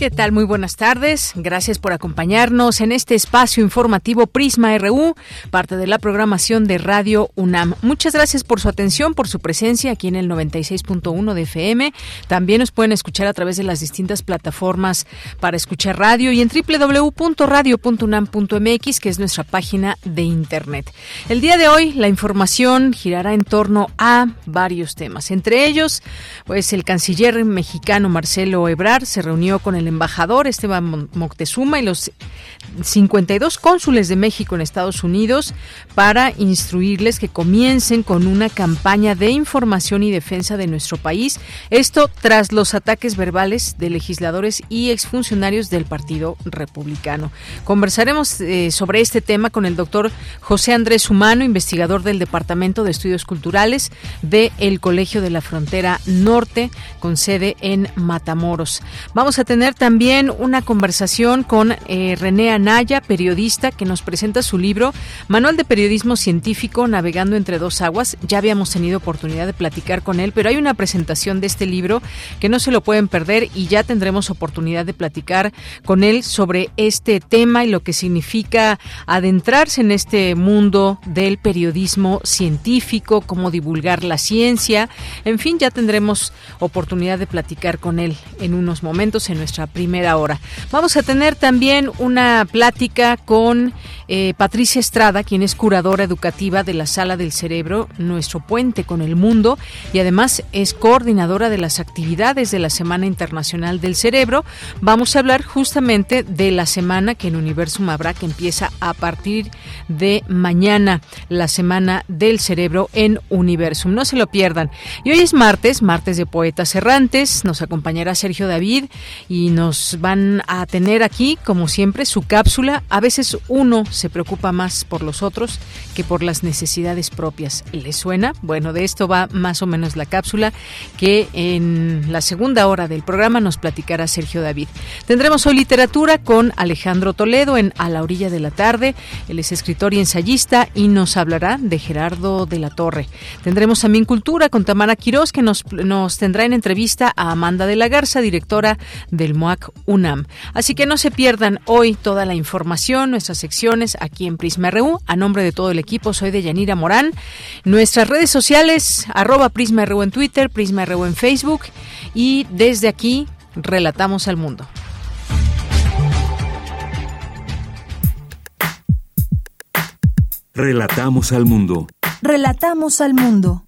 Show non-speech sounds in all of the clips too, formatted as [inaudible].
¿Qué tal? Muy buenas tardes. Gracias por acompañarnos en este espacio informativo Prisma RU, parte de la programación de Radio UNAM. Muchas gracias por su atención, por su presencia aquí en el 96.1 de FM. También nos pueden escuchar a través de las distintas plataformas para escuchar radio y en www.radio.unam.mx, que es nuestra página de internet. El día de hoy la información girará en torno a varios temas. Entre ellos, pues el canciller mexicano Marcelo Ebrard se reunió con el embajador Esteban Moctezuma y los 52 cónsules de México en Estados Unidos para instruirles que comiencen con una campaña de información y defensa de nuestro país. Esto tras los ataques verbales de legisladores y exfuncionarios del Partido Republicano. Conversaremos eh, sobre este tema con el doctor José Andrés Humano, investigador del Departamento de Estudios Culturales del el Colegio de la Frontera Norte, con sede en Matamoros. Vamos a tener también una conversación con eh, René Anaya, periodista, que nos presenta su libro Manual de Periodismo Científico Navegando entre dos aguas. Ya habíamos tenido oportunidad de platicar con él, pero hay una presentación de este libro que no se lo pueden perder y ya tendremos oportunidad de platicar con él sobre este tema y lo que significa adentrarse en este mundo del periodismo científico, cómo divulgar la ciencia. En fin, ya tendremos oportunidad de platicar con él en unos momentos en nuestra primera hora. Vamos a tener también una plática con eh, Patricia Estrada, quien es curadora educativa de la Sala del Cerebro, nuestro puente con el mundo, y además es coordinadora de las actividades de la Semana Internacional del Cerebro. Vamos a hablar justamente de la semana que en Universum habrá, que empieza a partir de mañana, la Semana del Cerebro en Universum. No se lo pierdan. Y hoy es martes, martes de Poetas Errantes. Nos acompañará Sergio David y nos van a tener aquí, como siempre, su cápsula. A veces uno se preocupa más por los otros que por las necesidades propias. ¿Le suena? Bueno, de esto va más o menos la cápsula que en la segunda hora del programa nos platicará Sergio David. Tendremos hoy literatura con Alejandro Toledo en A la orilla de la tarde. Él es escritor y ensayista y nos hablará de Gerardo de la Torre. Tendremos también cultura con Tamara Quirós que nos, nos tendrá en entrevista a Amanda de la Garza, directora del UNAM. Así que no se pierdan hoy toda la información, nuestras secciones aquí en Prisma RU. A nombre de todo el equipo, soy de Yanira Morán. Nuestras redes sociales, arroba Prisma RU en Twitter, Prisma RU en Facebook. Y desde aquí, relatamos al mundo. Relatamos al mundo. Relatamos al mundo.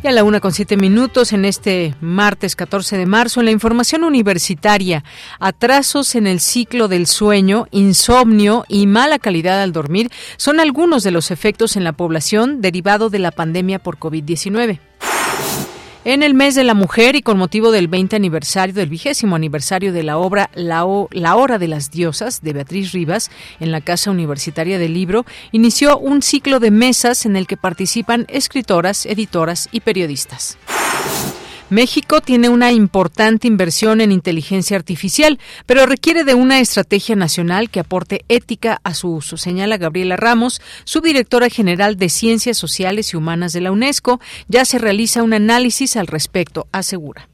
Y a la una con siete minutos en este martes 14 de marzo, en la información universitaria, atrasos en el ciclo del sueño, insomnio y mala calidad al dormir son algunos de los efectos en la población derivado de la pandemia por COVID-19. En el mes de la mujer y con motivo del 20 aniversario, del vigésimo aniversario de la obra la, la, Hora de las Diosas de Beatriz Rivas en la Casa Universitaria del Libro, inició un ciclo de mesas en el que participan escritoras, editoras y periodistas. México tiene una importante inversión en inteligencia artificial, pero requiere de una estrategia nacional que aporte ética a su uso, señala Gabriela Ramos, subdirectora general de Ciencias Sociales y Humanas de la UNESCO. Ya se realiza un análisis al respecto, asegura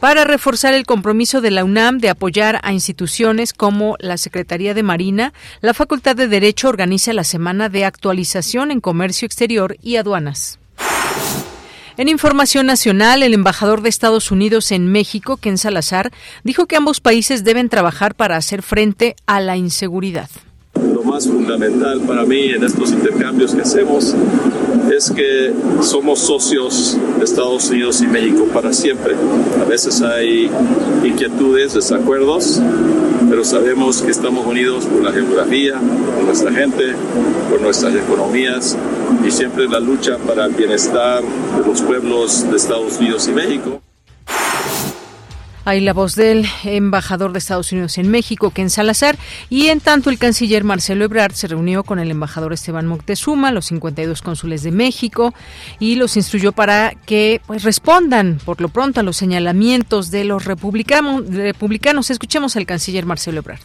para reforzar el compromiso de la UNAM de apoyar a instituciones como la Secretaría de Marina, la Facultad de Derecho organiza la Semana de Actualización en Comercio Exterior y Aduanas. En información nacional, el embajador de Estados Unidos en México, Ken Salazar, dijo que ambos países deben trabajar para hacer frente a la inseguridad. Lo más fundamental para mí en estos intercambios que hacemos es que somos socios de Estados Unidos y México para siempre. A veces hay inquietudes, desacuerdos, pero sabemos que estamos unidos por la geografía, por nuestra gente, por nuestras economías y siempre la lucha para el bienestar de los pueblos de Estados Unidos y México. Hay la voz del embajador de Estados Unidos en México, Ken Salazar, y en tanto el canciller Marcelo Ebrard se reunió con el embajador Esteban Moctezuma, los 52 cónsules de México, y los instruyó para que pues, respondan por lo pronto a los señalamientos de los republicanos. republicanos. Escuchemos al canciller Marcelo Ebrard.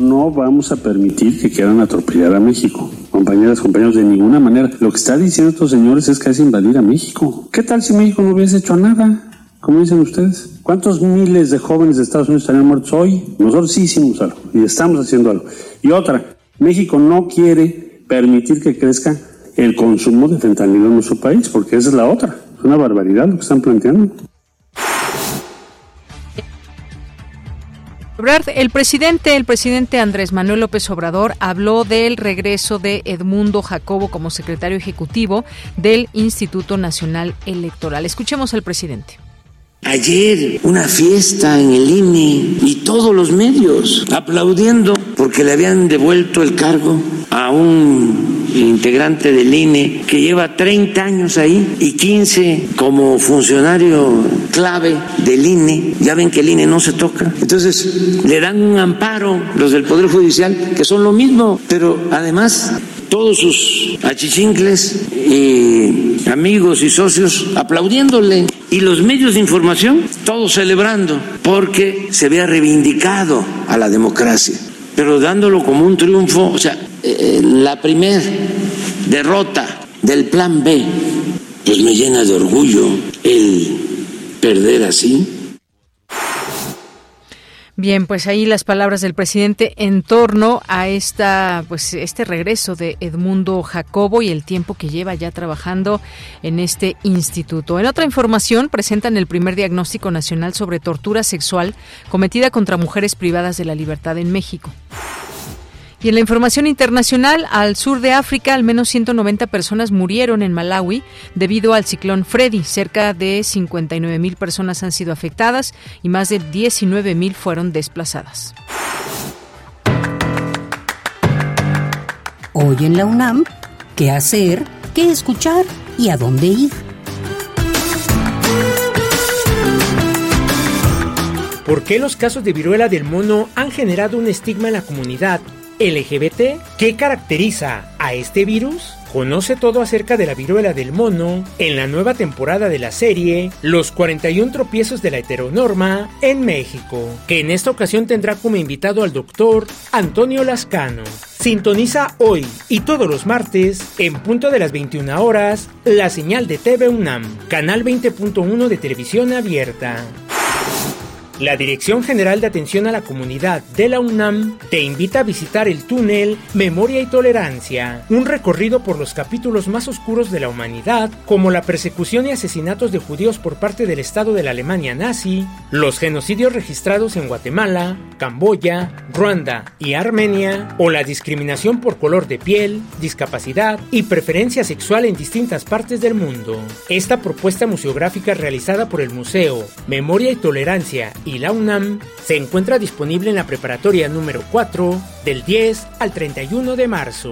No vamos a permitir que quieran atropellar a México. Compañeras, compañeros, de ninguna manera. Lo que está diciendo estos señores es que es invadir a México. ¿Qué tal si México no hubiese hecho nada? ¿Cómo dicen ustedes? ¿Cuántos miles de jóvenes de Estados Unidos estarían muertos hoy? Nosotros sí hicimos algo y estamos haciendo algo. Y otra, México no quiere permitir que crezca el consumo de fentanilo en nuestro país, porque esa es la otra. Es una barbaridad lo que están planteando. El presidente, el presidente Andrés Manuel López Obrador habló del regreso de Edmundo Jacobo como secretario ejecutivo del Instituto Nacional Electoral. Escuchemos al presidente. Ayer una fiesta en el INE y todos los medios aplaudiendo porque le habían devuelto el cargo a un integrante del INE que lleva 30 años ahí y 15 como funcionario clave del INE. Ya ven que el INE no se toca. Entonces le dan un amparo los del Poder Judicial que son lo mismo, pero además todos sus achichincles y amigos y socios aplaudiéndole y los medios de información todos celebrando porque se había reivindicado a la democracia, pero dándolo como un triunfo, o sea, la primer derrota del plan B, pues me llena de orgullo el perder así Bien, pues ahí las palabras del presidente en torno a esta, pues este regreso de Edmundo Jacobo y el tiempo que lleva ya trabajando en este instituto. En otra información, presentan el primer diagnóstico nacional sobre tortura sexual cometida contra mujeres privadas de la libertad en México. Y en la información internacional, al sur de África, al menos 190 personas murieron en Malawi debido al ciclón Freddy. Cerca de 59 mil personas han sido afectadas y más de 19 mil fueron desplazadas. Hoy en la UNAM, ¿qué hacer? ¿Qué escuchar? ¿Y a dónde ir? ¿Por qué los casos de viruela del mono han generado un estigma en la comunidad LGBT? ¿Qué caracteriza a este virus? Conoce todo acerca de la viruela del mono en la nueva temporada de la serie Los 41 tropiezos de la heteronorma en México, que en esta ocasión tendrá como invitado al doctor Antonio Lascano. Sintoniza hoy y todos los martes, en punto de las 21 horas, la señal de TV UNAM, canal 20.1 de televisión abierta. La Dirección General de Atención a la Comunidad de la UNAM te invita a visitar el túnel Memoria y Tolerancia, un recorrido por los capítulos más oscuros de la humanidad, como la persecución y asesinatos de judíos por parte del Estado de la Alemania nazi, los genocidios registrados en Guatemala, Camboya, Ruanda y Armenia, o la discriminación por color de piel, discapacidad y preferencia sexual en distintas partes del mundo. Esta propuesta museográfica realizada por el Museo Memoria y Tolerancia y la UNAM se encuentra disponible en la preparatoria número 4 del 10 al 31 de marzo.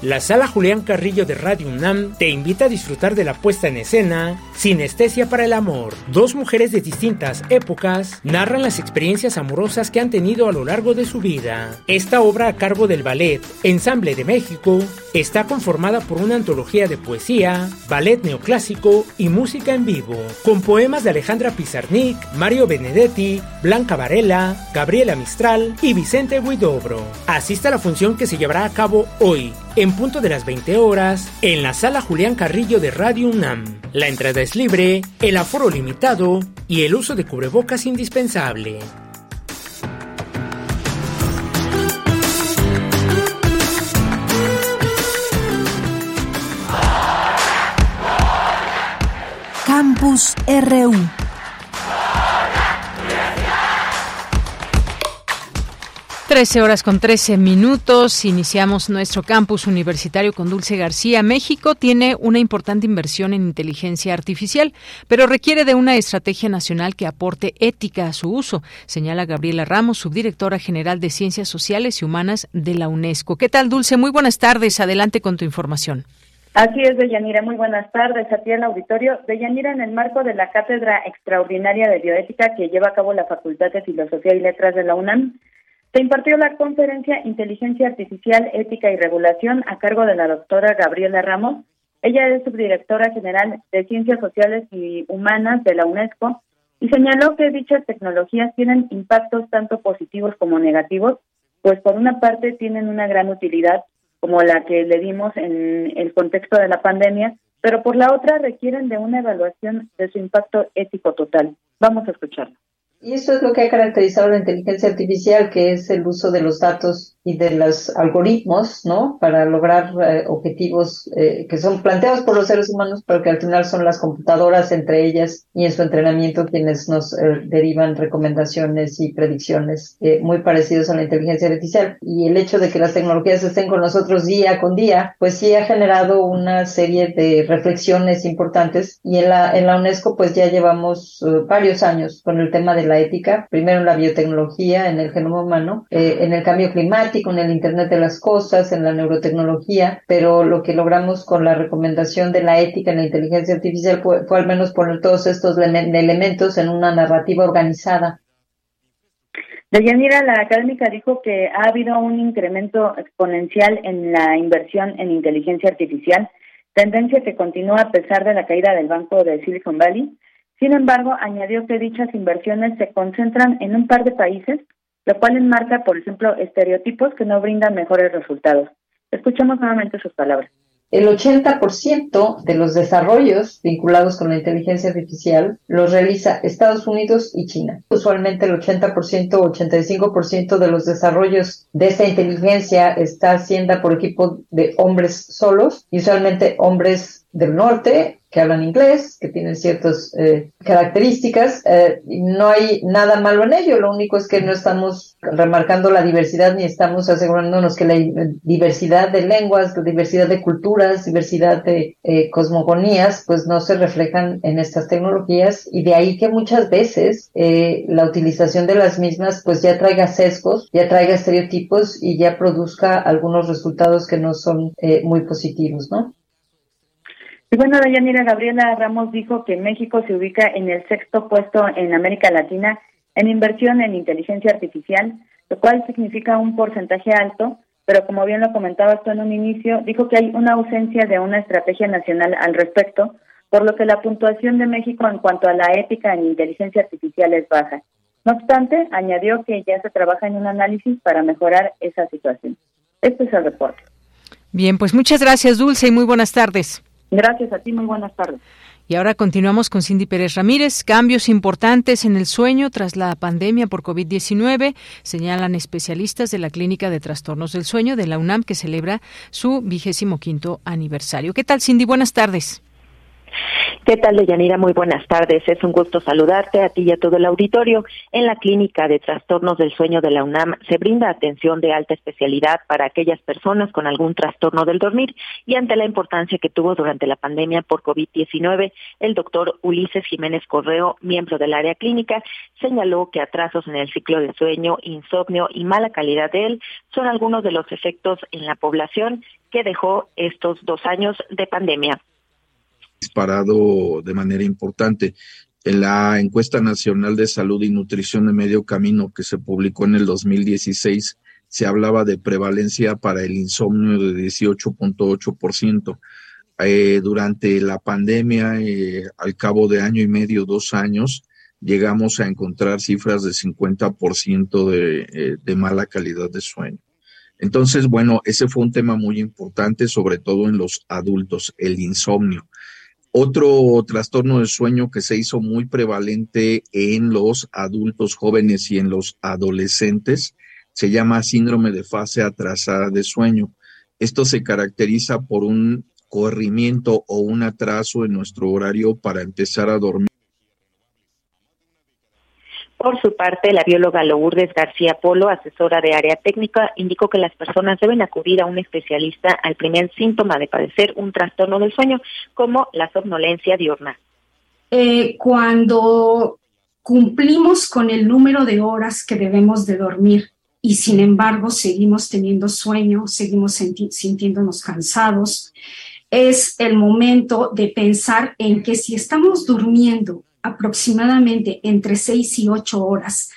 La sala Julián Carrillo de Radio UNAM te invita a disfrutar de la puesta en escena Sinestesia para el Amor. Dos mujeres de distintas épocas narran las experiencias amorosas que han tenido a lo largo de su vida. Esta obra a cargo del ballet Ensamble de México está conformada por una antología de poesía, ballet neoclásico y música en vivo, con poemas de Alejandra Pizarnik, Mario Benedetti, Blanca Varela, Gabriela Mistral y Vicente Guidobro. Asista a la función que se llevará a cabo hoy, en punto de las 20 horas, en la sala Julián Carrillo de Radio UNAM. La entrada es libre, el aforo limitado y el uso de cubrebocas indispensable. Campus RU 13 horas con 13 minutos. Iniciamos nuestro campus universitario con Dulce García. México tiene una importante inversión en inteligencia artificial, pero requiere de una estrategia nacional que aporte ética a su uso, señala Gabriela Ramos, subdirectora general de Ciencias Sociales y Humanas de la UNESCO. ¿Qué tal, Dulce? Muy buenas tardes. Adelante con tu información. Así es, Deyanira. Muy buenas tardes a ti el auditorio. Deyanira, en el marco de la Cátedra Extraordinaria de Bioética que lleva a cabo la Facultad de Filosofía y Letras de la UNAM, se impartió la conferencia Inteligencia Artificial, Ética y Regulación a cargo de la doctora Gabriela Ramos. Ella es subdirectora general de Ciencias Sociales y Humanas de la UNESCO y señaló que dichas tecnologías tienen impactos tanto positivos como negativos, pues por una parte tienen una gran utilidad como la que le dimos en el contexto de la pandemia, pero por la otra requieren de una evaluación de su impacto ético total. Vamos a escucharlo. Y eso es lo que ha caracterizado la inteligencia artificial, que es el uso de los datos y de los algoritmos, ¿no? Para lograr eh, objetivos eh, que son planteados por los seres humanos, pero que al final son las computadoras entre ellas y en su entrenamiento quienes nos eh, derivan recomendaciones y predicciones muy parecidos a la inteligencia artificial. Y el hecho de que las tecnologías estén con nosotros día con día, pues sí ha generado una serie de reflexiones importantes y en la, en la UNESCO pues ya llevamos varios años con el tema de la ética, primero en la biotecnología, en el genoma humano, en el cambio climático, con el Internet de las Cosas, en la neurotecnología, pero lo que logramos con la recomendación de la ética en la inteligencia artificial fue, al menos poner todos estos elementos en una narrativa organizada. Deyanira, la académica dijo que ha habido un incremento exponencial en la inversión en inteligencia artificial, tendencia que continúa a pesar de la caída del banco de Silicon Valley. Sin embargo, añadió que dichas inversiones se concentran en un par de países lo cual enmarca, por ejemplo, estereotipos que no brindan mejores resultados. Escuchemos nuevamente sus palabras. El 80% de los desarrollos vinculados con la inteligencia artificial los realiza Estados Unidos y China. Usualmente el 80% o 85% de los desarrollos de esta inteligencia está haciendo por equipo de hombres solos y usualmente hombres del norte que hablan inglés, que tienen ciertas eh, características. Eh, no hay nada malo en ello, lo único es que no estamos remarcando la diversidad ni estamos asegurándonos que la diversidad de lenguas, la diversidad de culturas, diversidad de eh, cosmogonías, pues no se reflejan en estas tecnologías y de ahí que muchas veces la utilización de las mismas pues ya traiga sesgos, ya traiga estereotipos y ya produzca algunos resultados que no son muy positivos, ¿no? Y bueno, Dayanira Gabriela Ramos dijo que México se ubica en el sexto puesto en América Latina en inversión en inteligencia artificial, lo cual significa un porcentaje alto, pero como bien lo comentaba tú en un inicio, dijo que hay una ausencia de una estrategia nacional al respecto, por lo que la puntuación de México en cuanto a la ética en inteligencia artificial es baja. No obstante, añadió que ya se trabaja en un análisis para mejorar esa situación. Este es el reporte. Bien, pues muchas gracias, Dulce, y muy buenas tardes. Gracias a ti, muy buenas tardes. Y ahora continuamos con Cindy Pérez Ramírez. Cambios importantes en el sueño tras la pandemia por COVID-19, señalan especialistas de la Clínica de Trastornos del Sueño de la UNAM, que celebra su vigésimo quinto aniversario. ¿Qué tal, Cindy? Buenas tardes. ¿Qué tal, Deyanira? Muy buenas tardes. Es un gusto saludarte a ti y a todo el auditorio. En la Clínica de Trastornos del Sueño de la UNAM se brinda atención de alta especialidad para aquellas personas con algún trastorno del dormir y ante la importancia que tuvo durante la pandemia por COVID-19, el doctor Ulises Jiménez Correo, miembro del área clínica, señaló que atrasos en el ciclo de sueño, insomnio y mala calidad de él son algunos de los efectos en la población que dejó estos dos años de pandemia disparado de manera importante. En la encuesta nacional de salud y nutrición de medio camino que se publicó en el 2016, se hablaba de prevalencia para el insomnio de 18.8%. Eh, durante la pandemia, eh, al cabo de año y medio, dos años, llegamos a encontrar cifras de 50% de, eh, de mala calidad de sueño. Entonces, bueno, ese fue un tema muy importante, sobre todo en los adultos, el insomnio. Otro trastorno del sueño que se hizo muy prevalente en los adultos jóvenes y en los adolescentes se llama síndrome de fase atrasada de sueño. Esto se caracteriza por un corrimiento o un atraso en nuestro horario para empezar a dormir Por su parte, la bióloga Lourdes García Polo, asesora de área técnica, indicó que las personas deben acudir a un especialista al primer síntoma de padecer un trastorno del sueño, como la somnolencia diurna. Eh, cuando cumplimos con el número de horas que debemos de dormir y sin embargo seguimos teniendo sueño, seguimos sintiéndonos cansados, es el momento de pensar en que si estamos durmiendo aproximadamente entre seis y ocho horas,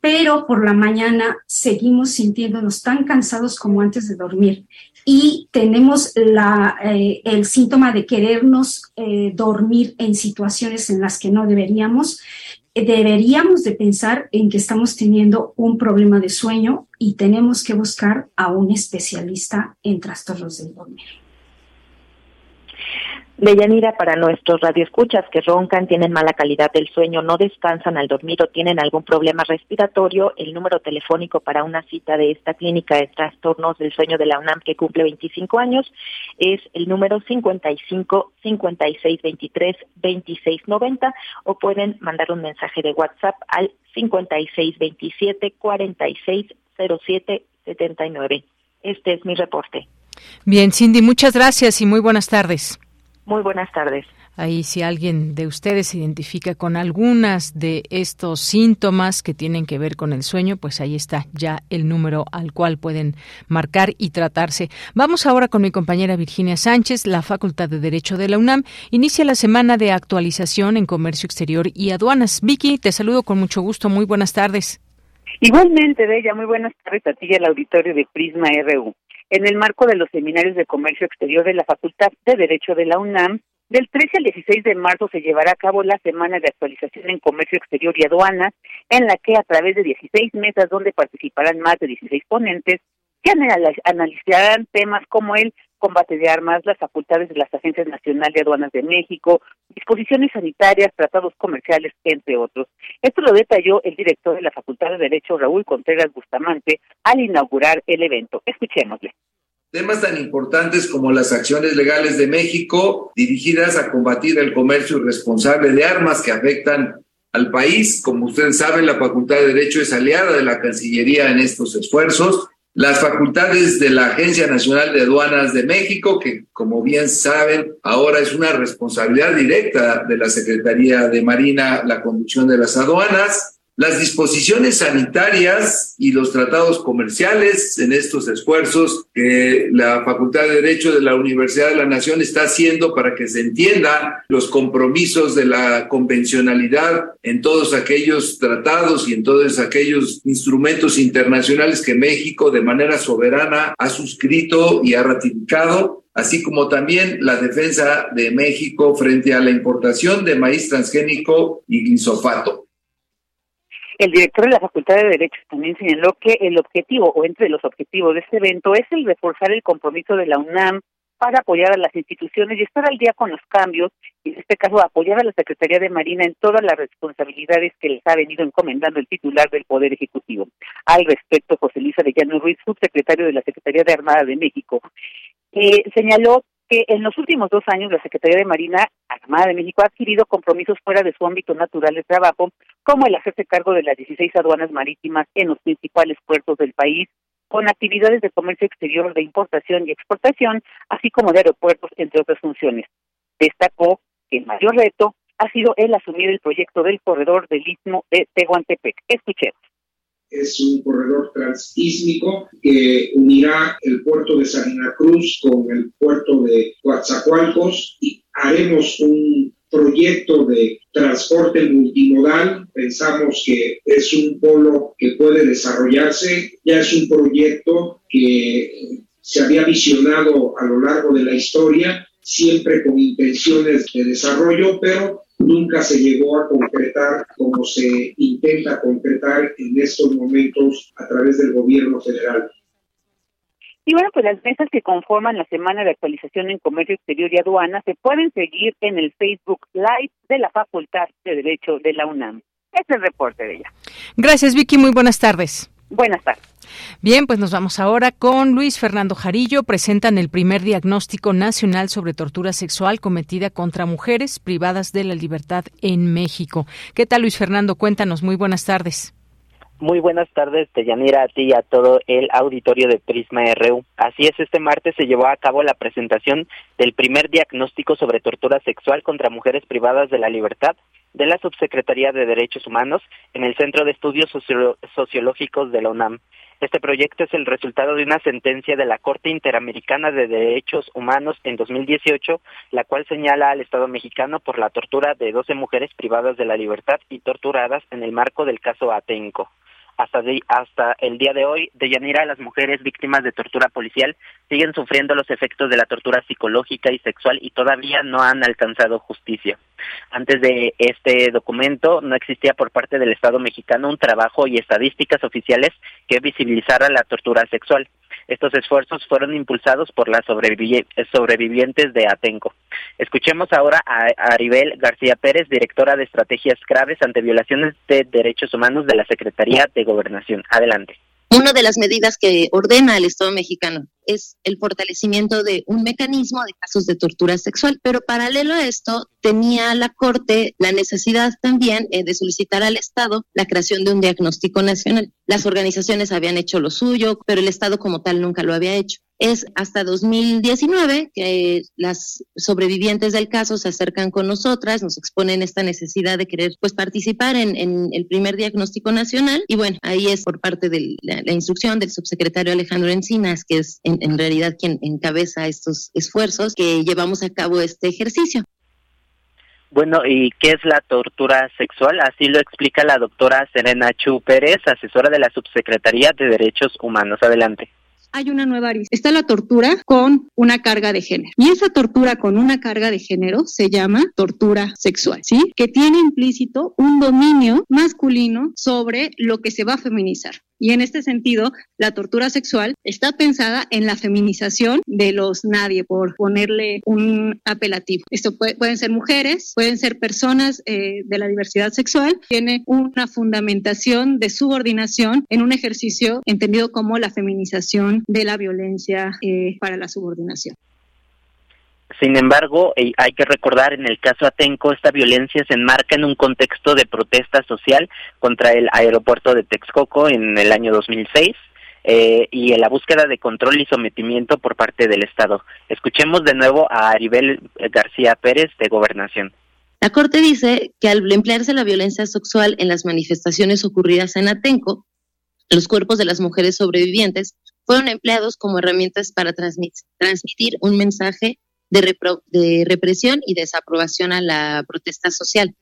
pero por la mañana seguimos sintiéndonos tan cansados como antes de dormir. Y tenemos eh, el síntoma de querernos eh, dormir en situaciones en las que no deberíamos, deberíamos de pensar en que estamos teniendo un problema de sueño y tenemos que buscar a un especialista en trastornos del dormir. Deyanira, para nuestros radioescuchas que roncan, tienen mala calidad del sueño, no descansan al dormir o tienen algún problema respiratorio, el número telefónico para una cita de esta clínica de trastornos del sueño de la UNAM que cumple 25 años es el número 55 56 23 26 90 o pueden mandar un mensaje de WhatsApp al 56 27 46 07 79. Este es mi reporte. Bien, Cindy, muchas gracias y muy buenas tardes. Muy buenas tardes. Ahí si alguien de ustedes se identifica con algunas de estos síntomas que tienen que ver con el sueño, pues ahí está ya el número al cual pueden marcar y tratarse. Vamos ahora con mi compañera Virginia Sánchez. La Facultad de Derecho de la UNAM inicia la semana de actualización en comercio exterior y aduanas. Vicky, te saludo con mucho gusto. Muy buenas tardes. Igualmente, Bella, muy buenas tardes a ti y al auditorio de Prisma RU en el marco de los seminarios de comercio exterior de la Facultad de Derecho de la UNAM. Del 13 al 16 de marzo se llevará a cabo la Semana de Actualización en Comercio Exterior y Aduanas, en la que a través de 16 mesas donde participarán más de 16 ponentes, que analizarán temas como el combate de armas, las facultades de las Agencias Nacionales de Aduanas de México, disposiciones sanitarias, tratados comerciales, entre otros. Esto lo detalló el director de la Facultad de Derecho, Raúl Contreras Bustamante, al inaugurar el evento. Escuchémosle. Temas tan importantes como las acciones legales de México dirigidas a combatir el comercio irresponsable de armas que afectan al país. Como ustedes saben, la Facultad de Derecho es aliada de la Cancillería en estos esfuerzos las facultades de la Agencia Nacional de Aduanas de México, que como bien saben, ahora es una responsabilidad directa de la Secretaría de Marina la conducción de las aduanas, las disposiciones sanitarias y los tratados comerciales en estos esfuerzos que la Facultad de Derecho de la Universidad de la Nación está haciendo para que se entienda los compromisos de la convencionalidad en todos aquellos tratados y en todos aquellos instrumentos internacionales que México de manera soberana ha suscrito y ha ratificado así como también la defensa de México frente a la importación de maíz transgénico y glisofato. El director de la Facultad de Derecho también señaló que el objetivo o entre los objetivos de este evento es el reforzar el compromiso de la UNAM para apoyar a las instituciones y estar al día con los cambios, y en este caso apoyar a la Secretaría de Marina en todas las responsabilidades que les ha venido encomendando el titular del Poder Ejecutivo. Al respecto, José Luis Arellano Ruiz, subsecretario de la Secretaría de Armada de México, eh, señaló que en los últimos dos años la Secretaría de Marina Armada de México ha adquirido compromisos fuera de su ámbito natural de trabajo, como el hacerse cargo de las 16 aduanas marítimas en los principales puertos del país, con actividades de comercio exterior, de importación y exportación, así como de aeropuertos, entre otras funciones. Destacó que el mayor reto ha sido el asumir el proyecto del corredor del Istmo de Tehuantepec. Escuchemos es un corredor transísmico que unirá el puerto de Salina Cruz con el puerto de Coatzacoalcos y haremos un proyecto de transporte multimodal. Pensamos que es un polo que puede desarrollarse. Ya es un proyecto que se había visionado a lo largo de la historia, siempre con intenciones de desarrollo, pero nunca se llegó a concretar como se intenta concretar en estos momentos a través del gobierno federal. Y bueno, pues las mesas que conforman la semana de actualización en comercio exterior y aduana se pueden seguir en el Facebook Live de la Facultad de Derecho de la UNAM. Este es el reporte de ella. Gracias, Vicky. Muy buenas tardes. Buenas tardes. Bien, pues nos vamos ahora con Luis Fernando Jarillo. Presentan el primer diagnóstico nacional sobre tortura sexual cometida contra mujeres privadas de la libertad en México. ¿Qué tal, Luis Fernando? Cuéntanos. Muy buenas tardes. Muy buenas tardes, Deyanira, a ti y a todo el auditorio de Prisma RU. Así es, este martes se llevó a cabo la presentación del primer diagnóstico sobre tortura sexual contra mujeres privadas de la libertad de la Subsecretaría de Derechos Humanos en el Centro de Estudios Sociológicos de la UNAM. Este proyecto es el resultado de una sentencia de la Corte Interamericana de Derechos Humanos en 2018, la cual señala al Estado mexicano por la tortura de 12 mujeres privadas de la libertad y torturadas en el marco del caso Atenco. Hasta, hasta el día de hoy, de Yanira, las mujeres víctimas de tortura policial siguen sufriendo los efectos de la tortura psicológica y sexual y todavía no han alcanzado justicia. Antes de este documento no existía por parte del Estado mexicano un trabajo y estadísticas oficiales que visibilizara la tortura sexual. Estos esfuerzos fueron impulsados por las sobrevivientes de Atenco. Escuchemos ahora a Aribel García Pérez, directora de Estrategias Graves ante Violaciones de Derechos Humanos de la Secretaría de Gobernación. Adelante. Una de las medidas que ordena el Estado mexicano es el fortalecimiento de un mecanismo de casos de tortura sexual, pero paralelo a esto tenía la Corte la necesidad también eh, de solicitar al Estado la creación de un diagnóstico nacional. Las organizaciones habían hecho lo suyo, pero el Estado como tal nunca lo había hecho. Es hasta 2019 que las sobrevivientes del caso se acercan con nosotras, nos exponen esta necesidad de querer pues participar en, el primer diagnóstico nacional y bueno, ahí es por parte de la, la instrucción del subsecretario Alejandro Encinas, que es en, en, realidad quien encabeza estos esfuerzos que llevamos a cabo este ejercicio. Bueno, ¿y qué es la tortura sexual? Así lo explica la doctora Serena Chu Pérez, asesora de la Subsecretaría de Derechos Humanos. Adelante hay una nueva arista. Está la tortura con una carga de género. Y esa tortura con una carga de género se llama tortura sexual, ¿sí? Que tiene implícito un dominio masculino sobre lo que se va a feminizar. Y en este sentido, la tortura sexual está pensada en la feminización de los nadie, por ponerle un apelativo. Esto pueden ser mujeres, pueden ser personas eh, de la diversidad sexual. Tiene una fundamentación de subordinación en un ejercicio entendido como la feminización de la violencia eh, para la subordinación. Sin embargo, eh, hay que recordar en el caso Atenco, esta violencia se enmarca en un contexto de protesta social contra el aeropuerto de Texcoco en el año 2006 eh, y en la búsqueda de control y sometimiento por parte del Estado. Escuchemos de nuevo a Aribel García Pérez de Gobernación. La Corte dice que al emplearse la violencia sexual en las manifestaciones ocurridas en Atenco, los cuerpos de las mujeres sobrevivientes fueron empleados como herramientas para transmitir un mensaje de, represión y desaprobación a la protesta social,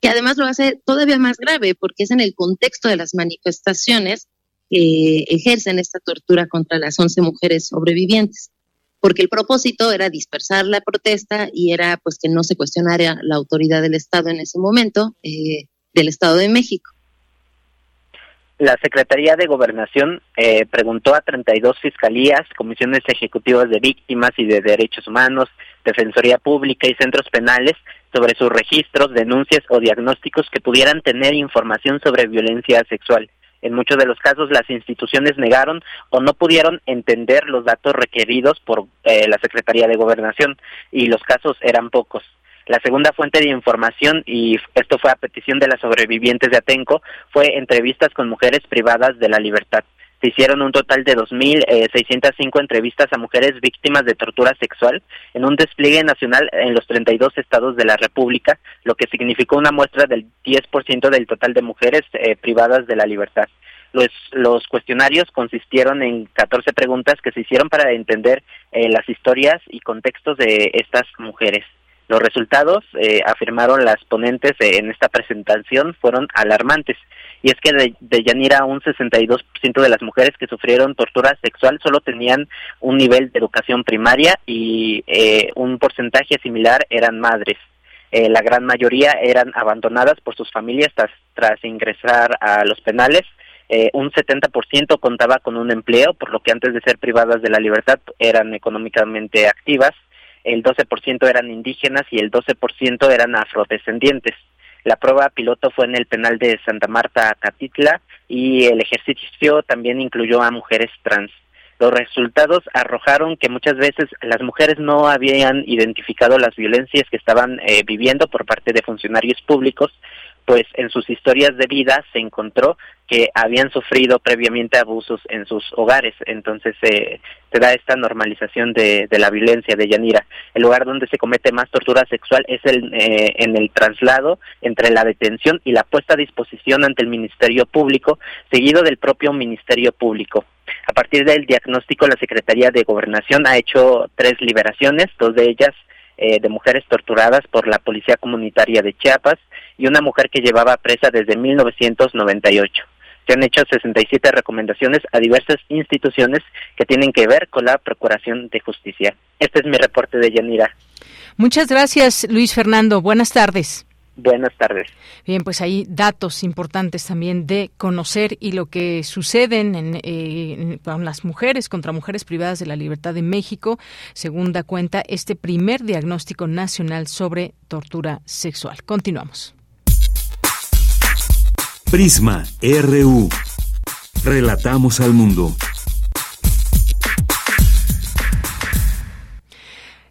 que además lo hace todavía más grave porque es en el contexto de las manifestaciones que ejercen esta tortura contra las 11 mujeres sobrevivientes, porque el propósito era dispersar la protesta y era pues que no se cuestionara la autoridad del Estado en ese momento, eh, del Estado de México. La Secretaría de Gobernación eh, preguntó a 32 fiscalías, comisiones ejecutivas de víctimas y de derechos humanos, Defensoría Pública y centros penales sobre sus registros, denuncias o diagnósticos que pudieran tener información sobre violencia sexual. En muchos de los casos las instituciones negaron o no pudieron entender los datos requeridos por eh, la Secretaría de Gobernación y los casos eran pocos. La segunda fuente de información, y esto fue a petición de las sobrevivientes de Atenco, fue entrevistas con mujeres privadas de la libertad. Se hicieron un total de 2.605 eh, entrevistas a mujeres víctimas de tortura sexual en un despliegue nacional en los 32 estados de la República, lo que significó una muestra del 10% del total de mujeres eh, privadas de la libertad. Los, los, cuestionarios consistieron en 14 preguntas que se hicieron para entender eh, las historias y contextos de estas mujeres. Los resultados, eh, afirmaron las ponentes en esta presentación, fueron alarmantes. Y es que de, Yanira, un 62% de las mujeres que sufrieron tortura sexual solo tenían un nivel de educación primaria y eh, un porcentaje similar eran madres. Eh, la gran mayoría eran abandonadas por sus familias tras, tras ingresar a los penales. un 70% contaba con un empleo, por lo que antes de ser privadas de la libertad eran económicamente activas el 12% eran indígenas y el 12% eran afrodescendientes. La prueba piloto fue en el penal de Santa Marta, Catitla, y el ejercicio también incluyó a mujeres trans. Los resultados arrojaron que muchas veces las mujeres no habían identificado las violencias que estaban eh, viviendo por parte de funcionarios públicos, pues en sus historias de vida se encontró que habían sufrido previamente abusos en sus hogares. Entonces eh, se da esta normalización de, la violencia de Yanira. El lugar donde se comete más tortura sexual es el, eh, en el traslado entre la detención y la puesta a disposición ante el Ministerio Público, seguido del propio Ministerio Público. A partir del diagnóstico, la Secretaría de Gobernación ha hecho tres liberaciones, dos de ellas eh, de mujeres torturadas por la Policía Comunitaria de Chiapas y una mujer que llevaba presa desde 1998. Se han hecho 67 recomendaciones a diversas instituciones que tienen que ver con la Procuración de Justicia. Este es mi reporte de Yanira. Muchas gracias, Luis Fernando. Buenas tardes. Buenas tardes. Bien, pues hay datos importantes también de conocer y lo que sucede en, eh, con las mujeres contra mujeres privadas de la libertad de México, según da cuenta este primer diagnóstico nacional sobre tortura sexual. Continuamos. Prisma RU. Relatamos al mundo.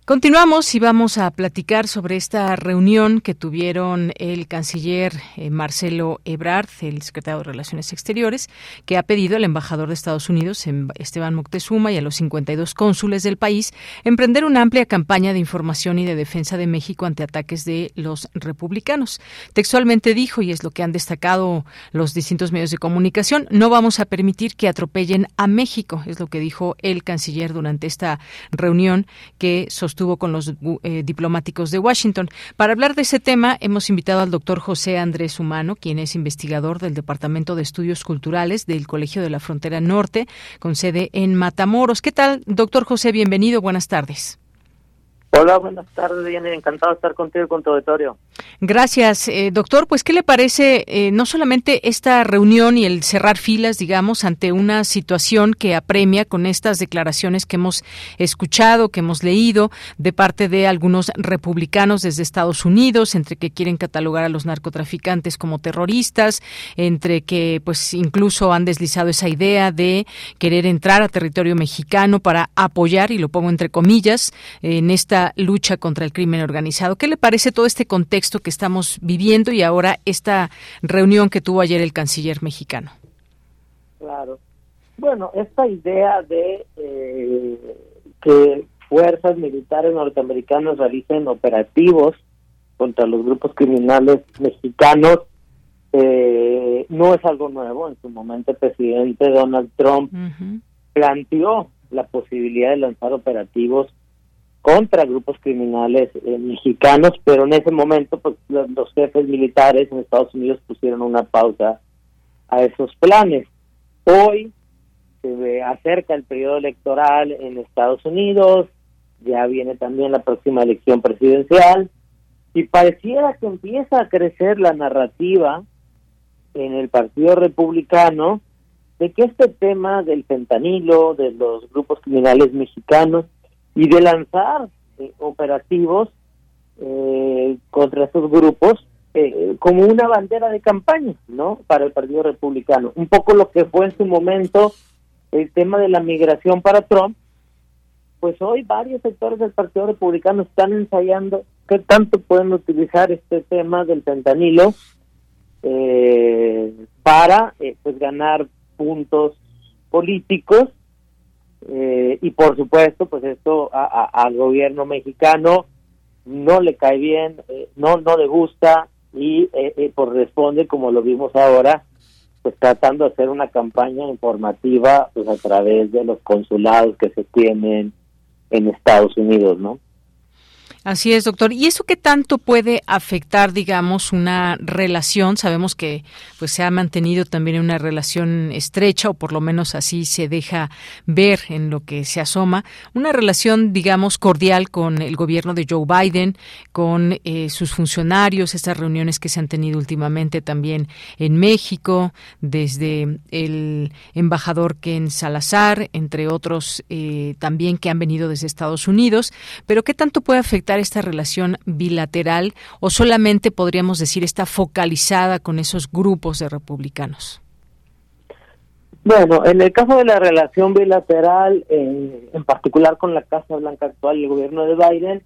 Continuamos y vamos a platicar sobre esta reunión que tuvieron el canciller eh, Marcelo Ebrard, el secretario de Relaciones Exteriores, que ha pedido al embajador de Estados Unidos, em, Esteban Moctezuma, y a los 52 cónsules del país emprender una amplia campaña de información y de defensa de México ante ataques de los republicanos. Textualmente dijo, y es lo que han destacado los distintos medios de comunicación, no vamos a permitir que atropellen a México, es lo que dijo el canciller durante esta reunión que sostuvo estuvo con los eh, diplomáticos de Washington. Para hablar de ese tema, hemos invitado al doctor José Andrés Humano, quien es investigador del Departamento de Estudios Culturales del Colegio de la Frontera Norte, con sede en Matamoros. ¿Qué tal, doctor José? Bienvenido. Buenas tardes. Hola, buenas tardes, Diana. Encantado de estar contigo y con tu auditorio. Gracias, eh, doctor. Pues, ¿qué le parece eh, no solamente esta reunión y el cerrar filas, digamos, ante una situación que apremia con estas declaraciones que hemos escuchado, que hemos leído de parte de algunos republicanos desde Estados Unidos, entre que quieren catalogar a los narcotraficantes como terroristas, entre que, pues, incluso han deslizado esa idea de querer entrar a territorio mexicano para apoyar, y lo pongo entre comillas, en esta lucha contra el crimen organizado. ¿Qué le parece todo este contexto que estamos viviendo y ahora esta reunión que tuvo ayer el canciller mexicano? Claro. Bueno, esta idea de eh, que fuerzas militares norteamericanas realicen operativos contra los grupos criminales mexicanos eh, no es algo nuevo. En su momento el presidente Donald Trump planteó la posibilidad de lanzar operativos contra grupos criminales eh, mexicanos, pero en ese momento pues, los, jefes militares en Estados Unidos pusieron una pausa a esos planes. Hoy se acerca el periodo electoral en Estados Unidos, ya viene también la próxima elección presidencial y pareciera que empieza a crecer la narrativa en el Partido Republicano de que este tema del fentanilo, de los grupos criminales mexicanos, y de lanzar eh, operativos eh, contra esos grupos eh, como una bandera de campaña, ¿no? Para el Partido Republicano. Un poco lo que fue en su momento el tema de la migración para Trump, pues hoy varios sectores del Partido Republicano están ensayando qué tanto pueden utilizar este tema del fentanilo para pues ganar puntos políticos eh, y por supuesto, pues esto al gobierno mexicano no le cae bien, eh, no no le gusta y eh, corresponde, como lo vimos ahora, pues tratando de hacer una campaña informativa pues a través de los consulados que se tienen en Estados Unidos, ¿no? Así es, doctor. ¿Y eso qué tanto puede afectar, digamos, una relación? Sabemos que pues se ha mantenido también una relación estrecha o por lo menos así se deja ver en lo que se asoma, una relación, digamos, cordial con el gobierno de Joe Biden, con eh, sus funcionarios, estas reuniones que se han tenido últimamente también en México, desde el embajador Ken Salazar, entre otros eh, también que han venido desde Estados Unidos. Pero qué tanto puede afectar esta relación bilateral o solamente podríamos decir está focalizada con esos grupos de republicanos? Bueno, en el caso de la relación bilateral, eh, en particular con la Casa Blanca actual y el gobierno de Biden,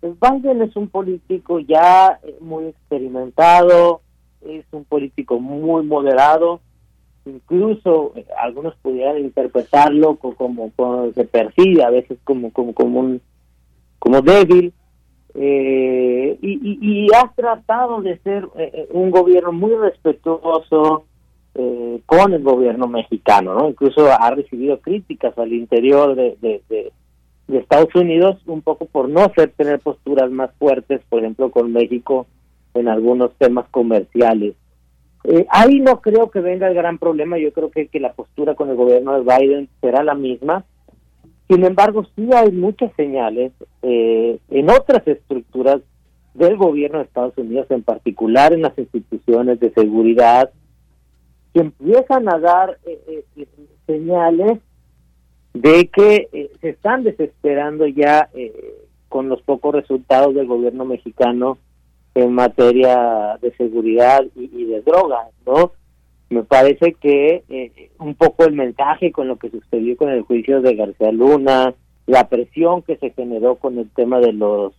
pues Biden es un político ya eh, muy experimentado, es un político muy moderado, incluso eh, algunos pudieran interpretarlo como, como, se percibe a veces como como como un como débil y, y, ha tratado de ser un gobierno muy respetuoso eh, con el gobierno mexicano, ¿no? Incluso ha recibido críticas al interior de, Estados Unidos un poco por no hacer tener posturas más fuertes, por ejemplo, con México en algunos temas comerciales. Eh, ahí no creo que venga el gran problema, yo creo que, que la postura con el gobierno de Biden será la misma. Sin embargo, sí hay muchas señales eh, en otras estructuras del gobierno de Estados Unidos, en particular en las instituciones de seguridad, que empiezan a dar eh, eh, eh, señales de que se están desesperando ya con los pocos resultados del gobierno mexicano en materia de seguridad y, de drogas, ¿no? Me parece que un poco el mensaje con lo que sucedió con el juicio de García Luna, la presión que se generó con el tema de los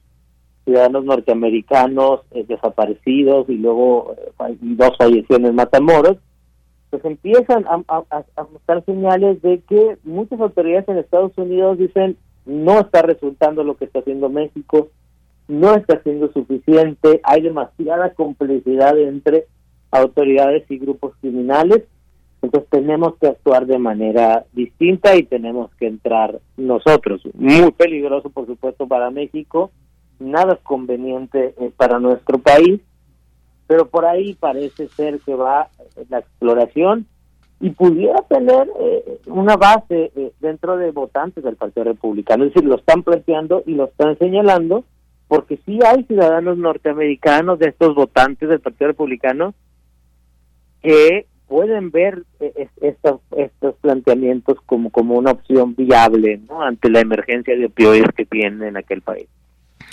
ciudadanos norteamericanos desaparecidos y luego dos fallecciones en Matamoros, pues empiezan a, mostrar señales de que muchas autoridades en Estados Unidos dicen no está resultando lo que está haciendo México, no está siendo suficiente, hay demasiada complicidad entre autoridades y grupos criminales, entonces tenemos que actuar de manera distinta y tenemos que entrar nosotros. Muy peligroso, por supuesto, para México, nada conveniente eh, para nuestro país, pero por ahí parece ser que va la exploración y pudiera tener eh, una base eh, dentro de votantes del Partido Republicano, es decir, lo están planteando y lo están señalando, porque sí hay ciudadanos norteamericanos de estos votantes del Partido Republicano que pueden ver eh, estos, estos planteamientos como, como una opción viable ¿no? ante la emergencia de opioides que tiene en aquel país.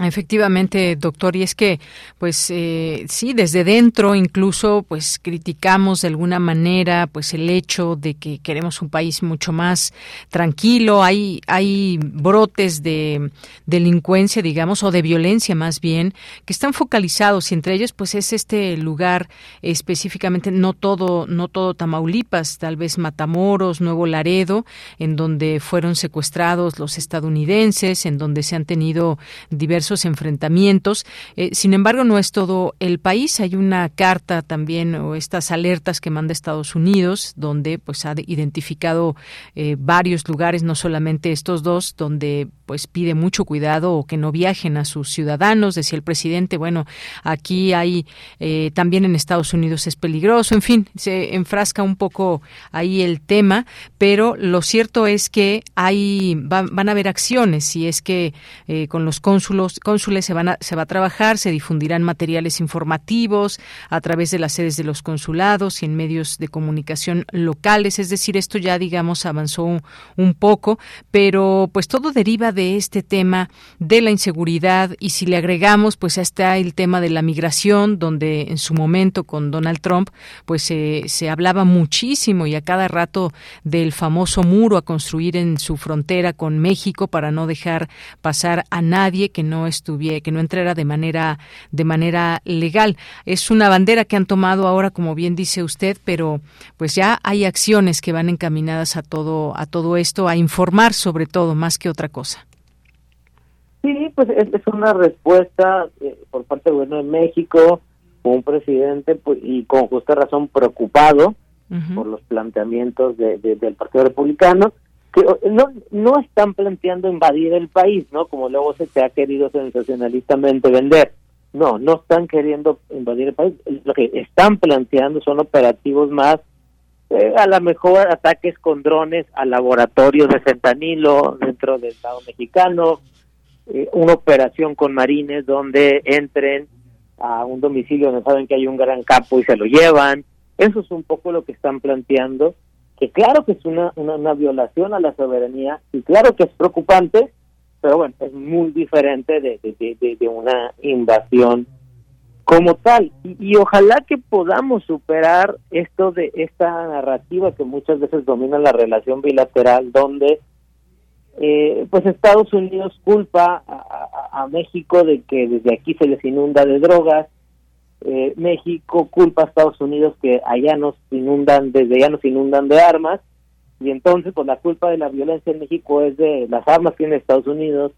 Efectivamente, doctor, y es que, pues eh, sí, desde dentro incluso, pues criticamos de alguna manera, pues el hecho de que queremos un país mucho más tranquilo. Hay hay brotes de delincuencia, digamos, o de violencia más bien, que están focalizados y entre ellos, pues es este lugar específicamente, no todo no todo Tamaulipas, tal vez Matamoros, Nuevo Laredo, en donde fueron secuestrados los estadounidenses, en donde se han tenido diversos esos enfrentamientos. Eh, sin embargo, no es todo el país. Hay una carta también o estas alertas que manda Estados Unidos, donde pues ha identificado eh, varios lugares, no solamente estos dos, donde pues pide mucho cuidado o que no viajen a sus ciudadanos. Decía el presidente, bueno, aquí hay eh, también en Estados Unidos es peligroso. En fin, se enfrasca un poco ahí el tema, pero lo cierto es que hay van a haber acciones y es que con los cónsulos cónsules se, van a, se va a trabajar, se difundirán materiales informativos a través de las sedes de los consulados y en medios de comunicación locales. Es decir, esto ya, digamos, avanzó un, poco, pero pues todo deriva de este tema de la inseguridad y si le agregamos, pues está el tema de la migración, donde en su momento con Donald Trump, pues se hablaba muchísimo y a cada rato del famoso muro a construir en su frontera con México para no dejar pasar a nadie que no estuviera, que no entrara de manera, de manera legal. Es una bandera que han tomado ahora, como bien dice usted, pero pues ya hay acciones que van encaminadas a todo, a todo esto, a informar sobre todo, más que otra cosa. Sí, pues es, una respuesta eh, por parte del gobierno de México, un presidente pues, y con justa razón preocupado por los planteamientos del Partido Republicano que no, no están planteando invadir el país, ¿no? Como luego se, ha querido sensacionalistamente vender. No, no están queriendo invadir el país. Lo que están planteando son operativos más, eh, a lo mejor ataques con drones a laboratorios de fentanilo dentro del Estado mexicano, eh, una operación con marines donde entren a un domicilio donde saben que hay un gran capo y se lo llevan. Eso es un poco lo que están planteando que claro que es una, una, violación a la soberanía y claro que es preocupante, pero bueno, es muy diferente de, de, de, una invasión como tal. Y, ojalá que podamos superar esto de esta narrativa que muchas veces domina la relación bilateral, donde eh, pues Estados Unidos culpa a, México de que desde aquí se les inunda de drogas, eh, México culpa a Estados Unidos que allá nos inundan, desde allá nos inundan de armas, y entonces pues la culpa de la violencia en México es de las armas que tiene Estados Unidos,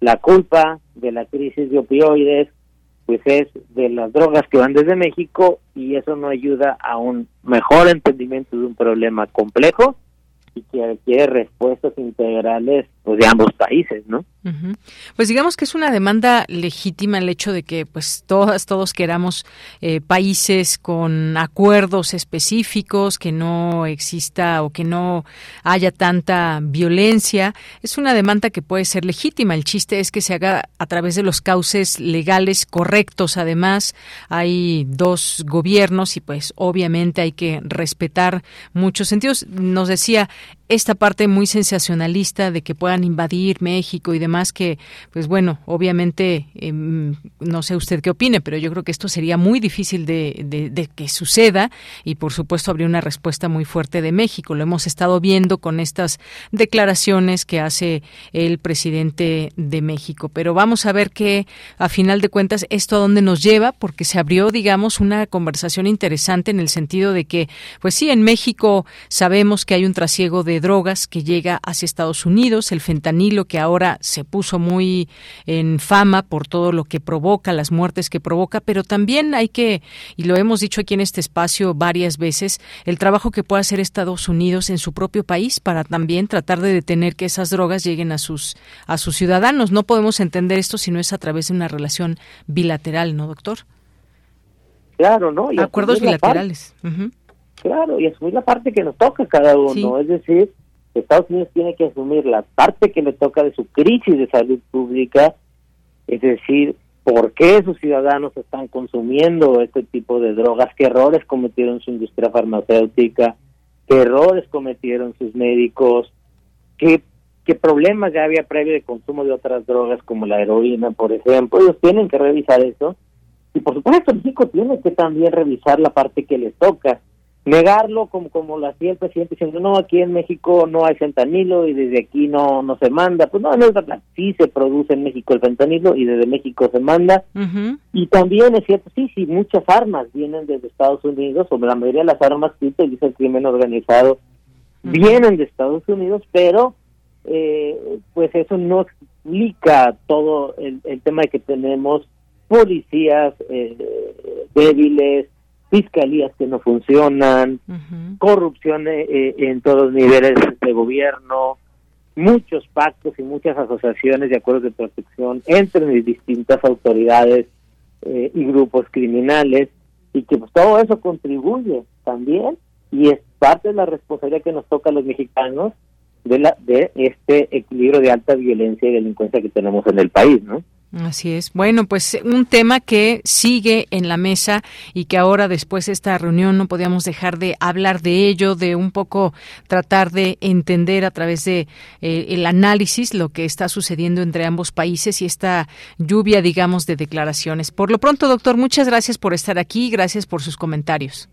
la culpa de la crisis de opioides, pues es de las drogas que van desde México y eso no ayuda a un mejor entendimiento de un problema complejo y que requiere respuestas integrales pues, de ambos países, ¿no? Pues digamos que es una demanda legítima el hecho de que pues todas todos queramos eh, países con acuerdos específicos que no exista o que no haya tanta violencia. Es una demanda que puede ser legítima. El chiste es que se haga a través de los cauces legales correctos. Además hay dos gobiernos y pues obviamente hay que respetar muchos sentidos. Nos decía esta parte muy sensacionalista de que puedan invadir México y demás que, pues bueno, obviamente, em, no sé usted qué opine, pero yo creo que esto sería muy difícil de, de, que suceda y por supuesto habría una respuesta muy fuerte de México. Lo hemos estado viendo con estas declaraciones que hace el presidente de México. Pero vamos a ver qué, a final de cuentas, esto a dónde nos lleva, porque se abrió, digamos, una conversación interesante en el sentido de que, pues sí, en México sabemos que hay un trasiego de drogas que llega hacia Estados Unidos, el fentanilo que ahora se puso muy en fama por todo lo que provoca, las muertes que provoca, pero también hay que, y lo hemos dicho aquí en este espacio varias veces, el trabajo que puede hacer Estados Unidos en su propio país para también tratar de detener que esas drogas lleguen a sus a sus ciudadanos. No podemos entender esto si no es a través de una relación bilateral, ¿no, doctor? Claro, ¿no? Y Acuerdos bilaterales. Claro, y asumir la parte que nos toca cada uno, es decir, Estados Unidos tiene que asumir la parte que le toca de su crisis de salud pública, es decir, por qué sus ciudadanos están consumiendo este tipo de drogas, qué errores cometieron su industria farmacéutica, qué errores cometieron sus médicos, qué, qué problemas ya había previo de consumo de otras drogas como la heroína, por ejemplo. Ellos tienen que revisar eso. Y por supuesto, México tiene que también revisar la parte que le toca negarlo como como lo hacía el presidente diciendo no aquí en México no hay fentanilo y desde aquí no no se manda pues no no es verdad. Sí se produce en México el fentanilo y desde México se manda. Y también es cierto sí sí muchas armas vienen desde Estados Unidos o la mayoría de las armas que utiliza el crimen organizado vienen de Estados Unidos pero eh, pues eso no explica todo el, el tema de que tenemos policías eh, débiles fiscalías que no funcionan, corrupción eh, eh, en todos los niveles de gobierno, muchos pactos y muchas asociaciones de acuerdos de protección entre distintas autoridades eh, y grupos criminales y que pues, todo eso contribuye también y es parte de la responsabilidad que nos toca a los mexicanos de la de este equilibrio de alta violencia y delincuencia que tenemos en el país, ¿no? Así es. Bueno, pues un tema que sigue en la mesa y que ahora después de esta reunión no podíamos dejar de hablar de ello, de un poco tratar de entender a través de eh, el análisis lo que está sucediendo entre ambos países y esta lluvia, digamos, de declaraciones. Por lo pronto, doctor, muchas gracias por estar aquí, gracias por sus comentarios.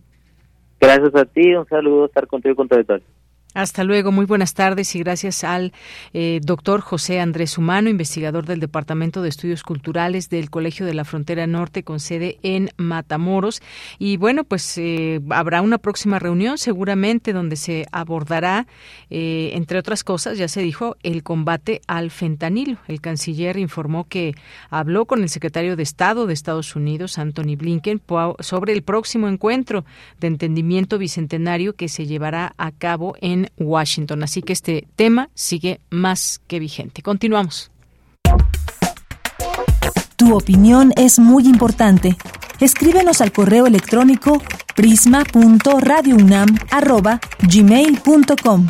Gracias a ti, un saludo, estar contigo con todo. Hasta luego, muy buenas tardes y gracias al eh, doctor José Andrés Humano, investigador del Departamento de Estudios Culturales del Colegio de la Frontera Norte con sede en Matamoros. Y bueno, pues eh, habrá una próxima reunión seguramente donde se abordará, eh, entre otras cosas, ya se dijo, el combate al fentanilo. El canciller informó que habló con el secretario de Estado de Estados Unidos, Anthony Blinken, sobre el próximo encuentro de entendimiento bicentenario que se llevará a cabo en Washington. Así que este tema sigue más que vigente. Continuamos. Tu opinión es muy importante. Escríbenos al correo electrónico prisma.radiounam@gmail.com.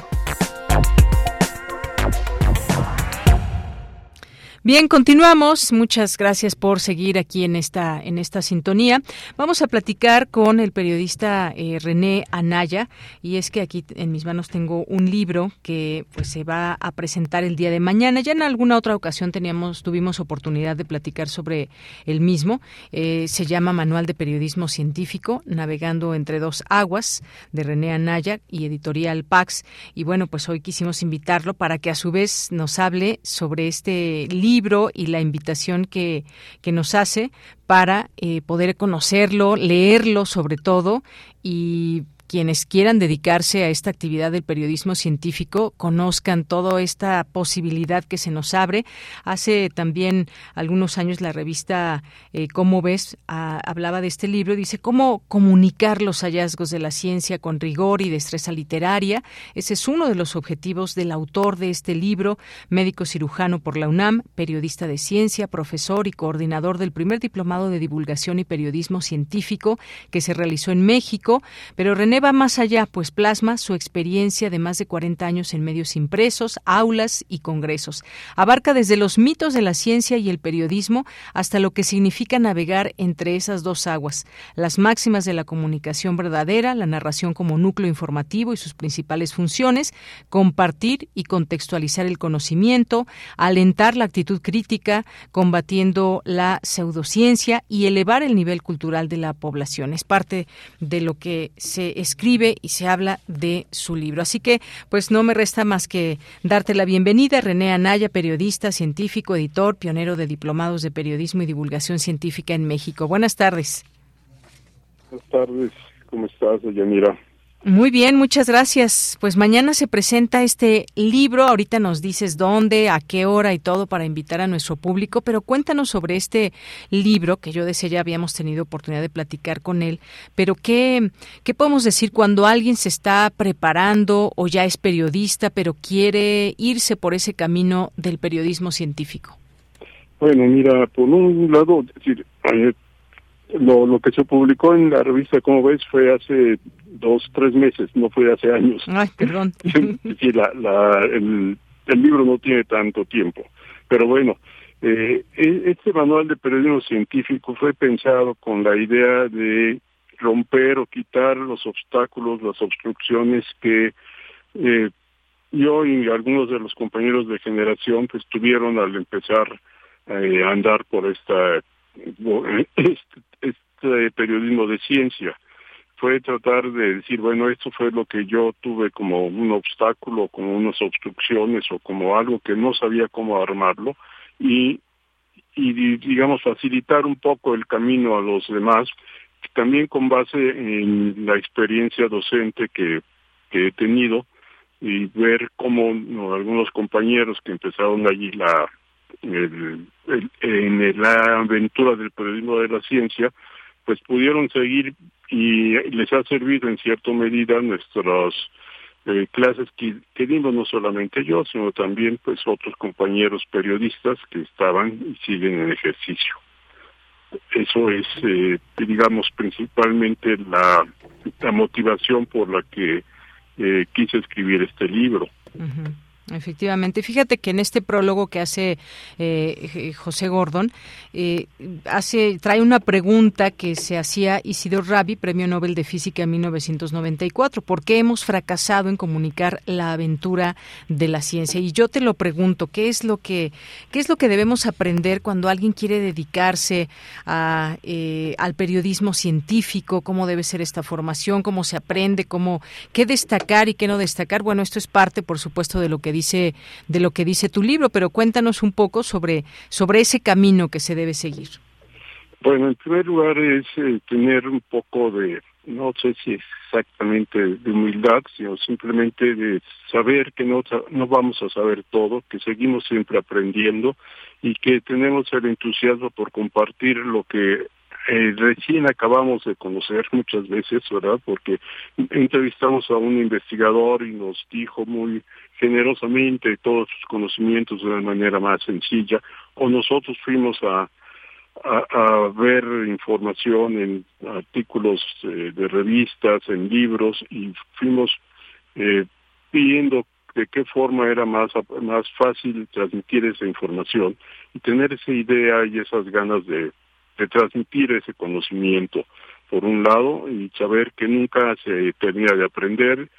Bien, continuamos. Muchas gracias por seguir aquí en esta en esta sintonía. Vamos a platicar con el periodista eh, René Anaya y es que aquí en mis manos tengo un libro que pues se va a presentar el día de mañana. Ya en alguna otra ocasión teníamos tuvimos oportunidad de platicar sobre el mismo. Eh, se llama Manual de Periodismo Científico, navegando entre dos aguas de René Anaya y editorial Pax. Y bueno, pues hoy quisimos invitarlo para que a su vez nos hable sobre este libro libro y la invitación que, que nos hace para eh, poder conocerlo, leerlo sobre todo y quienes quieran dedicarse a esta actividad del periodismo científico conozcan toda esta posibilidad que se nos abre. Hace también algunos años la revista eh, Cómo ves hablaba de este libro, dice cómo comunicar los hallazgos de la ciencia con rigor y destreza literaria. Ese es uno de los objetivos del autor de este libro, médico cirujano por la UNAM, periodista de ciencia, profesor y coordinador del primer diplomado de divulgación y periodismo científico que se realizó en México, pero René va más allá, pues plasma su experiencia de más de 40 años en medios impresos, aulas y congresos. Abarca desde los mitos de la ciencia y el periodismo hasta lo que significa navegar entre esas dos aguas, las máximas de la comunicación verdadera, la narración como núcleo informativo y sus principales funciones, compartir y contextualizar el conocimiento, alentar la actitud crítica, combatiendo la pseudociencia y elevar el nivel cultural de la población. Es parte de lo que se escribe y se habla de su libro. Así que, pues no me resta más que darte la bienvenida, René Anaya, periodista, científico, editor, pionero de diplomados de periodismo y divulgación científica en México. Buenas tardes. Buenas tardes, ¿cómo estás, Yanira? Muy bien, muchas gracias. Pues mañana se presenta este libro. Ahorita nos dices dónde, a qué hora y todo para invitar a nuestro público, pero cuéntanos sobre este libro que yo decía ya habíamos tenido oportunidad de platicar con él. Pero qué, qué podemos decir cuando alguien se está preparando o ya es periodista, pero quiere irse por ese camino del periodismo científico. Bueno, mira, por un lado, decir, eh, lo, lo que se publicó en la revista, como ves, fue hace dos, tres meses, no fue hace años. Ay, perdón. [laughs] sí, la, la, el, el libro no tiene tanto tiempo. Pero bueno, eh, e, este manual de periodismo científico fue pensado con la idea de romper o quitar los obstáculos, las obstrucciones que eh, yo y algunos de los compañeros de generación pues tuvieron al empezar eh, a andar por esta este, este periodismo de ciencia fue tratar de decir, bueno, esto fue lo que yo tuve como un obstáculo, como unas obstrucciones o como algo que no sabía cómo armarlo y, y digamos, facilitar un poco el camino a los demás, también con base en la experiencia docente que, que he tenido y ver cómo algunos compañeros que empezaron allí la en la aventura del periodismo de la ciencia, pues pudieron seguir y les ha servido en cierta medida nuestras eh, clases que, que dimos no solamente yo, sino también pues otros compañeros periodistas que estaban y siguen en ejercicio. Eso es, eh, digamos, principalmente la, la motivación por la que eh, quise escribir este libro. Efectivamente, fíjate que en este prólogo que hace eh, José Gordon, eh, hace, trae una pregunta que se hacía Isidor Rabi, Premio Nobel de Física en 1994. ¿Por qué hemos fracasado en comunicar la aventura de la ciencia? Y yo te lo pregunto, ¿qué es lo que, qué es lo que debemos aprender cuando alguien quiere dedicarse a, eh, al periodismo científico? ¿Cómo debe ser esta formación? ¿Cómo se aprende? ¿Cómo, ¿Qué destacar y qué no destacar? Bueno, esto es parte, por supuesto, de lo que dice de lo que dice tu libro, pero cuéntanos un poco sobre sobre ese camino que se debe seguir. Bueno, en primer lugar es eh, tener un poco de, no sé si exactamente de humildad, sino simplemente de saber que no, no vamos a saber todo, que seguimos siempre aprendiendo y que tenemos el entusiasmo por compartir lo que eh, recién acabamos de conocer muchas veces, ¿verdad? Porque entrevistamos a un investigador y nos dijo muy generosamente todos sus conocimientos de una manera más sencilla, o nosotros fuimos a, ver información en artículos eh, de revistas, en libros, y fuimos eh, pidiendo de qué forma era más, más fácil transmitir esa información y tener esa idea y esas ganas de, de transmitir ese conocimiento, por un lado, y saber que nunca se termina de aprender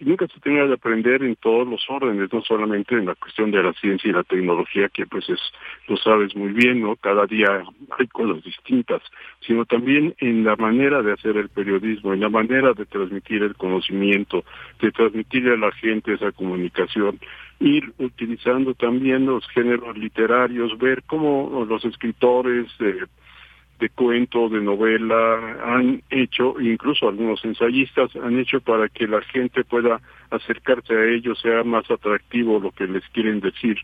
nunca se tenga de aprender en todos los órdenes, no solamente en la cuestión de la ciencia y la tecnología, que pues es, lo sabes muy bien, ¿no? Cada día hay cosas distintas, sino también en la manera de hacer el periodismo, en la manera de transmitir el conocimiento, de transmitirle a la gente esa comunicación, ir utilizando también los géneros literarios, ver cómo los escritores, eh, de cuento, de novela, han hecho, incluso algunos ensayistas han hecho para que la gente pueda acercarse a ellos, sea más atractivo lo que les quieren decir,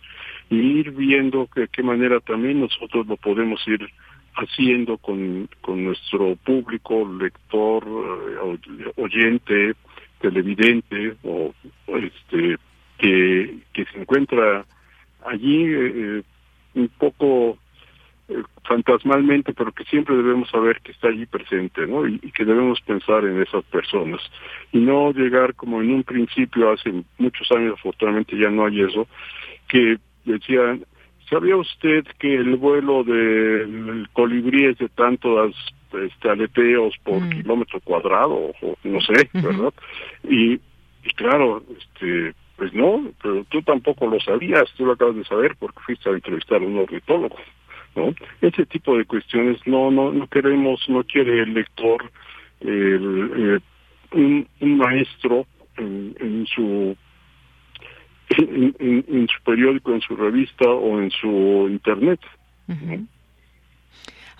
y ir viendo de qué manera también nosotros lo podemos ir haciendo con, con nuestro público, lector, eh, oyente, televidente, o este que, que se encuentra allí eh, un poco eh, fantasmalmente, pero que siempre debemos saber que está allí presente, ¿no? Y, que debemos pensar en esas personas y no llegar como en un principio hace muchos años, afortunadamente ya no hay eso, que decían, ¿sabía usted que el vuelo del colibrí es de tantos este, aleteos por mm. kilómetro cuadrado, o no sé, ¿verdad? y, y claro, este pues no, pero tú tampoco lo sabías, tú lo acabas de saber porque fuiste a entrevistar a un ornitólogo. ¿No? Ese tipo de cuestiones no no no queremos, no quiere el lector el, un, un, maestro en, en su en, en, su periódico, en su revista o en su internet.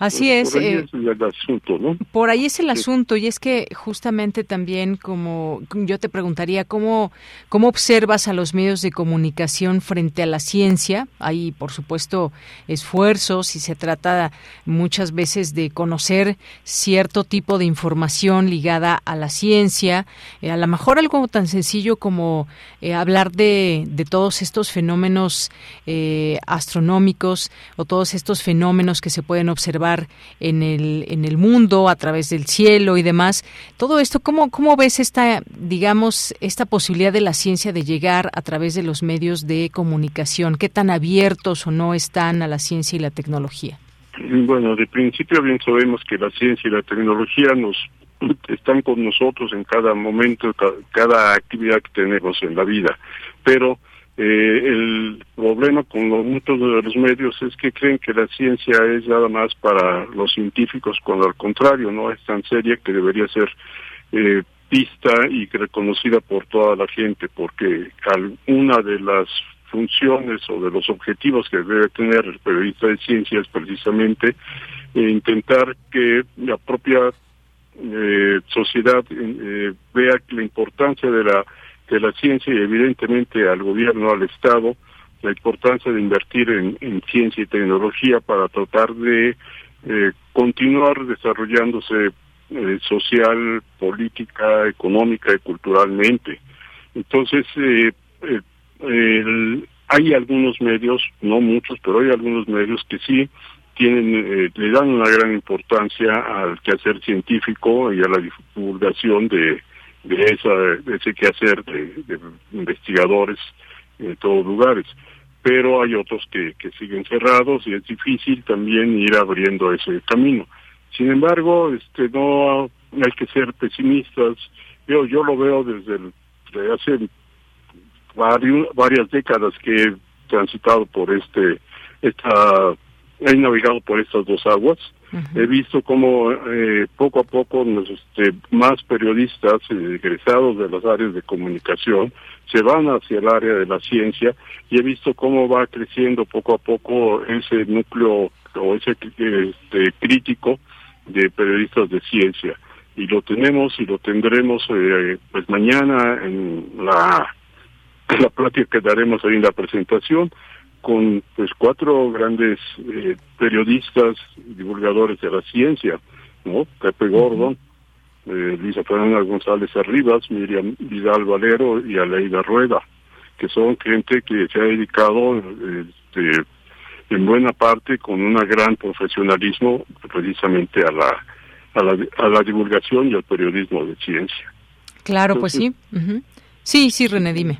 Así es. Por ahí, eh, es el asunto, ¿no? por ahí es el asunto y es que justamente también como yo te preguntaría cómo cómo observas a los medios de comunicación frente a la ciencia. Hay por supuesto esfuerzos y se trata muchas veces de conocer cierto tipo de información ligada a la ciencia. Eh, a lo mejor algo tan sencillo como eh, hablar de, de todos estos fenómenos astronómicos o todos estos fenómenos que se pueden observar en el, en el mundo a través del cielo y demás. Todo esto, ¿cómo, ¿cómo ves esta, digamos, esta posibilidad de la ciencia de llegar a través de los medios de comunicación? ¿Qué tan abiertos o no están a la ciencia y la tecnología? Bueno, de principio bien sabemos que la ciencia y la tecnología nos están con nosotros en cada momento, cada actividad que tenemos en la vida, pero eh, el problema con muchos de los medios es que creen que la ciencia es nada más para los científicos, cuando al contrario no es tan seria que debería ser eh, vista y reconocida por toda la gente, porque una de las funciones o de los objetivos que debe tener el periodista de ciencia es precisamente eh, intentar que la propia eh, sociedad eh, vea la importancia de la de la ciencia y evidentemente al gobierno, al Estado, la importancia de invertir en, ciencia y tecnología para tratar de eh, continuar desarrollándose eh, social, política, económica y culturalmente. Entonces, eh, hay algunos medios, no muchos, pero hay algunos medios que sí tienen, le dan una gran importancia al quehacer científico y a la divulgación de, de, esa, ese quehacer de, de investigadores en todos lugares. Pero hay otros que, que siguen cerrados y es difícil también ir abriendo ese camino. Sin embargo, este no hay que ser pesimistas. Yo, yo lo veo desde, hace varias décadas que he transitado por este, esta, he navegado por estas dos aguas He visto cómo eh, poco a poco este, más periodistas eh, egresados de las áreas de comunicación se van hacia el área de la ciencia y he visto cómo va creciendo poco a poco ese núcleo o ese este, crítico de periodistas de ciencia. Y lo tenemos y lo tendremos eh, pues mañana en la [clears throat] la plática que daremos ahí en la presentación con pues cuatro grandes eh, periodistas divulgadores de la ciencia, ¿no? Pepe Gordon, eh, Lisa Fernanda González Arribas, Miriam Vidal Valero y Aleida Rueda, que son gente que se ha dedicado este, en buena parte con un gran profesionalismo precisamente a la, a la, a la divulgación y al periodismo de ciencia. Claro, pues sí. Sí, sí, René, dime.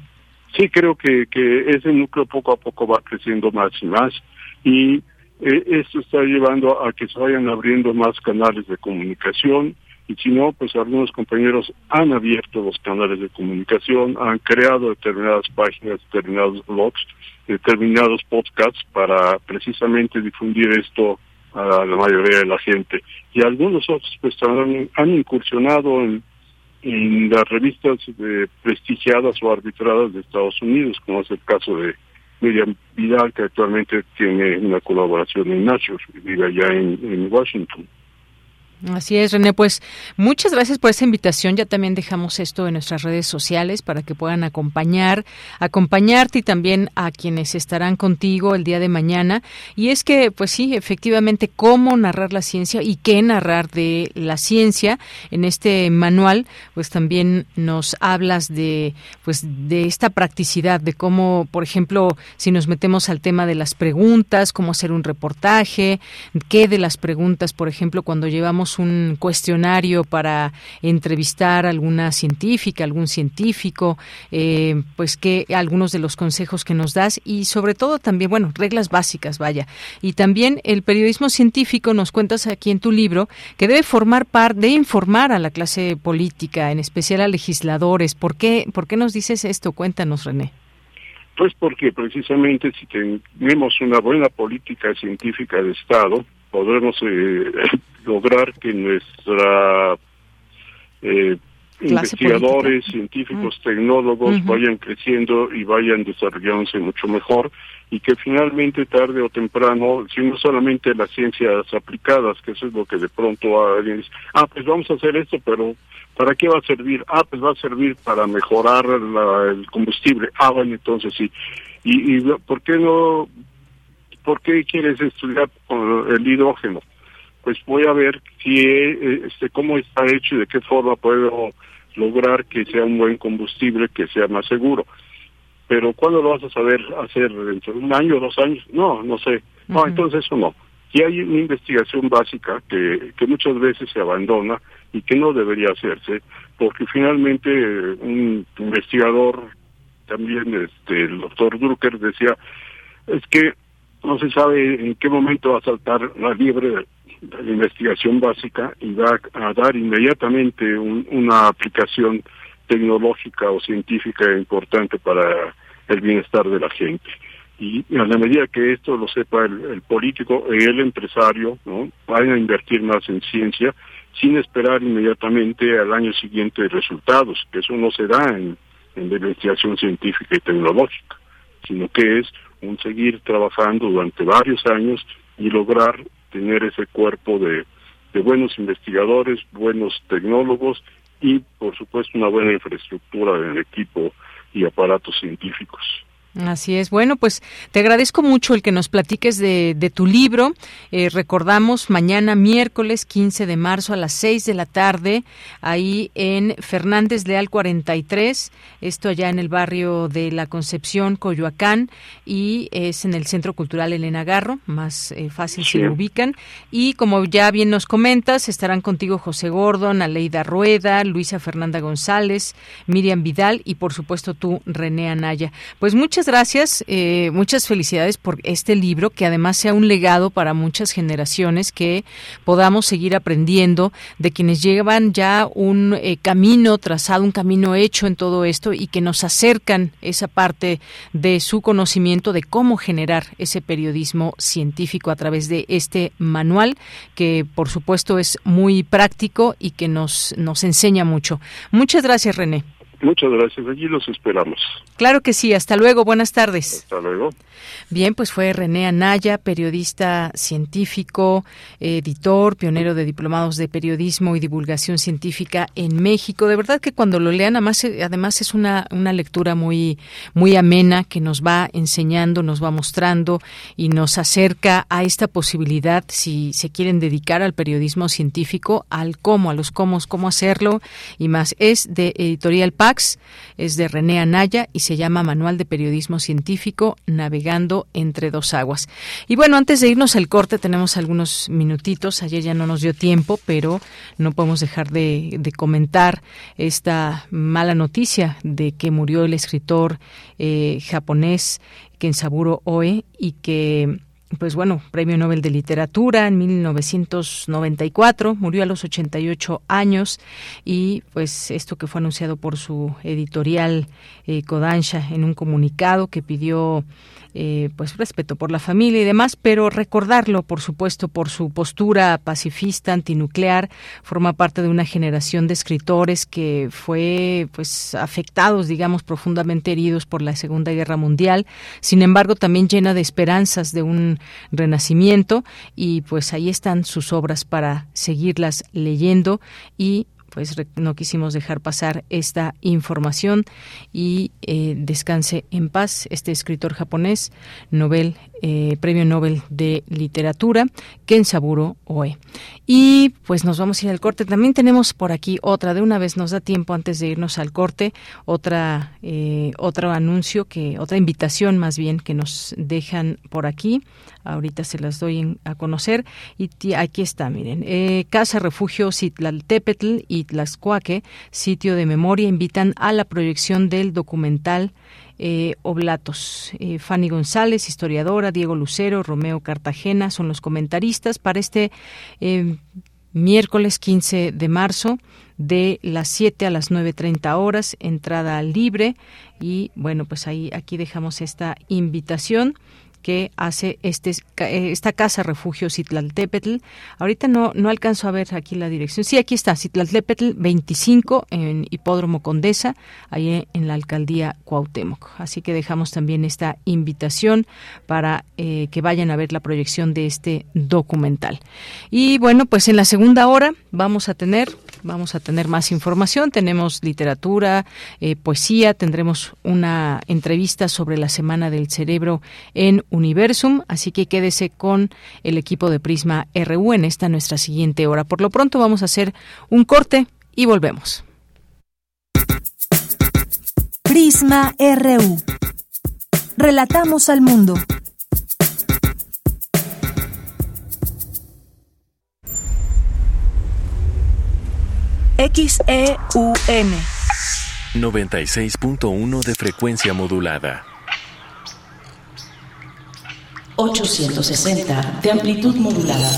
Sí creo que, que ese núcleo poco a poco va creciendo más y más y eh, esto está llevando a que se vayan abriendo más canales de comunicación y si no, pues algunos compañeros han abierto los canales de comunicación, han creado determinadas páginas, determinados blogs, determinados podcasts para precisamente difundir esto a la mayoría de la gente. Y algunos otros pues han, han incursionado en, en las revistas de prestigiadas o arbitradas de Estados Unidos, como es el caso de Miriam Vidal, que actualmente tiene una colaboración en Nature, vive allá en Washington. Así es, René. Pues muchas gracias por esa invitación. Ya también dejamos esto en nuestras redes sociales para que puedan acompañar, acompañarte y también a quienes estarán contigo el día de mañana. Y es que, pues sí, efectivamente, cómo narrar la ciencia y qué narrar de la ciencia. En este manual, pues también nos hablas de, pues, de esta practicidad, de cómo, por ejemplo, si nos metemos al tema de las preguntas, cómo hacer un reportaje, qué de las preguntas, por ejemplo, cuando llevamos un cuestionario para entrevistar a alguna científica, algún científico, eh, pues que algunos de los consejos que nos das y sobre todo también, bueno, reglas básicas, vaya. Y también el periodismo científico, nos cuentas aquí en tu libro, que debe formar parte, de informar a la clase política, en especial a legisladores. ¿Por qué, ¿Por qué nos dices esto? Cuéntanos, René. Pues porque precisamente si tenemos una buena política científica de Estado, podremos eh, lograr que nuestra eh, investigadores, científicos, mm. tecnólogos vayan creciendo y vayan desarrollándose mucho mejor y que finalmente tarde o temprano, si no solamente las ciencias aplicadas, que eso es lo que de pronto alguien dice, ah, pues vamos a hacer esto, pero ¿para qué va a servir? Ah, pues va a servir para mejorar el combustible. Ah, bueno, entonces sí. ¿Y, y por qué no ¿por qué quieres estudiar el hidrógeno? Pues voy a ver si, eh, este, cómo está hecho y de qué forma puedo lograr que sea un buen combustible, que sea más seguro. Pero ¿cuándo lo vas a saber hacer? ¿Dentro de un año, dos años? No, no sé. No, entonces eso no. Y hay una investigación básica que, que muchas veces se abandona y que no debería hacerse, porque finalmente un investigador, también este, el doctor Drucker decía, es que no se sabe en qué momento va a saltar la liebre la investigación básica y va a dar inmediatamente una aplicación tecnológica o científica importante para el bienestar de la gente. Y a la medida que esto lo sepa el, político y el empresario, ¿no? van a invertir más en ciencia sin esperar inmediatamente al año siguiente resultados, que eso no se da en, en la investigación científica y tecnológica, sino que es un seguir trabajando durante varios años y lograr tener ese cuerpo de, buenos investigadores, buenos tecnólogos y, por supuesto, una buena infraestructura en equipo y aparatos científicos. Así es. Bueno, pues te agradezco mucho el que nos platiques de, de tu libro. Eh, recordamos mañana miércoles 15 de marzo a las 6 de la tarde, ahí en Fernández Leal 43, esto allá en el barrio de la Concepción, Coyoacán, y es en el Centro Cultural Elena Garro, más eh, fácil si lo ubican. Y como ya bien nos comentas, estarán contigo José Gordon, Aleida Rueda, Luisa Fernanda González, Miriam Vidal y por supuesto tú, René Anaya. Pues muchas muchas gracias, eh, muchas felicidades por este libro, que además sea un legado para muchas generaciones, que podamos seguir aprendiendo de quienes llevan ya un eh, camino trazado, un camino hecho en todo esto y que nos acercan esa parte de su conocimiento de cómo generar ese periodismo científico a través de este manual, que por supuesto es muy práctico y que nos, nos enseña mucho. Muchas gracias, René. Muchas gracias, allí los esperamos. Claro que sí, hasta luego, buenas tardes. Hasta luego. Bien, pues fue René Anaya, periodista científico, editor, pionero de diplomados de periodismo y divulgación científica en México. De verdad que cuando lo lean, además, además es una, una lectura muy, muy amena que nos va enseñando, nos va mostrando y nos acerca a esta posibilidad, si se quieren dedicar al periodismo científico, al cómo, a los cómo, cómo hacerlo y más. Es de Editorial Paz Max, es de René Anaya y se llama Manual de Periodismo Científico Navegando entre dos aguas. Y bueno, antes de irnos al corte tenemos algunos minutitos, ayer ya no nos dio tiempo, pero no podemos dejar de, comentar esta mala noticia de que murió el escritor eh, japonés Kensaburo Oe y que pues bueno, Premio Nobel de Literatura en 1994, murió a los 88 años y pues esto que fue anunciado por su editorial eh, Kodansha en un comunicado que pidió eh, pues respeto por la familia y demás, pero recordarlo, por supuesto, por su postura pacifista, antinuclear, forma parte de una generación de escritores que fue pues afectados, digamos, profundamente heridos por la Segunda Guerra Mundial, sin embargo, también llena de esperanzas de un renacimiento y pues ahí están sus obras para seguirlas leyendo y pues no quisimos dejar pasar esta información y eh, descanse en paz este escritor japonés, Nobel, eh, Premio Nobel de Literatura, Kensaburo Oe. Y pues nos vamos a ir al corte. También tenemos por aquí otra, de una vez nos da tiempo antes de irnos al corte, otra, eh, otro anuncio, que otra invitación más bien que nos dejan por aquí ahorita se las doy a conocer y aquí está, miren, eh, Casa Refugio Citlaltépetl y Tlaxcuaque, sitio de memoria, invitan a la proyección del documental eh, Oblatos. Eh, Fanny González, historiadora, Diego Lucero, Romeo Cartagena son los comentaristas para este miércoles 15 de marzo de las 7 a las 9.30 horas, entrada libre y bueno, pues ahí aquí dejamos esta invitación que hace este, eh, esta casa refugio Citlaltépetl. Ahorita no, no alcanzo a ver aquí la dirección. Sí, aquí está, Citlaltépetl 25 en Hipódromo Condesa, ahí en la alcaldía Cuauhtémoc. Así que dejamos también esta invitación para eh, que vayan a ver la proyección de este documental. Y bueno, pues en la segunda hora vamos a tener vamos a tener más información. Tenemos literatura, eh, poesía, tendremos una entrevista sobre la Semana del Cerebro en Universum, así que quédese con el equipo de Prisma RU en esta nuestra siguiente hora. Por lo pronto vamos a hacer un corte y volvemos. Prisma RU. Relatamos al mundo. XEUN 96.1 de frecuencia modulada. 860 de amplitud modulada.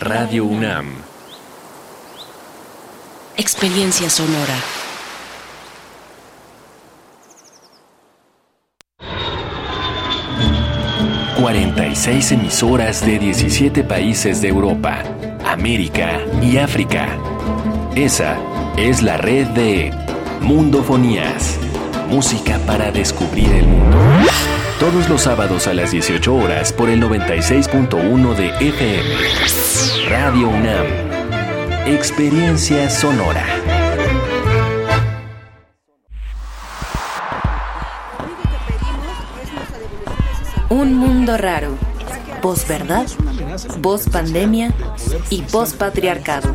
Radio UNAM. Experiencia sonora. ...46 emisoras de 17 países de Europa, América y África. Esa es la red de Mundofonías, música para descubrir el mundo. Todos los sábados a las 18 horas por el 96.1 de FM. Radio UNAM. Experiencia sonora. Un mundo raro. Posverdad, post pandemia y post patriarcado.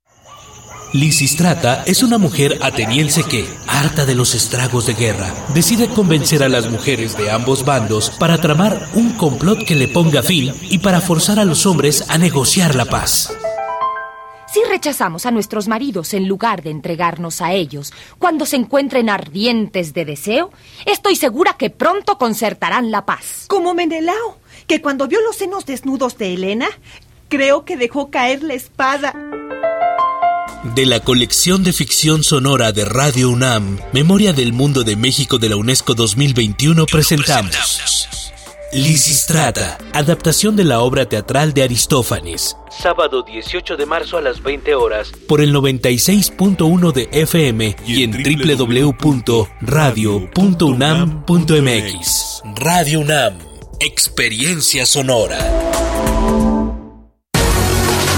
Lisistrata es una mujer ateniense que, harta de los estragos de guerra, decide convencer a las mujeres de ambos bandos para tramar un complot que le ponga fin y para forzar a los hombres a negociar la paz. Si rechazamos a nuestros maridos en lugar de entregarnos a ellos cuando se encuentren ardientes de deseo, estoy segura que pronto concertarán la paz. Como Menelao, que cuando vio los senos desnudos de Elena, creo que dejó caer la espada. De la colección de ficción sonora de Radio UNAM, Memoria del Mundo de México de la UNESCO 2021, presentamos Lisistrata, adaptación de la obra teatral de Aristófanes. Sábado 18 de marzo a las 20 horas por el 96.1 de FM y en www.radio.unam.mx. Radio UNAM, experiencia sonora.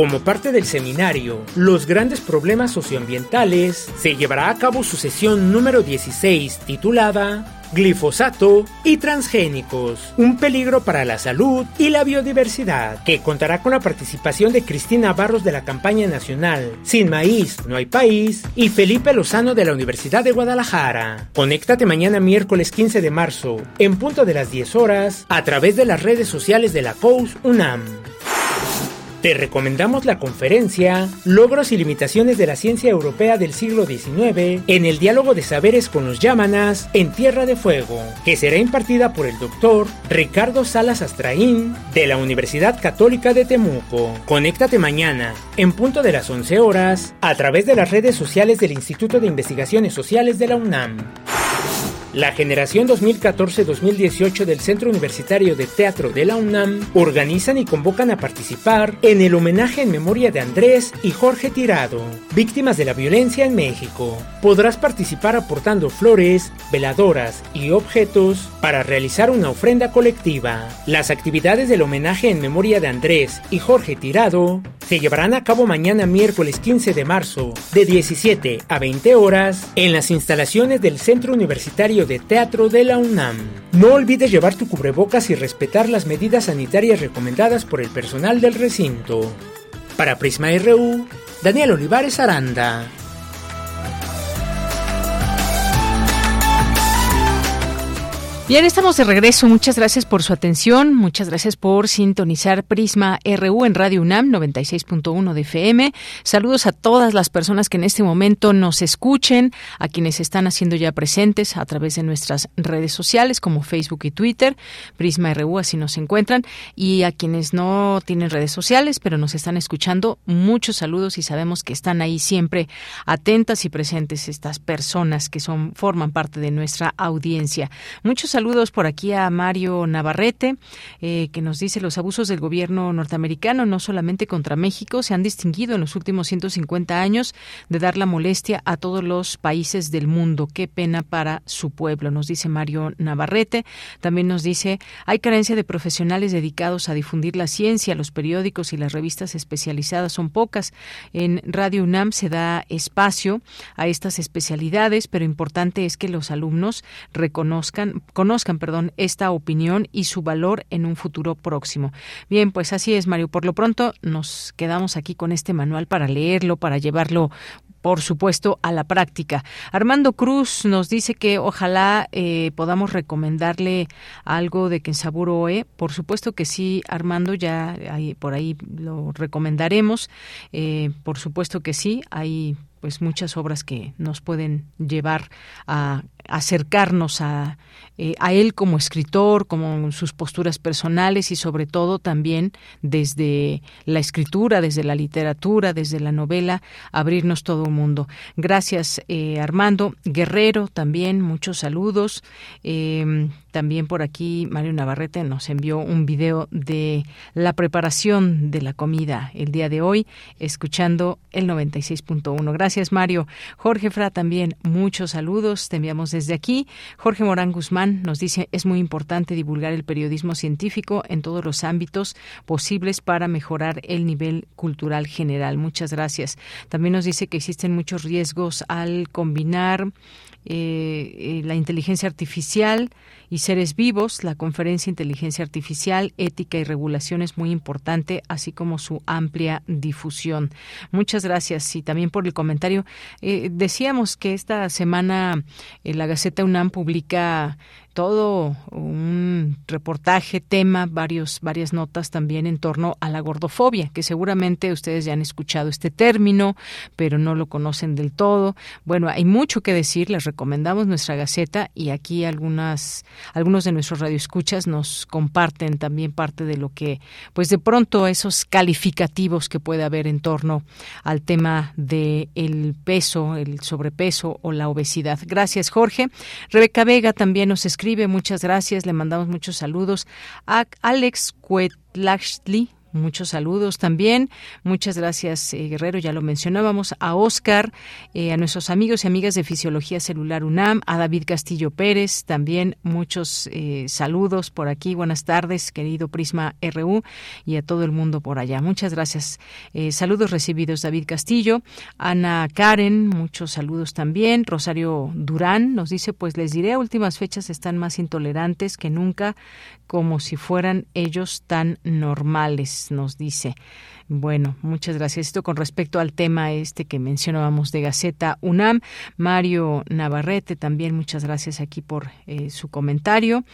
Como parte del seminario Los grandes problemas socioambientales, se llevará a cabo su sesión número 16 titulada glifosato y transgénicos, un peligro para la salud y la biodiversidad, que contará con la participación de Cristina Barros de la campaña nacional Sin Maíz, No hay País y Felipe Lozano de la Universidad de Guadalajara. Conéctate mañana miércoles 15 de marzo, en punto de las 10 horas, a través de las redes sociales de la COUS UNAM. Te recomendamos la conferencia Logros y limitaciones de la ciencia europea del siglo XIX en el diálogo de saberes con los Yámanas en Tierra de Fuego, que será impartida por el doctor Ricardo Salas Astraín de la Universidad Católica de Temuco. Conéctate mañana, en punto de las 11 horas, a través de las redes sociales del Instituto de Investigaciones Sociales de la UNAM. La generación 2014-2018 del Centro Universitario de Teatro de la UNAM organizan y convocan a participar en el homenaje en memoria de Andrés y Jorge Tirado, víctimas de la violencia en México. Podrás participar aportando flores, veladoras y objetos para realizar una ofrenda colectiva. Las actividades del homenaje en memoria de Andrés y Jorge Tirado se llevarán a cabo mañana miércoles 15 de marzo de 17 a 20 horas en las instalaciones del Centro Universitario de Teatro de la UNAM. No olvides llevar tu cubrebocas y respetar las medidas sanitarias recomendadas por el personal del recinto. Para Prisma RU, Daniel Olivares Aranda. Bien, estamos de regreso. Muchas gracias por su atención. Muchas gracias por sintonizar Prisma RU en Radio UNAM 96.1 de FM. Saludos a todas las personas que en este momento nos escuchen, a quienes están haciendo ya presentes a través de nuestras redes sociales como Facebook y Twitter. Prisma RU así nos encuentran. Y a quienes no tienen redes sociales, pero nos están escuchando, muchos saludos y sabemos que están ahí siempre atentas y presentes estas personas que son forman parte de nuestra audiencia. Muchos saludos por aquí a Mario Navarrete, eh, que nos dice los abusos del gobierno norteamericano, no solamente contra México, se han distinguido en los últimos 150 años de dar la molestia a todos los países del mundo. Qué pena para su pueblo, nos dice Mario Navarrete. También nos dice, hay carencia de profesionales dedicados a difundir la ciencia, los periódicos y las revistas especializadas son pocas. En Radio UNAM se da espacio a estas especialidades, pero importante es que los alumnos reconozcan, conozcan, perdón, esta opinión y su valor en un futuro próximo. Bien, pues así es, Mario. Por lo pronto nos quedamos aquí con este manual para leerlo, para llevarlo por supuesto, a la práctica. Armando Cruz nos dice que ojalá eh, podamos recomendarle algo de Kensaburo Oe. Por supuesto que sí, Armando, ya por ahí lo recomendaremos. Eh, por supuesto que sí, hay pues muchas obras que nos pueden llevar a acercarnos a, eh, a él como escritor, como sus posturas personales y sobre todo también desde la escritura, desde la literatura, desde la novela, abrirnos todo el mundo. Gracias eh, Armando Guerrero, también muchos saludos. Eh, también por aquí Mario Navarrete nos envió un video de la preparación de la comida el día de hoy, escuchando el 96.1. Gracias Mario. Jorge Fra también muchos saludos. Te enviamos desde aquí. Jorge Morán Guzmán nos dice es muy importante divulgar el periodismo científico en todos los ámbitos posibles para mejorar el nivel cultural general. Muchas gracias. También nos dice que existen muchos riesgos al combinar eh, eh, la inteligencia artificial y seres vivos. La conferencia Inteligencia Artificial, Ética y Regulación es muy importante, así como su amplia difusión. Muchas gracias y también por el comentario. Eh, decíamos que esta semana la Gaceta UNAM publica todo un reportaje, tema, varios, varias notas también en torno a la gordofobia, que seguramente ustedes ya han escuchado este término, pero no lo conocen del todo. Bueno, hay mucho que decir, les recomendamos nuestra gaceta y aquí algunas, algunos de nuestros radioescuchas nos comparten también parte de lo que, pues de pronto esos calificativos que puede haber en torno al tema del el peso, el sobrepeso o la obesidad. Gracias, Jorge. Rebeca Vega también nos escribe escribe, muchas gracias, le mandamos muchos saludos a Alex Cuetlaxli, Muchos saludos también. Muchas gracias, eh, Guerrero. Ya lo mencionábamos. A Oscar, eh, a nuestros amigos y amigas de Fisiología Celular UNAM, a David Castillo Pérez, también muchos eh, saludos por aquí. Buenas tardes, querido Prisma RU, y a todo el mundo por allá. Muchas gracias. saludos recibidos, David Castillo. Ana Karen, muchos saludos también. Rosario Durán nos dice, pues les diré, últimas fechas están más intolerantes que nunca, como si fueran ellos tan normales nos dice. Bueno, muchas gracias. Esto con respecto al tema este que mencionábamos de Gaceta UNAM. Mario Navarrete también, muchas gracias aquí por eh, su comentario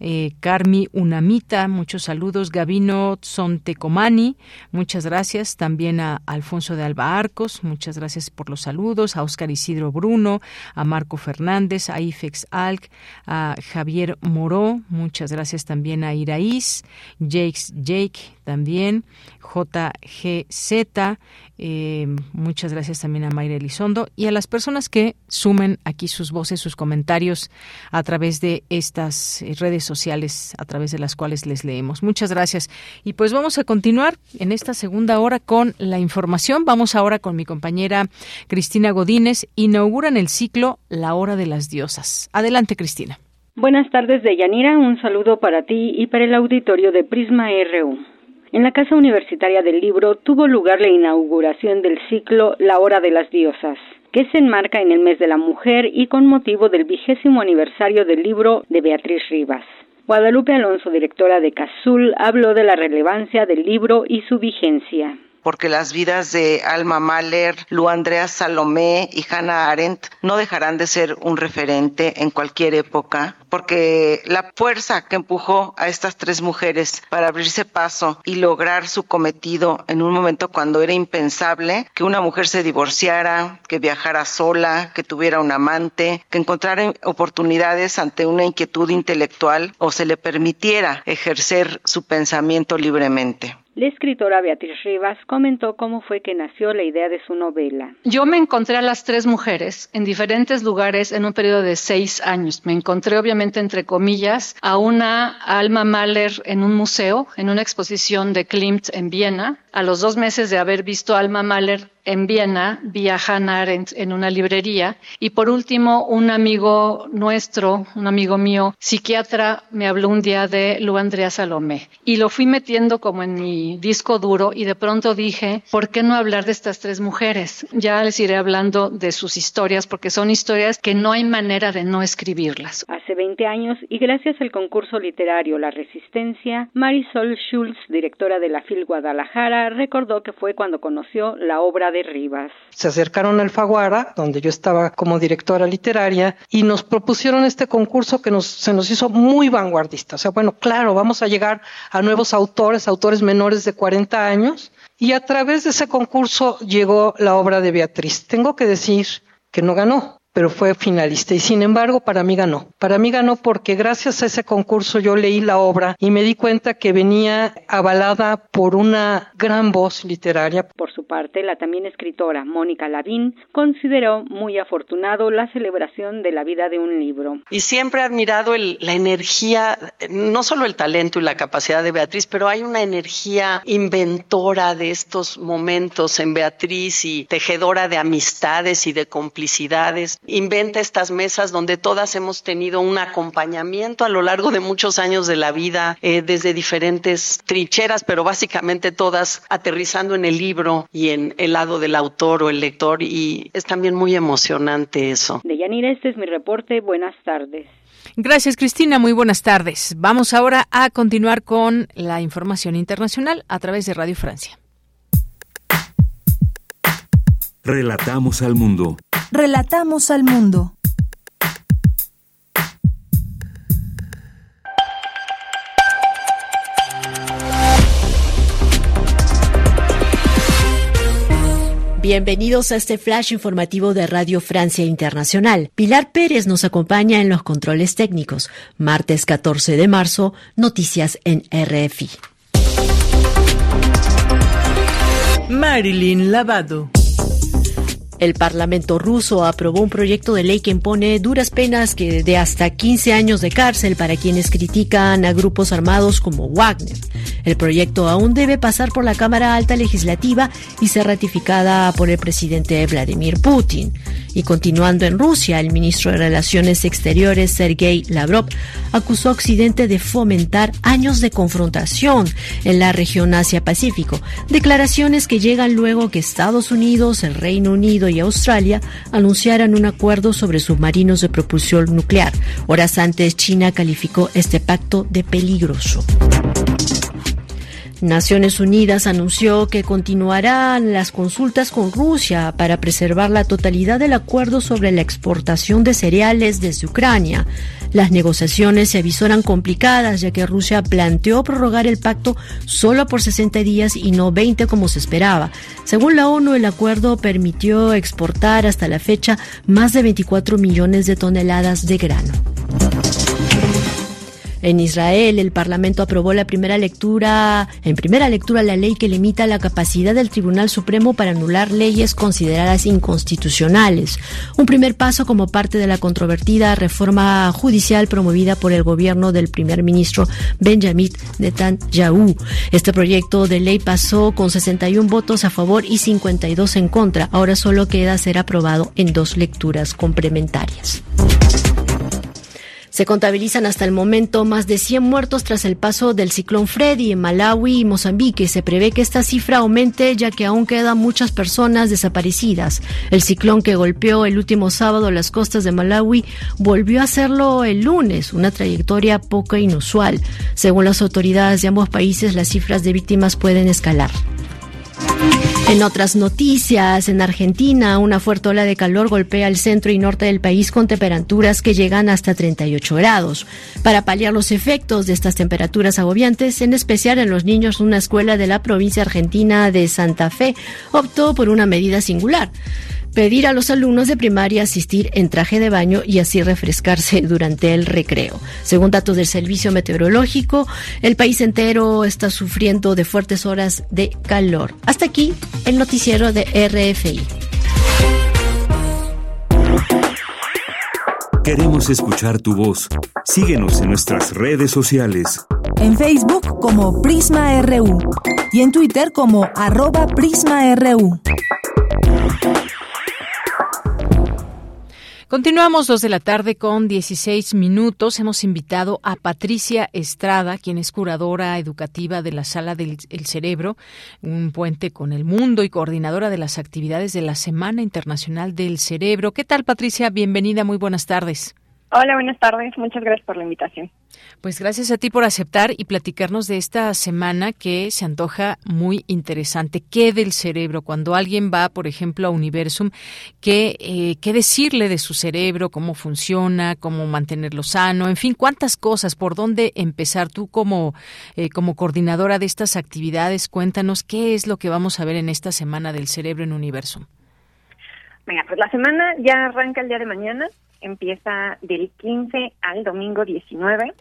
eh, Carmi Unamita, muchos saludos, Gabino Tzontecomani, muchas gracias, también a Alfonso de Alba Arcos, muchas gracias por los saludos, a Oscar Isidro Bruno, a Marco Fernández, a Ifex Alc, a Javier Moró, muchas gracias también a Iraís, Jakes Jake también, JGZ, eh, muchas gracias también a Mayra Elizondo y a las personas que sumen aquí sus voces, sus comentarios a través de estas eh, redes sociales a través de las cuales les leemos. Muchas gracias. Y pues vamos a continuar en esta segunda hora con la información. Vamos ahora con mi compañera Cristina Godínez. Inauguran el ciclo La Hora de las Diosas. Adelante, Cristina. Buenas tardes, Deyanira. Un saludo para ti y para el auditorio de Prisma RU. En la Casa Universitaria del Libro tuvo lugar la inauguración del ciclo La Hora de las Diosas, que se enmarca en el mes de la mujer y con motivo del vigésimo aniversario del libro de Beatriz Rivas. Guadalupe Alonso, directora de CASUL, habló de la relevancia del libro y su vigencia porque las vidas de Alma Mahler, Lu Andrea Salomé y Hannah Arendt no dejarán de ser un referente en cualquier época, porque la fuerza que empujó a estas tres mujeres para abrirse paso y lograr su cometido en un momento cuando era impensable que una mujer se divorciara, que viajara sola, que tuviera un amante, que encontrara oportunidades ante una inquietud intelectual o se le permitiera ejercer su pensamiento libremente. La escritora Beatriz Rivas comentó cómo fue que nació la idea de su novela. Yo me encontré a las tres mujeres en diferentes lugares en un periodo de seis años. Me encontré, obviamente, entre comillas, a una Alma Mahler en un museo, en una exposición de Klimt en Viena. A los dos meses de haber visto Alma Mahler en Viena, vi a Hannah Arendt en una librería. Y por último, un amigo nuestro, un amigo mío, psiquiatra, me habló un día de Lu Andrea Salomé. Y lo fui metiendo como en mi disco duro y de pronto dije, ¿por qué no hablar de estas tres mujeres? Ya les iré hablando de sus historias porque son historias que no hay manera de no escribirlas. Hace 20 años y gracias al concurso literario La Resistencia, Marisol Schulz, directora de la FIL Guadalajara, recordó que fue cuando conoció la obra de Rivas. Se acercaron al Faguara, donde yo estaba como directora literaria, y nos propusieron este concurso que nos, se nos hizo muy vanguardista. O sea, bueno, claro, vamos a llegar a nuevos autores, autores menores de 40 años, y a través de ese concurso llegó la obra de Beatriz. Tengo que decir que no ganó, pero fue finalista y sin embargo para mí ganó. Para mí ganó porque gracias a ese concurso yo leí la obra y me di cuenta que venía avalada por una gran voz literaria. Por su parte, la también escritora Mónica Lavín consideró muy afortunado la celebración de la vida de un libro. Y siempre he admirado la energía, no solo el talento y la capacidad de Beatriz, pero hay una energía inventora de estos momentos en Beatriz y tejedora de amistades y de complicidades inventa estas mesas donde todas hemos tenido un acompañamiento a lo largo de muchos años de la vida, eh, desde diferentes trincheras, pero básicamente todas aterrizando en el libro y en el lado del autor o el lector y es también muy emocionante eso. De Yanira, este es mi reporte. Buenas tardes. Gracias, Cristina. Muy buenas tardes. Vamos ahora a continuar con la información internacional a través de Radio Francia. Relatamos al mundo. Relatamos al mundo. Bienvenidos a este flash informativo de Radio Francia Internacional. Pilar Pérez nos acompaña en los controles técnicos. Martes 14 de marzo, noticias en RFI. Marilyn Lavado. El Parlamento ruso aprobó un proyecto de ley que impone duras penas que de hasta 15 años de cárcel para quienes critican a grupos armados como Wagner. El proyecto aún debe pasar por la Cámara Alta Legislativa y ser ratificada por el presidente Vladimir Putin. Y continuando en Rusia, el ministro de Relaciones Exteriores, Sergei Lavrov, acusó a Occidente de fomentar años de confrontación en la región Asia-Pacífico. Declaraciones que llegan luego que Estados Unidos, el Reino Unido y Australia anunciaran un acuerdo sobre submarinos de propulsión nuclear. Horas antes, China calificó este pacto de peligroso. Naciones Unidas anunció que continuarán las consultas con Rusia para preservar la totalidad del acuerdo sobre la exportación de cereales desde Ucrania. Las negociaciones se avisoran complicadas ya que Rusia planteó prorrogar el pacto solo por 60 días y no 20 como se esperaba. Según la ONU, el acuerdo permitió exportar hasta la fecha más de 24 millones de toneladas de grano. En Israel, el Parlamento aprobó la primera lectura, en primera lectura la ley que limita la capacidad del Tribunal Supremo para anular leyes consideradas inconstitucionales. Un primer paso como parte de la controvertida reforma judicial promovida por el gobierno del primer ministro Benjamin Netanyahu. Este proyecto de ley pasó con 61 votos a favor y 52 en contra. Ahora solo queda ser aprobado en dos lecturas complementarias. Se contabilizan hasta el momento más de 100 muertos tras el paso del ciclón Freddy en Malawi y Mozambique. Se prevé que esta cifra aumente ya que aún quedan muchas personas desaparecidas. El ciclón que golpeó el último sábado las costas de Malawi volvió a hacerlo el lunes, una trayectoria poco inusual. Según las autoridades de ambos países, las cifras de víctimas pueden escalar. En otras noticias, en Argentina, una fuerte ola de calor golpea el centro y norte del país con temperaturas que llegan hasta 38 grados. Para paliar los efectos de estas temperaturas agobiantes, en especial en los niños, una escuela de la provincia argentina de Santa Fe optó por una medida singular pedir a los alumnos de primaria asistir en traje de baño y así refrescarse [laughs] durante el recreo. Según datos del Servicio Meteorológico, el país entero está sufriendo de fuertes horas de calor. Hasta aquí el noticiero de RFI. Queremos escuchar tu voz. Síguenos en nuestras redes sociales. En Facebook como Prisma RU y en Twitter como arroba PrismaRU. Continuamos dos de la tarde con 16 minutos. Hemos invitado a Patricia Estrada, quien es curadora educativa de la Sala del Cerebro, un puente con el mundo y coordinadora de las actividades de la Semana Internacional del Cerebro. ¿Qué tal, Patricia? Bienvenida, muy buenas tardes. Hola, buenas tardes. Muchas gracias por la invitación. Pues gracias a ti por aceptar y platicarnos de esta semana que se antoja muy interesante. ¿Qué del cerebro? Cuando alguien va, por ejemplo, a Universum, ¿qué, eh, qué decirle de su cerebro? ¿Cómo funciona? ¿Cómo mantenerlo sano? En fin, ¿cuántas cosas? ¿Por dónde empezar? Tú como, eh, como coordinadora de estas actividades, cuéntanos qué es lo que vamos a ver en esta semana del cerebro en Universum. Venga, pues la semana ya arranca el día de mañana empieza del 15 al domingo 19.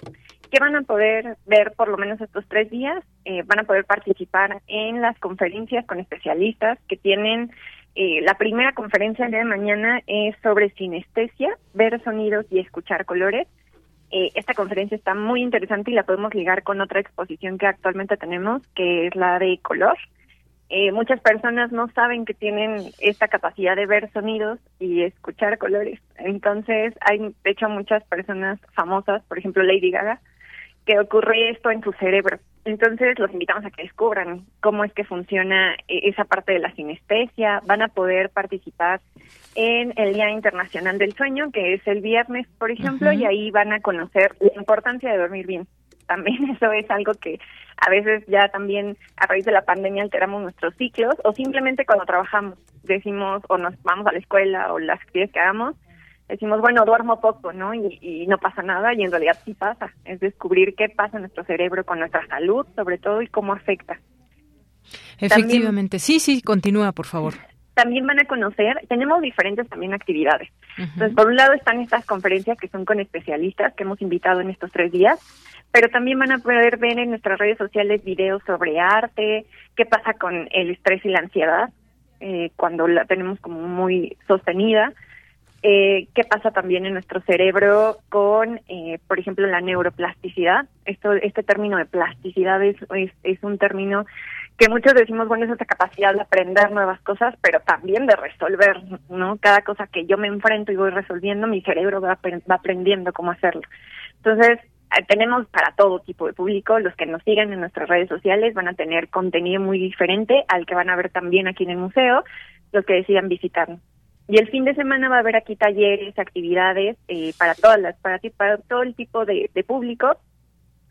que van a poder ver por lo menos estos tres días? Eh, van a poder participar en las conferencias con especialistas que tienen. Eh, la primera conferencia el día de mañana es sobre sinestesia, ver sonidos y escuchar colores. Eh, esta conferencia está muy interesante y la podemos ligar con otra exposición que actualmente tenemos, que es la de color. Eh, muchas personas no saben que tienen esta capacidad de ver sonidos y escuchar colores. Entonces, hay, de hecho, muchas personas famosas, por ejemplo, Lady Gaga, que ocurre esto en su cerebro. Entonces, los invitamos a que descubran cómo es que funciona eh, esa parte de la sinestesia. Van a poder participar en el Día Internacional del Sueño, que es el viernes, por ejemplo, y ahí van a conocer la importancia de dormir bien también [laughs] eso es algo que a veces ya también a raíz de la pandemia alteramos nuestros ciclos o simplemente cuando trabajamos decimos o nos vamos a la escuela o las actividades que hagamos decimos bueno duermo poco no y, no pasa nada y en realidad sí pasa. Es descubrir qué pasa en nuestro cerebro con nuestra salud sobre todo y cómo afecta. Efectivamente. Sí sí continúa por favor también van a conocer, tenemos diferentes también actividades. Entonces, por un lado están estas conferencias que son con especialistas que hemos invitado en estos tres días, pero también van a poder ver en nuestras redes sociales videos sobre arte, qué pasa con el estrés y la ansiedad eh, cuando la tenemos como muy sostenida, eh, qué pasa también en nuestro cerebro con, eh, por ejemplo, la neuroplasticidad. Esto, este término de plasticidad es, es, un término que muchos decimos, bueno, es esta capacidad de aprender nuevas cosas, pero también de resolver, ¿no? Cada cosa que yo me enfrento y voy resolviendo, mi cerebro va, va aprendiendo cómo hacerlo. Entonces, eh, tenemos para todo tipo de público. Los que nos siguen en nuestras redes sociales van a tener contenido muy diferente al que van a ver también aquí en el museo, los que decidan visitarnos. Y el fin de semana va a haber aquí talleres, actividades eh, para todas las, para, para todo el tipo de público.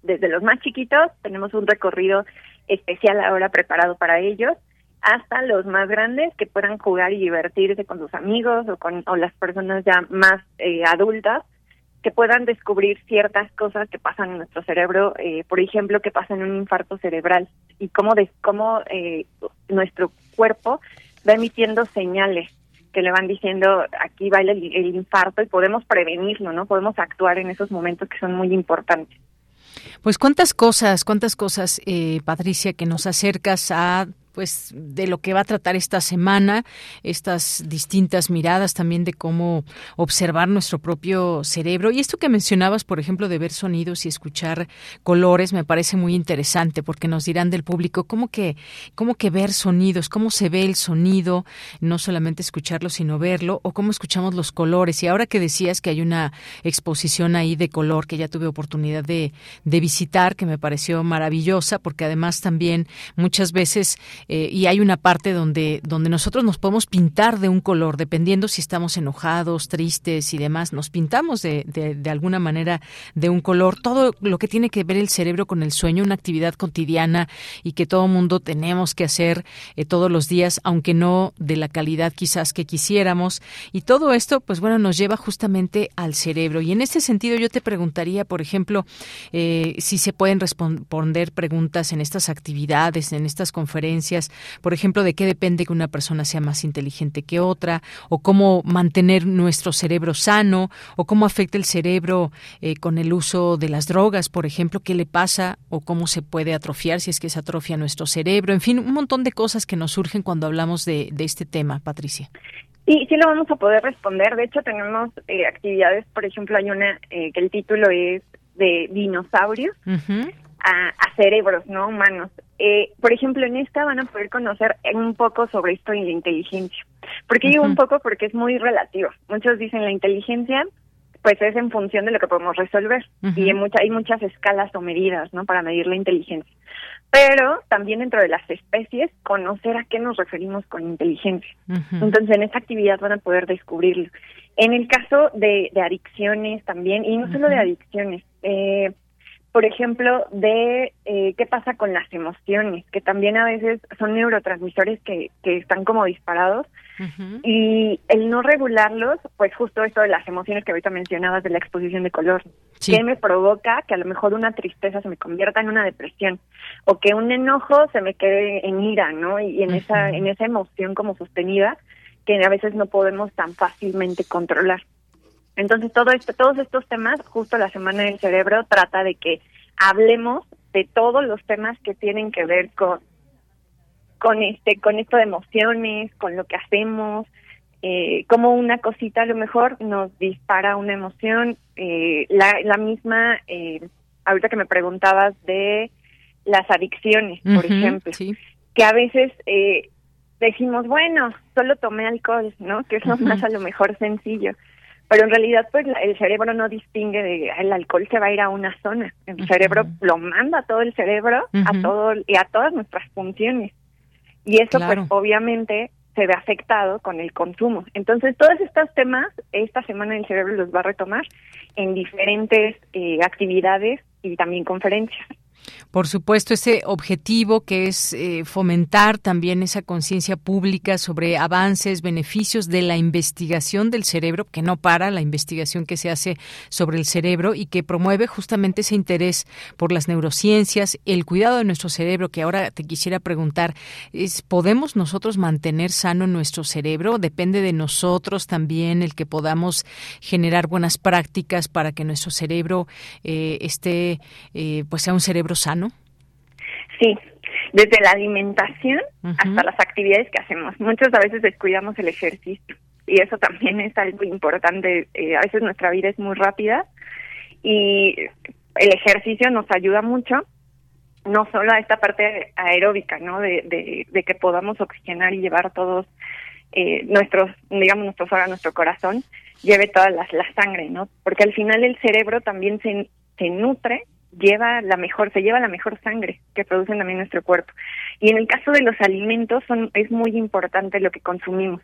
Desde los más chiquitos tenemos un recorrido especial ahora preparado para ellos hasta los más grandes que puedan jugar y divertirse con sus amigos o con o las personas ya más eh, adultas que puedan descubrir ciertas cosas que pasan en nuestro cerebro, eh, por ejemplo, que pasa en un infarto cerebral y cómo, de, cómo eh, nuestro cuerpo va emitiendo señales que le van diciendo aquí va el, el, infarto y podemos prevenirlo, ¿no? Podemos actuar en esos momentos que son muy importantes. Pues cuántas cosas, cuántas cosas, eh, Patricia, que nos acercas a pues de lo que va a tratar esta semana, estas distintas miradas también de cómo observar nuestro propio cerebro. Y esto que mencionabas, por ejemplo, de ver sonidos y escuchar colores, me parece muy interesante porque nos dirán del público cómo que, cómo que ver sonidos, cómo se ve el sonido, no solamente escucharlo, sino verlo, o cómo escuchamos los colores. Y ahora que decías que hay una exposición ahí de color que ya tuve oportunidad de, de visitar, que me pareció maravillosa, porque además también muchas veces eh, y hay una parte donde, donde nosotros nos podemos pintar de un color, dependiendo si estamos enojados, tristes y demás, nos pintamos de, de, alguna manera de un color. Todo lo que tiene que ver el cerebro con el sueño, una actividad cotidiana y que todo mundo tenemos que hacer eh, todos los días, aunque no de la calidad quizás que quisiéramos. Y todo esto, pues bueno, nos lleva justamente al cerebro. Y en este sentido yo te preguntaría, por ejemplo, eh, si se pueden responder preguntas en estas actividades, en estas conferencias, por ejemplo, de qué depende que una persona sea más inteligente que otra, o cómo mantener nuestro cerebro sano, o cómo afecta el cerebro eh, con el uso de las drogas, por ejemplo, qué le pasa o cómo se puede atrofiar si es que se atrofia nuestro cerebro, en fin, un montón de cosas que nos surgen cuando hablamos de, este tema, Patricia. Sí, sí lo vamos a poder responder. De hecho, tenemos eh, actividades, por ejemplo, hay una eh, que el título es de dinosaurios a, cerebros no humanos. Eh, por ejemplo, en esta van a poder conocer un poco sobre esto y la inteligencia. ¿Por qué digo un poco? Porque es muy relativo. Muchos dicen la inteligencia pues es en función de lo que podemos resolver. Y hay, mucha, hay muchas escalas o medidas no para medir la inteligencia. Pero también dentro de las especies conocer a qué nos referimos con inteligencia. Entonces en esta actividad van a poder descubrirlo. En el caso de, adicciones también, y no solo de adicciones, eh, por ejemplo, de eh, qué pasa con las emociones, que también a veces son neurotransmisores que, que están como disparados, y el no regularlos, pues justo esto de las emociones que ahorita mencionabas de la exposición de color, que me provoca que a lo mejor una tristeza se me convierta en una depresión, o que un enojo se me quede en ira, ¿no? Y en esa, en esa emoción como sostenida, que a veces no podemos tan fácilmente controlar. Entonces, todo esto, todos estos temas, justo la Semana del Cerebro trata de que hablemos de todos los temas que tienen que ver con con este con esto de emociones, con lo que hacemos, eh, como una cosita a lo mejor nos dispara una emoción, eh, la, la misma, eh, ahorita que me preguntabas de las adicciones, por ejemplo, que a veces eh, decimos, bueno, solo tomé alcohol, ¿no? Que es lo más a lo mejor sencillo. Pero en realidad, pues el cerebro no distingue de el alcohol se va a ir a una zona. El cerebro lo manda a todo el cerebro, a todo y a todas nuestras funciones. Y eso, pues, obviamente se ve afectado con el consumo. Entonces, todos estos temas, esta semana el cerebro los va a retomar en diferentes eh, actividades y también conferencias. Por supuesto, ese objetivo que es eh, fomentar también esa conciencia pública sobre avances, beneficios de la investigación del cerebro, que no para, la investigación que se hace sobre el cerebro y que promueve justamente ese interés por las neurociencias, el cuidado de nuestro cerebro, que ahora te quisiera preguntar, es, ¿podemos nosotros mantener sano nuestro cerebro? ¿Depende de nosotros también el que podamos generar buenas prácticas para que nuestro cerebro eh, esté, eh, pues sea un cerebro sano? Sí, desde la alimentación hasta las actividades que hacemos. Muchas a veces descuidamos el ejercicio y eso también es algo importante. Eh, a veces nuestra vida es muy rápida y el ejercicio nos ayuda mucho, no solo a esta parte aeróbica, ¿no? De, de, que podamos oxigenar y llevar todos eh, nuestros, digamos, nuestros órganos, nuestro corazón, lleve toda la, la sangre, ¿no? Porque al final el cerebro también se, se nutre lleva la mejor, se lleva la mejor sangre que produce también nuestro cuerpo. Y en el caso de los alimentos son, es muy importante lo que consumimos.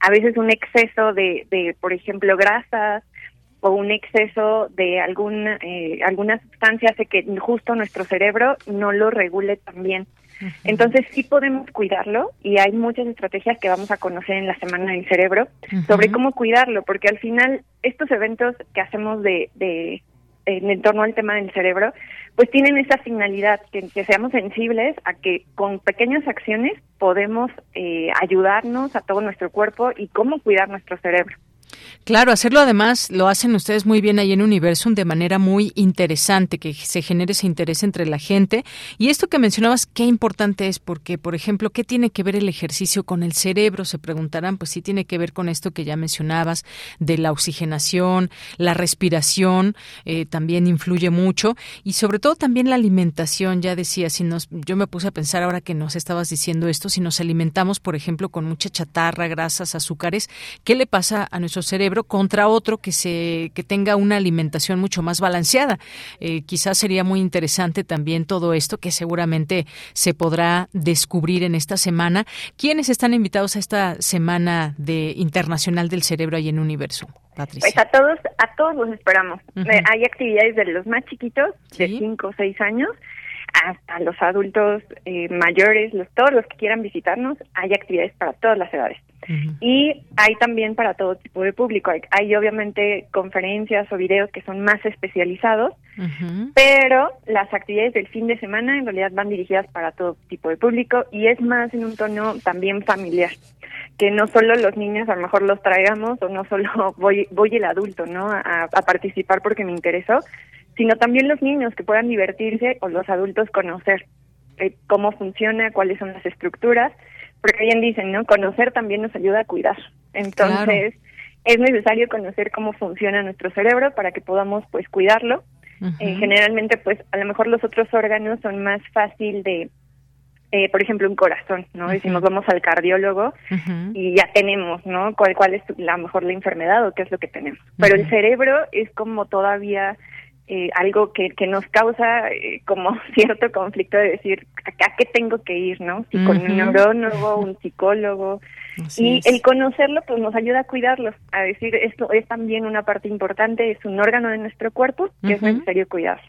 A veces un exceso de, de por ejemplo, grasas o un exceso de alguna, eh, alguna sustancia hace que justo nuestro cerebro no lo regule tan bien. Entonces sí podemos cuidarlo y hay muchas estrategias que vamos a conocer en la Semana del Cerebro sobre cómo cuidarlo, porque al final estos eventos que hacemos de, de en torno al tema del cerebro, pues tienen esa finalidad, que, seamos sensibles a que con pequeñas acciones podemos eh, ayudarnos a todo nuestro cuerpo y cómo cuidar nuestro cerebro. Claro, hacerlo además lo hacen ustedes muy bien ahí en Universum de manera muy interesante, que se genere ese interés entre la gente. Y esto que mencionabas, qué importante es, porque, por ejemplo, ¿qué tiene que ver el ejercicio con el cerebro? Se preguntarán, pues sí tiene que ver con esto que ya mencionabas, de la oxigenación, la respiración, eh, también influye mucho, y sobre todo también la alimentación, ya decía, si nos, yo me puse a pensar ahora que nos estabas diciendo esto, si nos alimentamos, por ejemplo, con mucha chatarra, grasas, azúcares, ¿qué le pasa a nuestro cerebro contra otro que se que tenga una alimentación mucho más balanceada. Eh, quizás sería muy interesante también todo esto que seguramente se podrá descubrir en esta semana. ¿Quiénes están invitados a esta semana de internacional del cerebro ahí en Universo? Patricia. Pues a todos, a todos los esperamos. Eh, hay actividades de los más chiquitos, de 5 o 6 años, hasta los adultos eh, mayores, los, todos los que quieran visitarnos, hay actividades para todas las edades. Y hay también para todo tipo de público. Hay, obviamente conferencias o videos que son más especializados, pero las actividades del fin de semana en realidad van dirigidas para todo tipo de público y es más en un tono también familiar que no solo los niños a lo mejor los traigamos o no solo [laughs] voy voy el adulto no a, a participar porque me interesó sino también los niños que puedan divertirse o los adultos conocer eh, cómo funciona cuáles son las estructuras porque bien dicen, ¿no? Conocer también nos ayuda a cuidar. Entonces, es necesario conocer cómo funciona nuestro cerebro para que podamos, pues, cuidarlo. Eh, generalmente, pues, a lo mejor los otros órganos son más fácil de, eh, por ejemplo, un corazón, ¿no? Decimos, vamos al cardiólogo y ya tenemos, ¿no? ¿Cuál, cuál es la mejor la enfermedad o qué es lo que tenemos. Pero el cerebro es como todavía eh, algo que, que nos causa eh, como [laughs] cierto conflicto de decir, ¿a qué tengo que ir, no? Si con un neurólogo, un psicólogo, y el conocerlo pues nos ayuda a cuidarlo, a decir esto es también una parte importante, es un órgano de nuestro cuerpo que es necesario cuidar.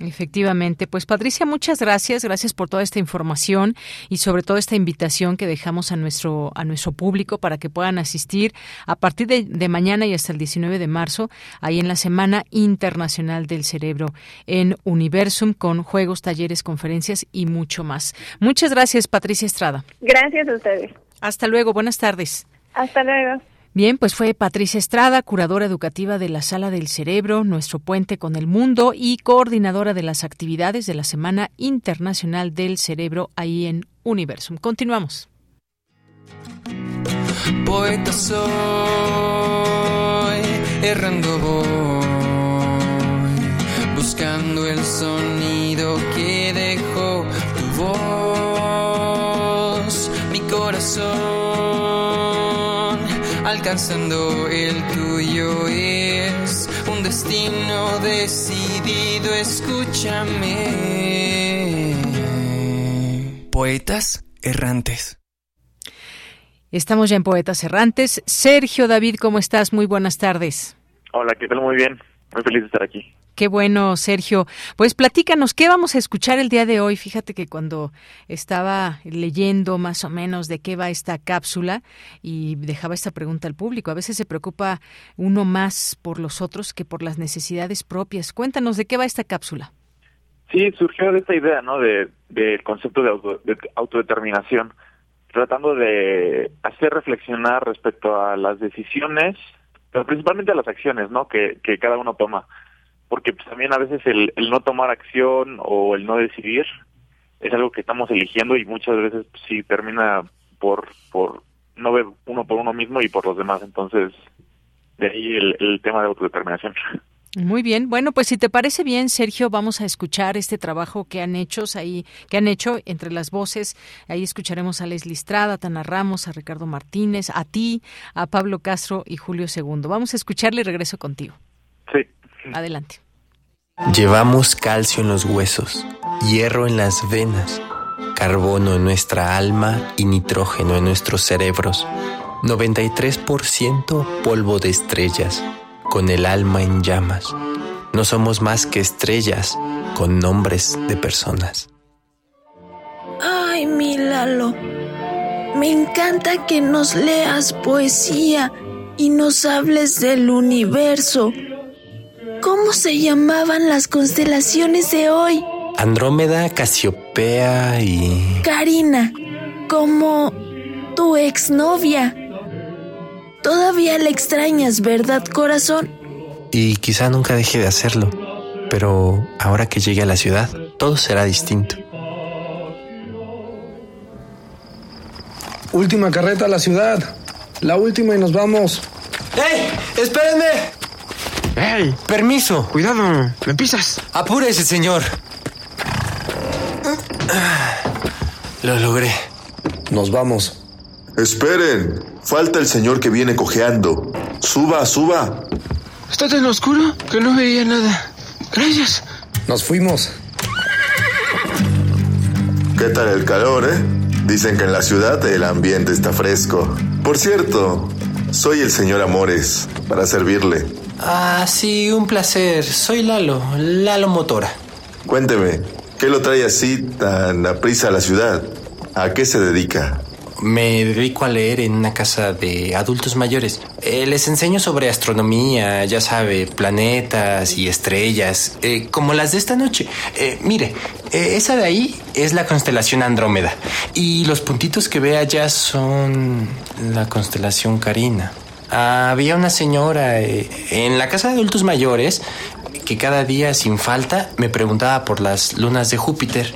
Efectivamente, pues Patricia, muchas gracias, gracias por toda esta información y sobre todo esta invitación que dejamos a nuestro a nuestro público para que puedan asistir a partir de, de, mañana y hasta el 19 de marzo ahí en la Semana Internacional del Cerebro en Universum con juegos, talleres, conferencias y mucho más. Muchas gracias, Patricia Estrada. Gracias a ustedes. Hasta luego, buenas tardes. Hasta luego. Bien, pues fue Patricia Estrada, curadora educativa de la Sala del Cerebro, nuestro puente con el mundo y coordinadora de las actividades de la Semana Internacional del Cerebro ahí en Universum. Continuamos. Poeta soy, errando voy, buscando el sonido que dejó tu voz, mi corazón alcanzando el tuyo es un destino decidido, escúchame. Poetas errantes. Estamos ya en Poetas Errantes. Sergio David, ¿cómo estás? Muy buenas tardes. Hola, ¿qué tal? Muy bien. Muy feliz de estar aquí. Qué bueno, Sergio. Pues platícanos, ¿qué vamos a escuchar el día de hoy? Fíjate que cuando estaba leyendo más o menos de qué va esta cápsula y dejaba esta pregunta al público, a veces se preocupa uno más por los otros que por las necesidades propias. Cuéntanos, ¿de qué va esta cápsula? Sí, surgió de esta idea, ¿no? De, del concepto de, auto, de autodeterminación, tratando de hacer reflexionar respecto a las decisiones, principalmente a las acciones, ¿no? Que, que cada uno toma. Porque pues, también a veces el, el, no tomar acción o el no decidir es algo que estamos eligiendo y muchas veces pues, sí termina por por no ver uno por uno mismo y por los demás. Entonces de ahí el, el tema de autodeterminación muy bien, bueno, pues si te parece bien, Sergio, vamos a escuchar este trabajo que han hecho ahí, que han hecho entre las voces. Ahí escucharemos a Leslie Estrada, Tana Ramos, a Ricardo Martínez, a ti, a Pablo Castro y Julio Segundo. Vamos a escucharle y regreso contigo. Sí. Adelante. Llevamos calcio en los huesos, hierro en las venas, carbono en nuestra alma y nitrógeno en nuestros cerebros. 93% polvo de estrellas, con el alma en llamas. No somos más que estrellas con nombres de personas. Ay, mi Lalo, me encanta que nos leas poesía y nos hables del universo. ¿Cómo se llamaban las constelaciones de hoy? Andrómeda, Casiopea y... Karina, como tu exnovia. Todavía la extrañas, ¿verdad, corazón? Y quizá nunca deje de hacerlo. Pero ahora que llegue a la ciudad, todo será distinto. Última carreta a la ciudad. La última y nos vamos. ¡Ey! ¡Espérenme! ¡Ey! Permiso. Cuidado, me pisas. Apúrese, señor. Lo logré. Nos vamos. Esperen, falta el señor que viene cojeando. Suba, suba. Está tan oscuro que no veía nada. Gracias. Nos fuimos. ¿Qué tal el calor, eh? Dicen que en la ciudad el ambiente está fresco. Por cierto, soy el señor Amores, para servirle. Ah, sí, un placer. Soy Lalo, Lalo Motora. Cuénteme, ¿qué lo trae así tan a prisa a la ciudad? ¿A qué se dedica? Me dedico a leer en una casa de adultos mayores. Eh, les enseño sobre astronomía, ya sabe, planetas y estrellas, eh, como las de esta noche. Eh, mire, esa de ahí es la constelación Andrómeda. Y los puntitos que ve allá son la constelación Carina. había una señora en la casa de adultos mayores que cada día sin falta me preguntaba por las lunas de Júpiter.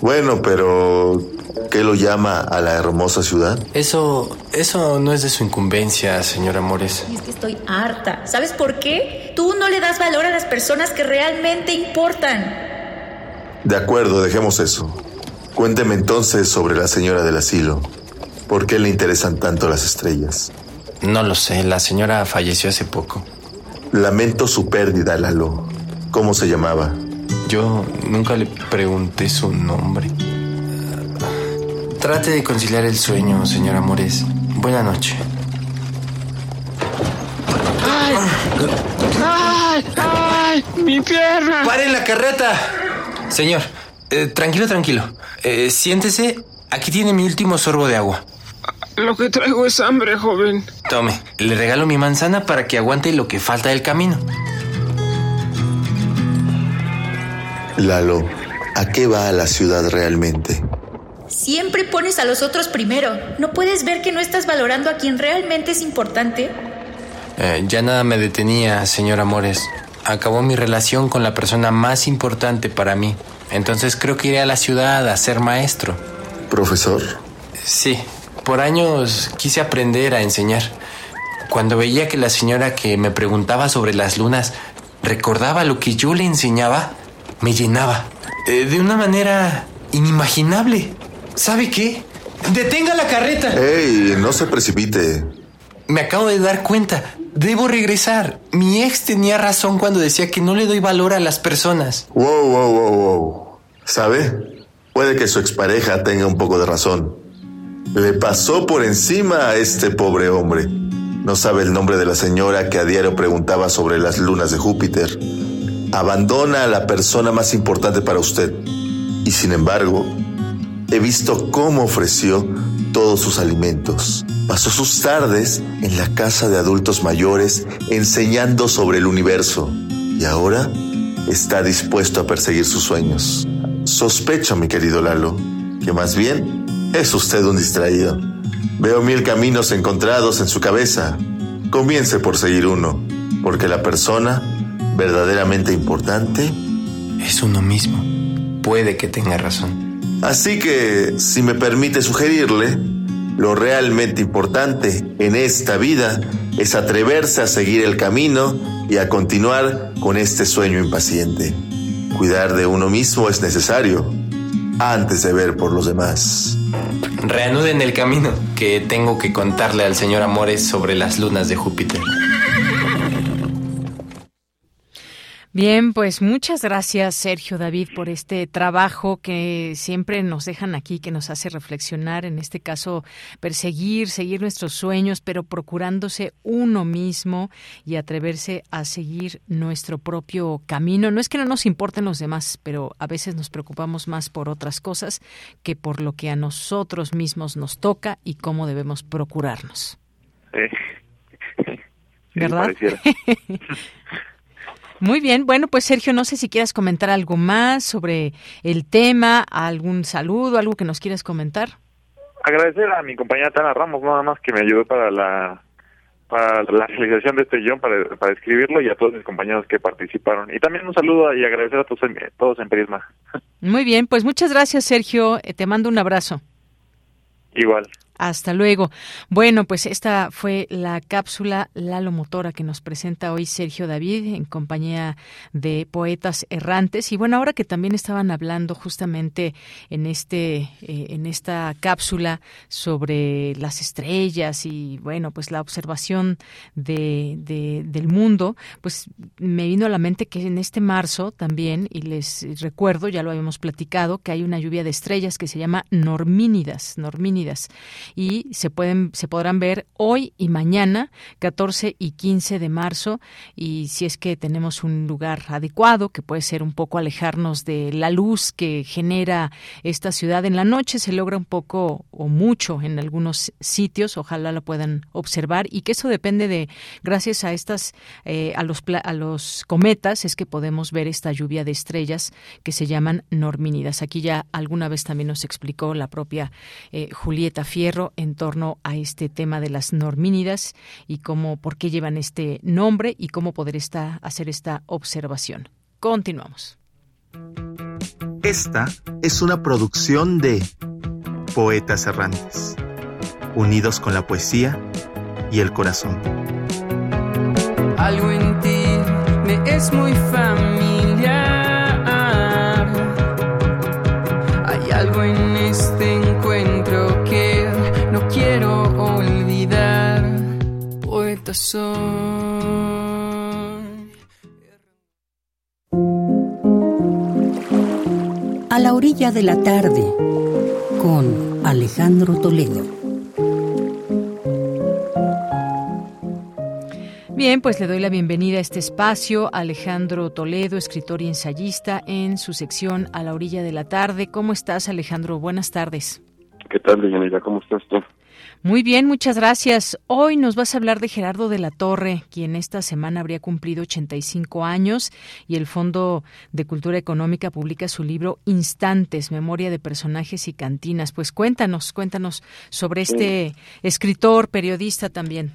Bueno, pero ¿Qué lo llama a la hermosa ciudad? Eso, eso no es de su incumbencia, señor Amores. Es que estoy harta. ¿Sabes por qué? Tú no le das valor a las personas que realmente importan. De acuerdo, dejemos eso. Cuénteme entonces sobre la señora del asilo. ¿Por qué le interesan tanto las estrellas? No lo sé, la señora falleció hace poco. Lamento su pérdida, Lalo. ¿Cómo se llamaba? Yo nunca le pregunté su nombre. Trate de conciliar el sueño, señor Amores. Buena noche. ¡Ay! ¡Ay! ¡Ay! ¡Mi pierna! ¡Paren la carreta! Señor, eh, tranquilo, tranquilo. Eh, siéntese. Aquí tiene mi último sorbo de agua. Lo que traigo es hambre, joven. Tome, le regalo mi manzana para que aguante lo que falta del camino. Lalo, ¿a qué va a la ciudad realmente? Siempre pones a los otros primero. ¿No puedes ver que no estás valorando a quien realmente es importante? Eh, ya nada me detenía, señor Amores. Acabó mi relación con la persona más importante para mí. Entonces creo que iré a la ciudad a ser maestro. ¿Profesor? Sí, por años quise aprender a enseñar. Cuando veía que la señora que me preguntaba sobre las lunas recordaba lo que yo le enseñaba, me llenaba. Eh, de una manera inimaginable. ¿Sabe qué? ¡Detenga la carreta! ¡Ey! No se precipite. Me acabo de dar cuenta. Debo regresar. Mi ex tenía razón cuando decía que no le doy valor a las personas. Wow, wow, wow, wow. ¿Sabe? Puede que su expareja tenga un poco de razón. Le pasó por encima a este pobre hombre. No sabe el nombre de la señora que a diario preguntaba sobre las lunas de Júpiter. Abandona a la persona más importante para usted. Y sin embargo, he visto cómo ofreció todos sus alimentos. Pasó sus tardes en la casa de adultos mayores enseñando sobre el universo. Y ahora está dispuesto a perseguir sus sueños. Sospecho, mi querido Lalo, que más bien es usted un distraído. Veo mil caminos encontrados en su cabeza. Comience por seguir uno, porque la persona verdaderamente importante es uno mismo. Puede que tenga razón. Así que, si me permite sugerirle, lo realmente importante en esta vida es atreverse a seguir el camino y a continuar con este sueño impaciente. Cuidar de uno mismo es necesario antes de ver por los demás. Reanuden el camino, que tengo que contarle al señor Amores sobre las lunas de Júpiter. Bien, pues muchas gracias Sergio David por este trabajo que siempre nos dejan aquí, que nos hace reflexionar, en este caso perseguir, seguir nuestros sueños, pero procurándose uno mismo y atreverse a seguir nuestro propio camino. No es que no nos importen los demás, pero a veces nos preocupamos más por otras cosas que por lo que a nosotros mismos nos toca y cómo debemos procurarnos. Sí. ¿Verdad? [laughs] Muy bien, bueno, pues Sergio, no sé si quieras comentar algo más sobre el tema, algún saludo, algo que nos quieras comentar. Agradecer a mi compañera Tana Ramos, nada más que me ayudó para la para la realización de este guion, para, para escribirlo y a todos mis compañeros que participaron. Y también un saludo y agradecer a todos, todos en Prisma. Muy bien, pues muchas gracias Sergio, eh, te mando un abrazo. Igual. Hasta luego. Bueno, pues esta fue la cápsula Lalo Motora que nos presenta hoy Sergio David en compañía de poetas errantes. Y bueno, ahora que también estaban hablando justamente en este, eh, en esta cápsula sobre las estrellas y bueno, pues la observación de, de, del mundo, pues me vino a la mente que en este marzo también, y les recuerdo, ya lo habíamos platicado, que hay una lluvia de estrellas que se llama Normínidas, Normínidas y se pueden se podrán ver hoy y mañana 14 y 15 de marzo. Y si es que tenemos un lugar adecuado que puede ser un poco alejarnos de la luz que genera esta ciudad. En la noche se logra un poco o mucho en algunos sitios ojalá la puedan observar. Y que eso depende de gracias a estas eh, a los a los cometas es que podemos ver esta lluvia de estrellas que se llaman normínidas. Aquí ya alguna vez también nos explicó la propia eh, Julieta Fierro en torno a este tema de las normínidas y cómo, por qué llevan este nombre y cómo poder esta, hacer esta observación. Continuamos. Esta es una producción de Poetas Errantes, unidos con la poesía y el corazón. Algo en ti me es muy familiar. A la orilla de la tarde, con Alejandro Toledo. Bien, pues le doy la bienvenida a este espacio Alejandro Toledo, escritor y ensayista, en su sección A la orilla de la tarde. ¿Cómo estás, Alejandro? Buenas tardes. ¿Qué tal, Deyanira? ¿Cómo estás tú? Muy bien, muchas gracias. Hoy nos vas a hablar de Gerardo de la Torre, quien esta semana habría cumplido 85 años y el Fondo de Cultura Económica publica su libro Instantes, Memoria de Personajes y Cantinas. Pues cuéntanos, cuéntanos sobre este escritor, periodista también.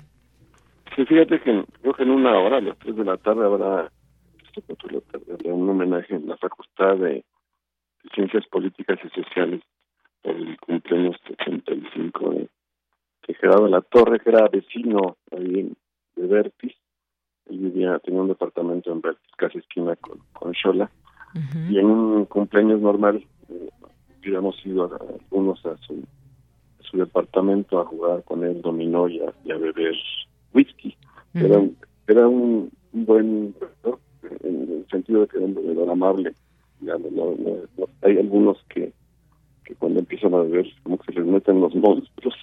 Sí, fíjate que creo que en una hora, a las 3 de la tarde, habrá, un homenaje en la Facultad de Ciencias Políticas y Sociales por el cumpleaños 85 de que Gerardo la Torre, que era vecino ahí de Vertis, él vivía, tenía un departamento en Vertis, casi esquina con, con Xola, y en un cumpleaños normal eh, hubiéramos ido a, algunos a su, su departamento a jugar con él, dominó y a, beber whisky. Era, un, era un, buen en el sentido de que era un bebedor amable. hay algunos que, que cuando empiezan a beber como que se les meten los monstruos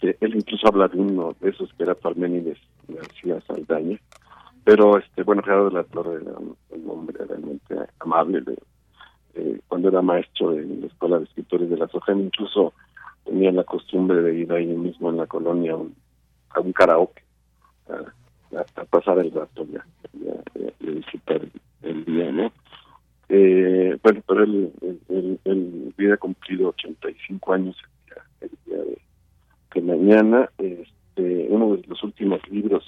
este, él incluso habla de uno de esos que era Parménides García Saldaña, pero este bueno Gerardo de la Torre era un, hombre realmente amable de, cuando era maestro en la escuela de escritores de la Sojena incluso tenía la costumbre de ir ahí mismo en la colonia a un, karaoke a, pasar el rato ya, de visitar el, día no eh, bueno pero él, él, él, hubiera cumplido 85 años mañana este, uno de los últimos libros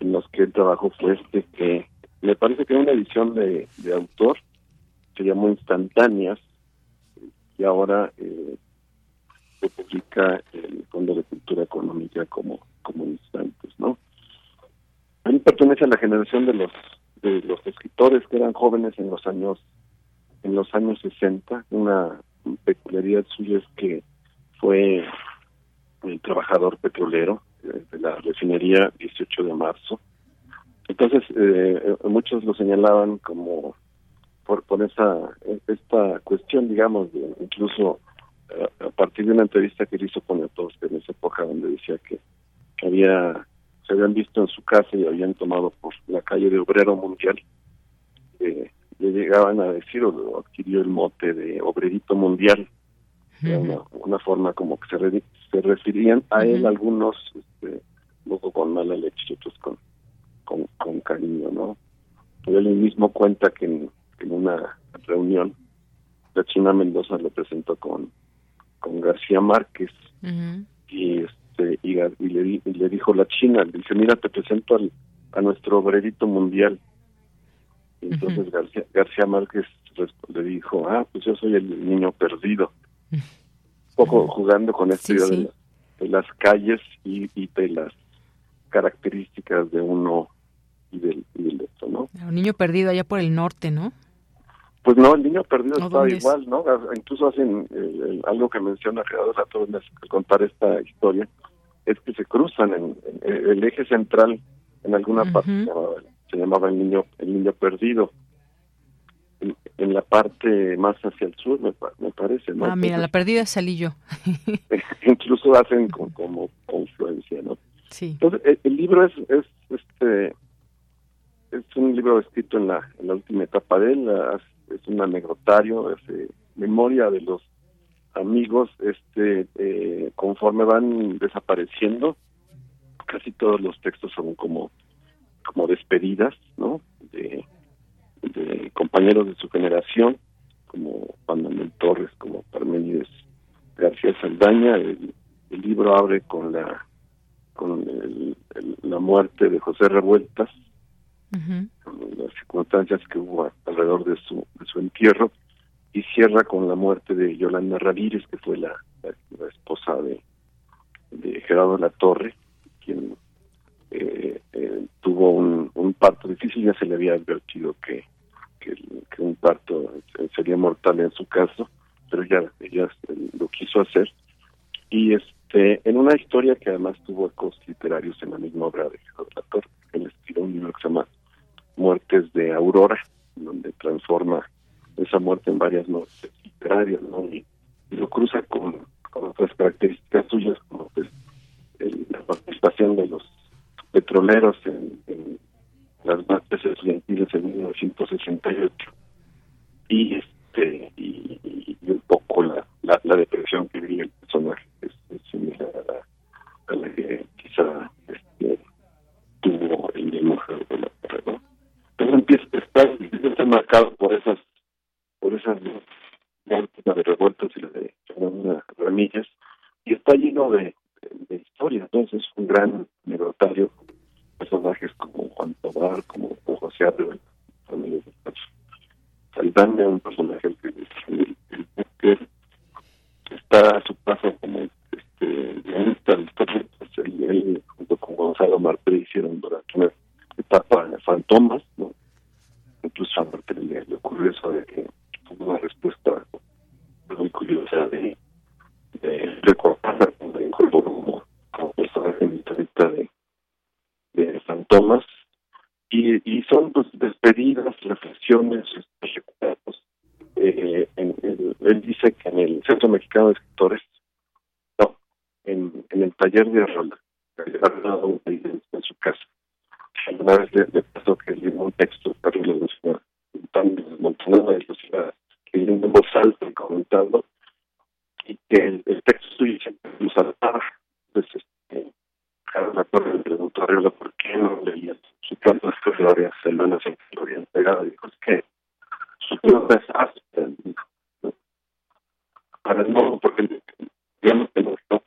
en los que él trabajó fue este que me parece que era una edición de, autor, se llamó Instantáneas, y ahora eh, se publica el Fondo de Cultura Económica como, como Instantes, ¿no? A mí pertenece a la generación de los de los escritores que eran jóvenes en los años en los años 60. Una peculiaridad suya es que fue el trabajador petrolero eh, de la refinería 18 de marzo. Entonces, eh, muchos lo señalaban como por, por esa esta cuestión, digamos, incluso eh, a partir de una entrevista que él hizo con todos en esa época, donde decía que, había se habían visto en su casa y habían tomado por la calle de Obrero Mundial. le llegaban a decir, o adquirió el mote de Obrerito Mundial, una, forma como que se, se referían a él algunos este, poco con mala leche y otros con, con, cariño, ¿no? Él mismo cuenta que en, una reunión la China Mendoza lo presentó con, con García Márquez y este y, le, le dijo la China, le dice, mira, te presento al, a nuestro obrerito mundial. Y entonces García, García Márquez le dijo, ah, pues yo soy el niño perdido poco jugando con esta idea De, las calles y, de las características de uno y del, y otro, ¿no? Un niño perdido allá por el norte, ¿no? Pues no, el niño perdido está igual, ¿no? Incluso hacen algo que menciona Gerardo Rato al contar esta historia, es que se cruzan en, el eje central en alguna parte se llamaba, se llamaba, el niño el niño perdido en, la parte más hacia el sur, me, parece. ¿no? Ah, mira, la perdida salí yo. [laughs] incluso hacen como confluencia, ¿no? Sí. Entonces, el, libro es, es este es un libro escrito en la, en la última etapa de él, es un anecdotario, es eh, memoria de los amigos, este eh, conforme van desapareciendo, casi todos los textos son como como despedidas, ¿no? De, de compañeros de su generación, como Juan Manuel Torres, como Parmenides García Saldaña. El, libro abre con la con la muerte de José Revueltas, las circunstancias que hubo alrededor de su, de su entierro, y cierra con la muerte de Yolanda Ramírez, que fue la, la, esposa de, de Gerardo La Torre, quien eh, eh, tuvo un, parto difícil, ya se le había advertido que, un parto sería mortal en su caso, pero ya ella lo quiso hacer. Y este en una historia que además tuvo ecos literarios en la misma obra de Gerardo él escribió un libro que se llama Muertes de Aurora, donde transforma esa muerte en varias muertes literarias, ¿no? Y, lo cruza con, con otras características suyas, como pues, la participación de los petroleros pioneros en, las marchas estudiantiles en 1968 y este y, un poco la, la, depresión que vive el personaje es, similar a la, que quizá este, tuvo el mismo de la ¿no? Entonces empieza a estar, marcado por esas por esas la de revueltas y la de Ramírez y está lleno de, de, historia entonces es un gran negotario personajes como Juan Tobar como José familia de Saldaña un personaje. Que, está a su paso como este de él junto con Gonzalo Martí hicieron durante una etapa de fantomas no incluso a Martí le ocurrió eso de que tuvo una respuesta muy curiosa de, de recordar cuando incorporó como, personaje de, de fantomas y, y son pues despedidas, reflexiones, recuerdos. Eh, en, él dice que en el Centro Mexicano de Escritores, no, en, en el taller de Arrola, en, en su casa. Una vez le, le pasó que le un texto, pero lo tan desmontonado de los leyendo en voz alta y comentando, y que el, el texto suyo siempre nos saltaba. Entonces, este, cada Torre le preguntó a Arreola por qué no leía su carta de Gloria Selena sin que lo habían pegado. Dijo, es que su plata es áspera. Para no, porque digamos que no, no.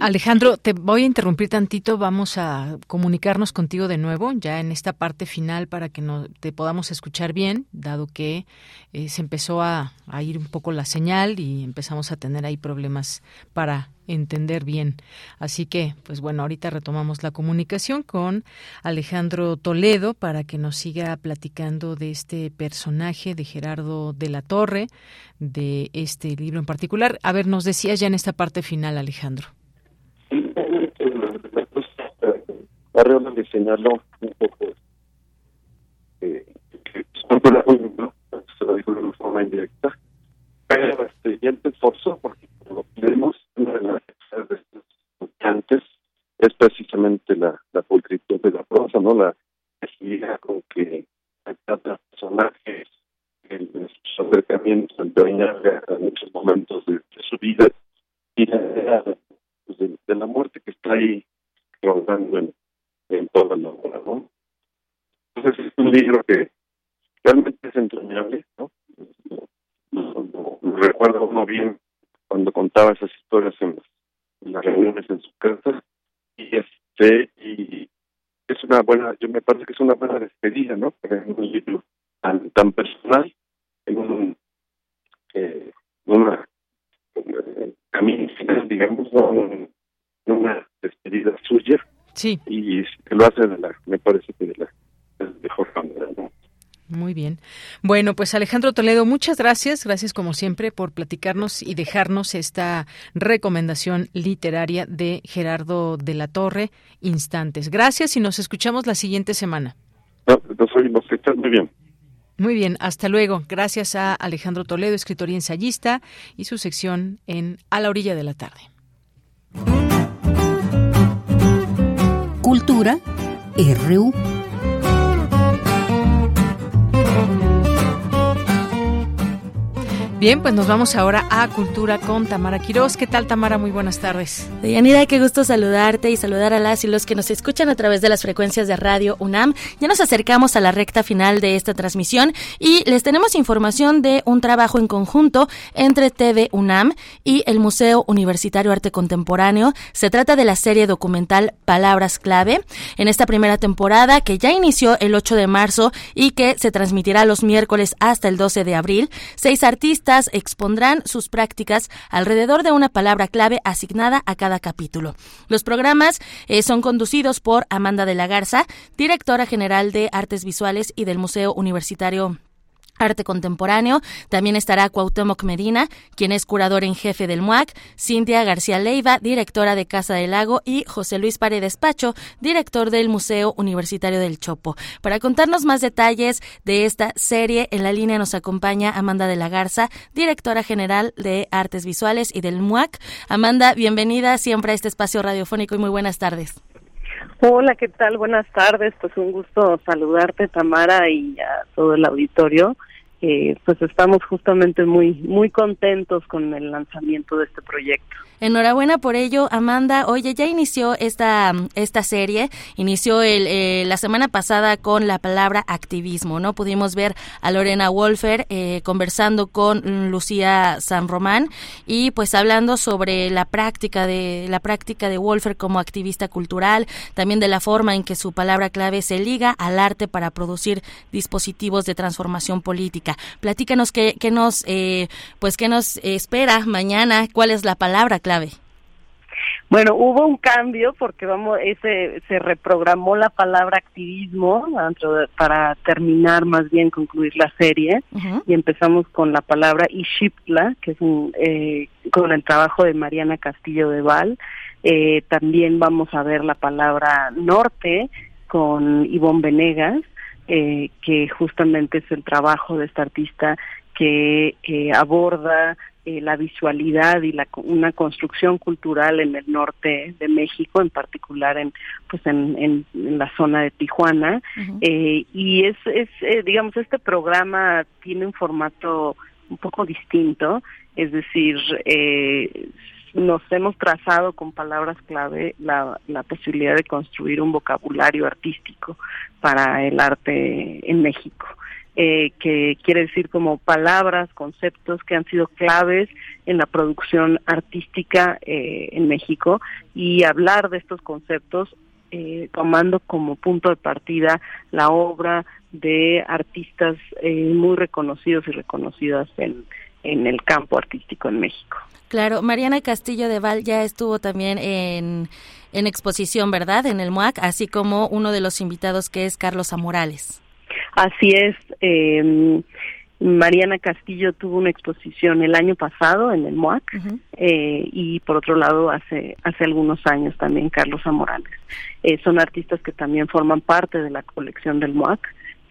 Alejandro, te voy a interrumpir tantito. Vamos a comunicarnos contigo de nuevo, ya en esta parte final, para que no, te podamos escuchar bien, dado que eh, se empezó a, a, ir un poco la señal y empezamos a tener ahí problemas para entender bien. Así que, pues bueno, ahorita retomamos la comunicación con Alejandro Toledo para que nos siga platicando de este personaje de Gerardo de la Torre, de este libro en particular. A ver, nos decías ya en esta parte final, Alejandro. Arreola le señaló un poco eh, se lo dijo de una forma indirecta, pero este, esforzó porque lo vemos de las estudiantes es precisamente la, la pulcritud de la prosa, ¿no? La agilidad con que cada personajes en sus acercamientos entrañables a muchos momentos de, su vida y la idea pues, de, de, la muerte que está ahí rondando en, en toda la obra, ¿no? Entonces es un libro que realmente es entrañable, ¿no? Lo, recuerdo uno bien cuando contaba esas historias en las, reuniones en su casa. Y este y es una buena yo me parece que es una buena despedida no en un libro tan tan personal en un eh, una, camino final digamos no una despedida suya. Sí. Y lo hace de la me parece que de la, mejor manera ¿no? Muy bien. Bueno, pues Alejandro Toledo, muchas gracias. Gracias como siempre por platicarnos y dejarnos esta recomendación literaria de Gerardo de la Torre, Instantes. Gracias y nos escuchamos la siguiente semana. No, nos oímos, muy bien. Muy bien, hasta luego. Gracias a Alejandro Toledo, escritor y ensayista, y su sección en A la orilla de la tarde. Cultura RU. Bien, pues nos vamos ahora a Cultura con Tamara Quiroz. ¿Qué tal, Tamara? Muy buenas tardes. Deyanira, qué gusto saludarte y saludar a las y los que nos escuchan a través de las frecuencias de Radio UNAM. Ya nos acercamos a la recta final de esta transmisión y les tenemos información de un trabajo en conjunto entre TV UNAM y el Museo Universitario Arte Contemporáneo. Se trata de la serie documental Palabras Clave. En esta primera temporada, que ya inició el 8 de marzo y que se transmitirá los miércoles hasta el 12 de abril, seis artistas expondrán sus prácticas alrededor de una palabra clave asignada a cada capítulo. Los programas eh, son conducidos por Amanda de la Garza, directora general de Artes Visuales y del Museo Universitario Arte Contemporáneo. También estará Cuauhtémoc Medina, quien es curador en jefe del MUAC, Cintia García Leiva, directora de Casa del Lago, y José Luis Paredes Pacho, director del Museo Universitario del Chopo. Para contarnos más detalles de esta serie, en la línea nos acompaña Amanda de la Garza, directora general de Artes Visuales y del MUAC. Amanda, bienvenida siempre a este espacio radiofónico y muy buenas tardes. Hola, ¿qué tal? Buenas tardes. Pues un gusto saludarte, Tamara, y a todo el auditorio. Eh, pues estamos justamente muy muy contentos con el lanzamiento de este proyecto. Enhorabuena por ello, Amanda. Oye, ya inició esta, esta serie, inició el, eh, la semana pasada con la palabra activismo, ¿no? Pudimos ver a Lorena Wolfer eh, conversando con Lucía San Román y pues hablando sobre la práctica de la práctica de Wolfer como activista cultural, también de la forma en que su palabra clave se liga al arte para producir dispositivos de transformación política. Platícanos qué, qué nos eh, pues qué nos espera mañana, cuál es la palabra clave? Bueno, hubo un cambio porque vamos, ese se reprogramó la palabra activismo para terminar más bien concluir la serie. Y empezamos con la palabra Ishiptla, que es un, eh, con el trabajo de Mariana Castillo de Val. Eh, también vamos a ver la palabra norte con Ivonne Venegas, eh, que justamente es el trabajo de esta artista que aborda eh, la visualidad y la, una construcción cultural en el norte de México, en particular en pues en, en, la zona de Tijuana. eh, y es, es eh, digamos, este programa tiene un formato un poco distinto, es decir, eh, nos hemos trazado con palabras clave la, la posibilidad de construir un vocabulario artístico para el arte en México eh, que quiere decir como palabras, conceptos que han sido claves en la producción artística eh, en México y hablar de estos conceptos eh, tomando como punto de partida la obra de artistas eh, muy reconocidos y reconocidas en, en el campo artístico en México. Claro, Mariana Castillo de Val ya estuvo también en, en exposición, ¿verdad? En el MUAC, así como uno de los invitados que es Carlos Amorales. Así es. Eh, Mariana Castillo tuvo una exposición el año pasado en el MOAC eh, y por otro lado hace hace algunos años también Carlos Amorales. Eh, son artistas que también forman parte de la colección del MOAC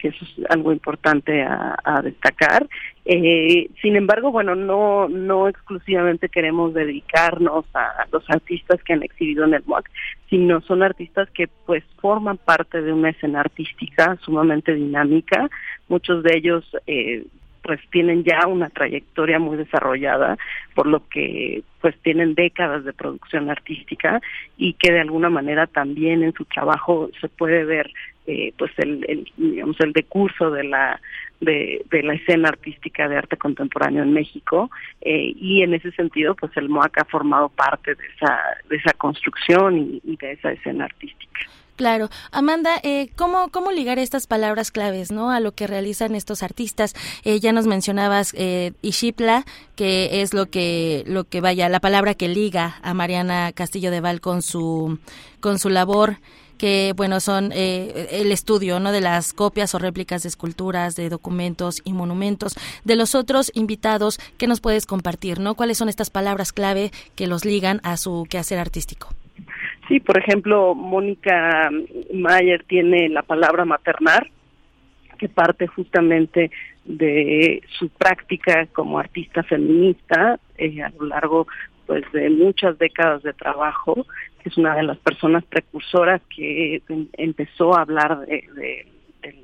que eso es algo importante a, destacar. Eh, sin embargo, bueno, no, no exclusivamente queremos dedicarnos a los artistas que han exhibido en el MOAC, sino son artistas que pues forman parte de una escena artística sumamente dinámica. Muchos de ellos eh, pues tienen ya una trayectoria muy desarrollada, por lo que pues tienen décadas de producción artística y que de alguna manera también en su trabajo se puede ver eh, pues el, el, digamos el decurso de la de, de, la escena artística de arte contemporáneo en México eh, y en ese sentido pues el MOAC ha formado parte de esa de esa construcción y, de esa escena artística. Claro. Amanda, eh, ¿cómo, ¿cómo ligar estas palabras claves ¿no? a lo que realizan estos artistas? Eh, ya nos mencionabas eh, Ishipla, que es lo que, lo que vaya, la palabra que liga a Mariana Castillo de Val con su, con su labor que bueno son eh, el estudio no de las copias o réplicas de esculturas de documentos y monumentos de los otros invitados que nos puedes compartir no cuáles son estas palabras clave que los ligan a su quehacer artístico Sí, por ejemplo, Mónica Mayer tiene la palabra maternar, que parte justamente de su práctica como artista feminista eh, a lo largo pues de muchas décadas de trabajo, que es una de las personas precursoras que em, empezó a hablar de, de, de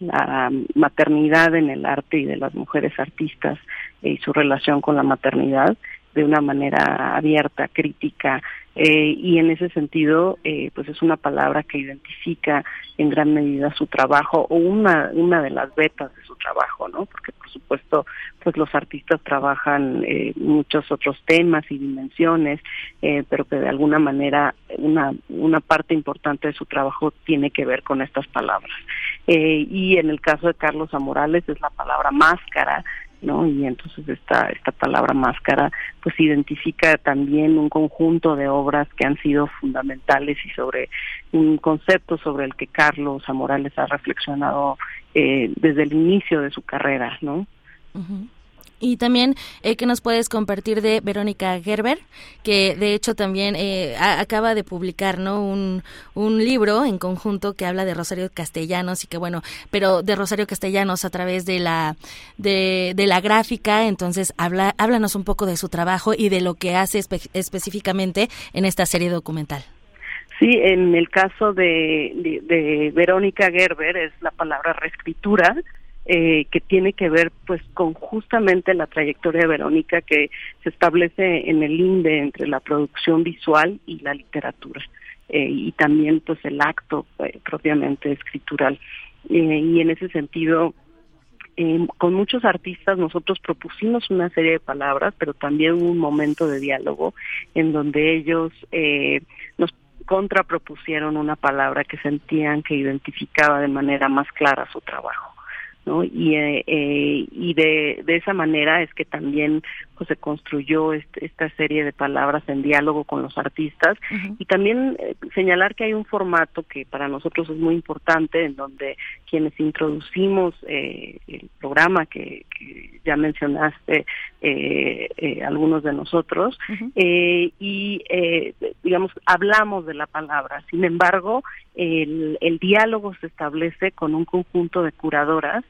la maternidad en el arte y de las mujeres artistas y su relación con la maternidad de una manera abierta, crítica, eh, y en ese sentido, eh, pues es una palabra que identifica en gran medida su trabajo o una, una de las vetas de su trabajo, ¿no? Porque por supuesto, pues los artistas trabajan eh, muchos otros temas y dimensiones, eh, pero que de alguna manera una, una parte importante de su trabajo tiene que ver con estas palabras. Eh, y en el caso de Carlos Amorales es la palabra máscara, ¿no? Y entonces esta, esta palabra máscara pues identifica también un conjunto de obras que han sido fundamentales y sobre un concepto sobre el que Carlos Amorales ha reflexionado eh, desde el inicio de su carrera, ¿no? Uh y también eh, que nos puedes compartir de Verónica Gerber, que de hecho también eh, acaba de publicar no un, libro en conjunto que habla de Rosario Castellanos y que bueno, pero de Rosario Castellanos a través de la de la gráfica, entonces habla, háblanos un poco de su trabajo y de lo que hace espe específicamente en esta serie documental. Sí, en el caso de, de, Verónica Gerber es la palabra reescritura, eh, que tiene que ver pues con justamente la trayectoria de Verónica que se establece en el INDE entre la producción visual y la literatura eh, y también pues el acto eh, propiamente escritural y en ese sentido con muchos artistas nosotros propusimos una serie de palabras, pero también un momento de diálogo en donde ellos eh, nos contrapropusieron una palabra que sentían que identificaba de manera más clara su trabajo. Y, eh, eh, y de esa manera es que también pues, se construyó este, esta serie de palabras en diálogo con los artistas. Y también eh, señalar que hay un formato que para nosotros es muy importante en donde quienes introducimos eh, el programa que, ya mencionaste eh, eh, algunos de nosotros y digamos hablamos de la palabra. Sin embargo el, el diálogo se establece con un conjunto de curadoras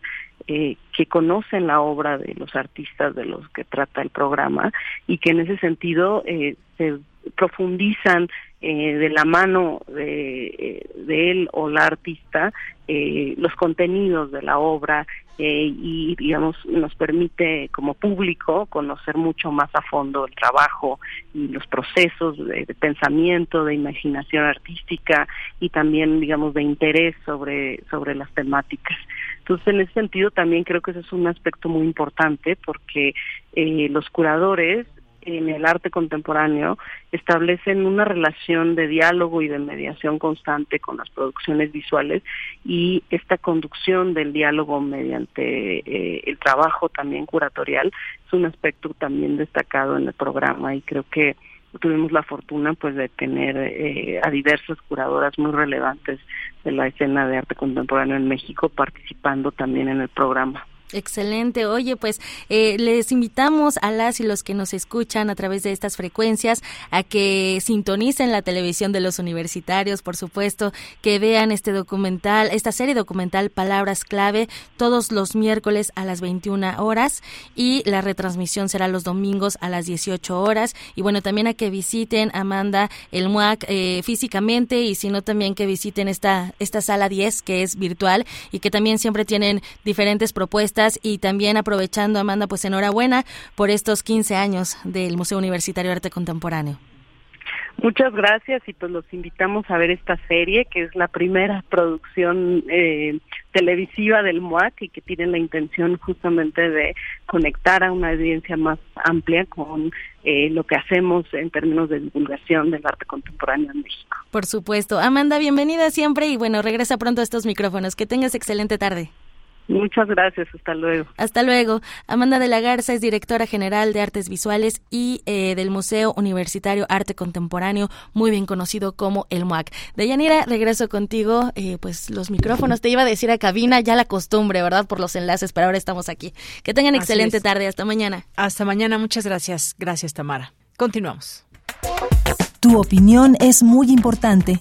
eh, que conocen la obra de los artistas de los que trata el programa y que en ese sentido eh, se profundizan eh, de la mano de, eh, de, él o la artista eh, los contenidos de la obra eh, y digamos nos permite como público conocer mucho más a fondo el trabajo y los procesos de, de, pensamiento de imaginación artística y también digamos de interés sobre sobre las temáticas. Entonces en ese sentido también creo que ese es un aspecto muy importante porque eh, los curadores en el arte contemporáneo establecen una relación de diálogo y de mediación constante con las producciones visuales y esta conducción del diálogo mediante eh, el trabajo también curatorial es un aspecto también destacado en el programa y creo que tuvimos la fortuna pues de tener eh, a diversas curadoras muy relevantes de la escena de arte contemporáneo en México participando también en el programa. Excelente. Oye, pues eh, les invitamos a las y los que nos escuchan a través de estas frecuencias a que sintonicen la televisión de los universitarios, por supuesto, que vean este documental, esta serie documental Palabras Clave, todos los miércoles a las 21 horas y la retransmisión será los domingos a las 18 horas. Y bueno, también a que visiten Amanda el MUAC eh, físicamente y sino también que visiten esta, esta sala 10 que es virtual y que también siempre tienen diferentes propuestas y también aprovechando, Amanda, pues enhorabuena por estos 15 años del Museo Universitario de Arte Contemporáneo. Muchas gracias y pues los invitamos a ver esta serie que es la primera producción eh, televisiva del MUAC y que tiene la intención justamente de conectar a una audiencia más amplia con eh, lo que hacemos en términos de divulgación del arte contemporáneo en México. Por supuesto. Amanda, bienvenida siempre y bueno, regresa pronto a estos micrófonos. Que tengas excelente tarde. Muchas gracias, hasta luego. Hasta luego. Amanda de la Garza es directora general de Artes Visuales y eh, del Museo Universitario Arte Contemporáneo, muy bien conocido como el MUAC. Deyanira, regreso contigo, eh, pues los micrófonos, te iba a decir a cabina, ya la costumbre, ¿verdad? Por los enlaces, pero ahora estamos aquí. Que tengan excelente tarde, hasta mañana. Hasta mañana, muchas gracias. Gracias, Tamara. Continuamos. Tu opinión es muy importante.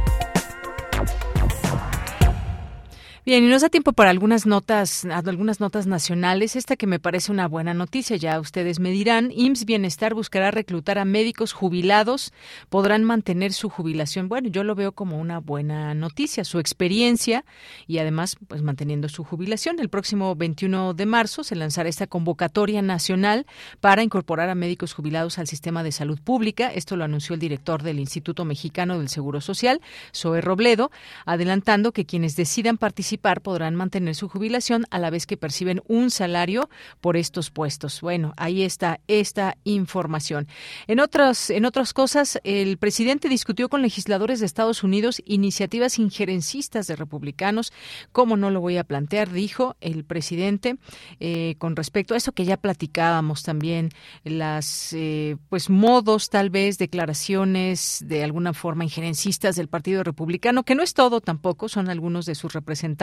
Bien, y nos da tiempo para algunas notas, algunas notas nacionales. Esta que me parece una buena noticia, ya ustedes me dirán. IMSS Bienestar buscará reclutar a médicos jubilados, podrán mantener su jubilación. Bueno, yo lo veo como una buena noticia, su experiencia y además, pues manteniendo su jubilación. El próximo 21 de marzo se lanzará esta convocatoria nacional para incorporar a médicos jubilados al sistema de salud pública. Esto lo anunció el director del Instituto Mexicano del Seguro Social, Zoe Robledo, adelantando que quienes decidan participar podrán mantener su jubilación a la vez que perciben un salario por estos puestos. Bueno, ahí está esta información. En otras, en otras cosas, el presidente discutió con legisladores de Estados Unidos iniciativas injerencistas de republicanos. ¿Cómo no lo voy a plantear? Dijo el presidente eh, con respecto a eso que ya platicábamos también, las eh, pues modos, tal vez, declaraciones de alguna forma injerencistas del Partido Republicano, que no es todo tampoco, son algunos de sus representantes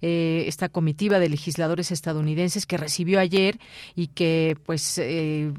eh, esta comitiva de legisladores estadounidenses que recibió ayer y que pues eh,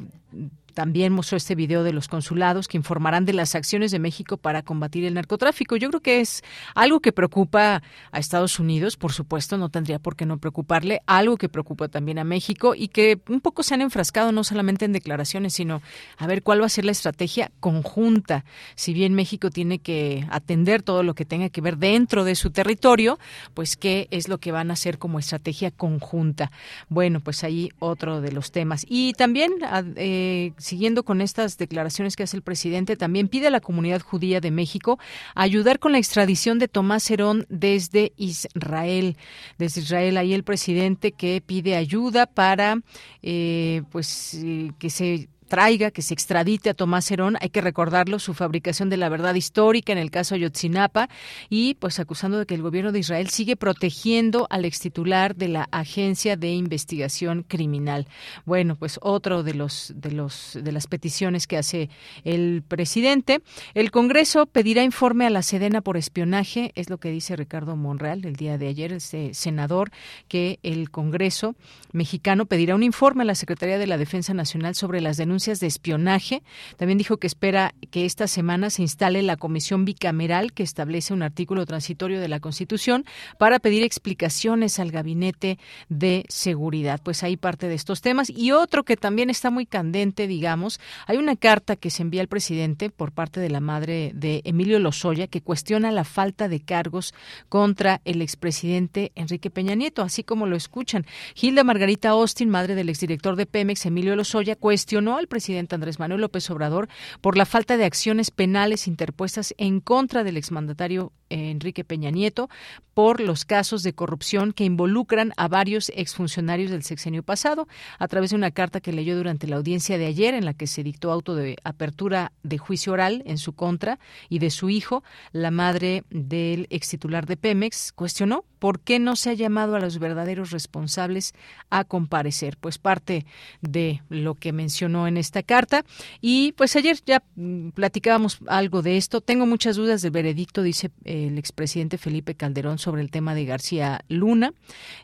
también mostró este video de los consulados que informarán de las acciones de México para combatir el narcotráfico. Yo creo que es algo que preocupa a Estados Unidos, por supuesto, no tendría por qué no preocuparle, algo que preocupa también a México y que un poco se han enfrascado no solamente en declaraciones, sino a ver cuál va a ser la estrategia conjunta. Si bien México tiene que atender todo lo que tenga que ver dentro de su territorio, pues qué es lo que van a hacer como estrategia conjunta. Bueno, pues ahí otro de los temas. Y también eh, siguiendo con estas declaraciones que hace el presidente, también pide a la comunidad judía de México ayudar con la extradición de Tomás Herón desde Israel. Desde Israel, ahí el presidente que pide ayuda para eh, pues eh, que se traiga, que se extradite a Tomás Herón, hay que recordarlo, su fabricación de la verdad histórica en el caso Ayotzinapa. Y pues acusando de que el gobierno de Israel sigue protegiendo al extitular de la Agencia de Investigación Criminal. Bueno, pues otro de los de los de las peticiones que hace el presidente, el Congreso pedirá informe a la Sedena por espionaje, es lo que dice Ricardo Monreal el día de ayer, este senador que el Congreso mexicano pedirá un informe a la Secretaría de la Defensa Nacional sobre las denuncias de espionaje. También dijo que espera que esta semana se instale la comisión bicameral que establece un artículo transitorio de la Constitución para pedir explicaciones al gabinete de seguridad. Pues hay parte de estos temas. Y otro que también está muy candente, digamos, hay una carta que se envía al presidente por parte de la madre de Emilio Lozoya que cuestiona la falta de cargos contra el expresidente Enrique Peña Nieto, así como lo escuchan. Hilda Margarita Austin, madre del exdirector de Pemex, Emilio Lozoya, cuestionó al presidente Andrés Manuel López Obrador por la falta de acciones penales interpuestas en contra del exmandatario Enrique Peña Nieto por los casos de corrupción que involucran a varios exfuncionarios del sexenio pasado, a través de una carta que leyó durante la audiencia de ayer en la que se dictó auto de apertura de juicio oral en su contra y de su hijo, la madre del ex titular de Pemex, cuestionó por qué no se ha llamado a los verdaderos responsables a comparecer. Pues parte de lo que mencionó en esta carta. Y pues ayer ya mm, platicábamos algo de esto. Tengo muchas dudas del veredicto, dice el expresidente Felipe Calderón, sobre el tema de García Luna.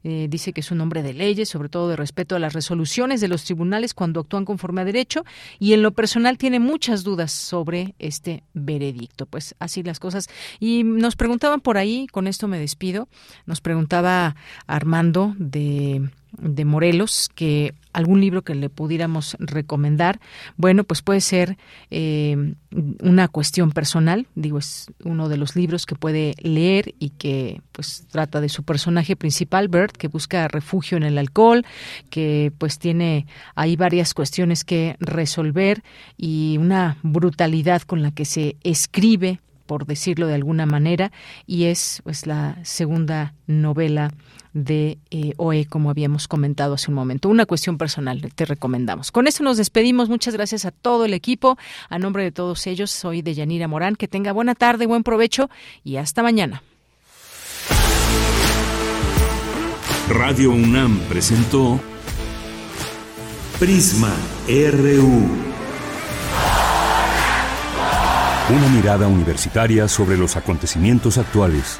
Eh, dice que es un hombre de leyes, sobre todo de respeto a las resoluciones de los tribunales cuando actúan conforme a derecho. Y en lo personal tiene muchas dudas sobre este veredicto. Pues así las cosas. Y nos preguntaban por ahí, con esto me despido, nos preguntaba Armando de de Morelos, que algún libro que le pudiéramos recomendar, bueno, pues puede ser eh, una cuestión personal, digo, es uno de los libros que puede leer y que pues trata de su personaje principal, Bert, que busca refugio en el alcohol, que pues tiene ahí varias cuestiones que resolver y una brutalidad con la que se escribe por decirlo de alguna manera, y es pues la segunda novela de eh, OE, como habíamos comentado hace un momento. Una cuestión personal, te recomendamos. Con eso nos despedimos. Muchas gracias a todo el equipo. A nombre de todos ellos, soy de Yanira Morán. Que tenga buena tarde, buen provecho y hasta mañana. Radio UNAM presentó Prisma RU. Una mirada universitaria sobre los acontecimientos actuales.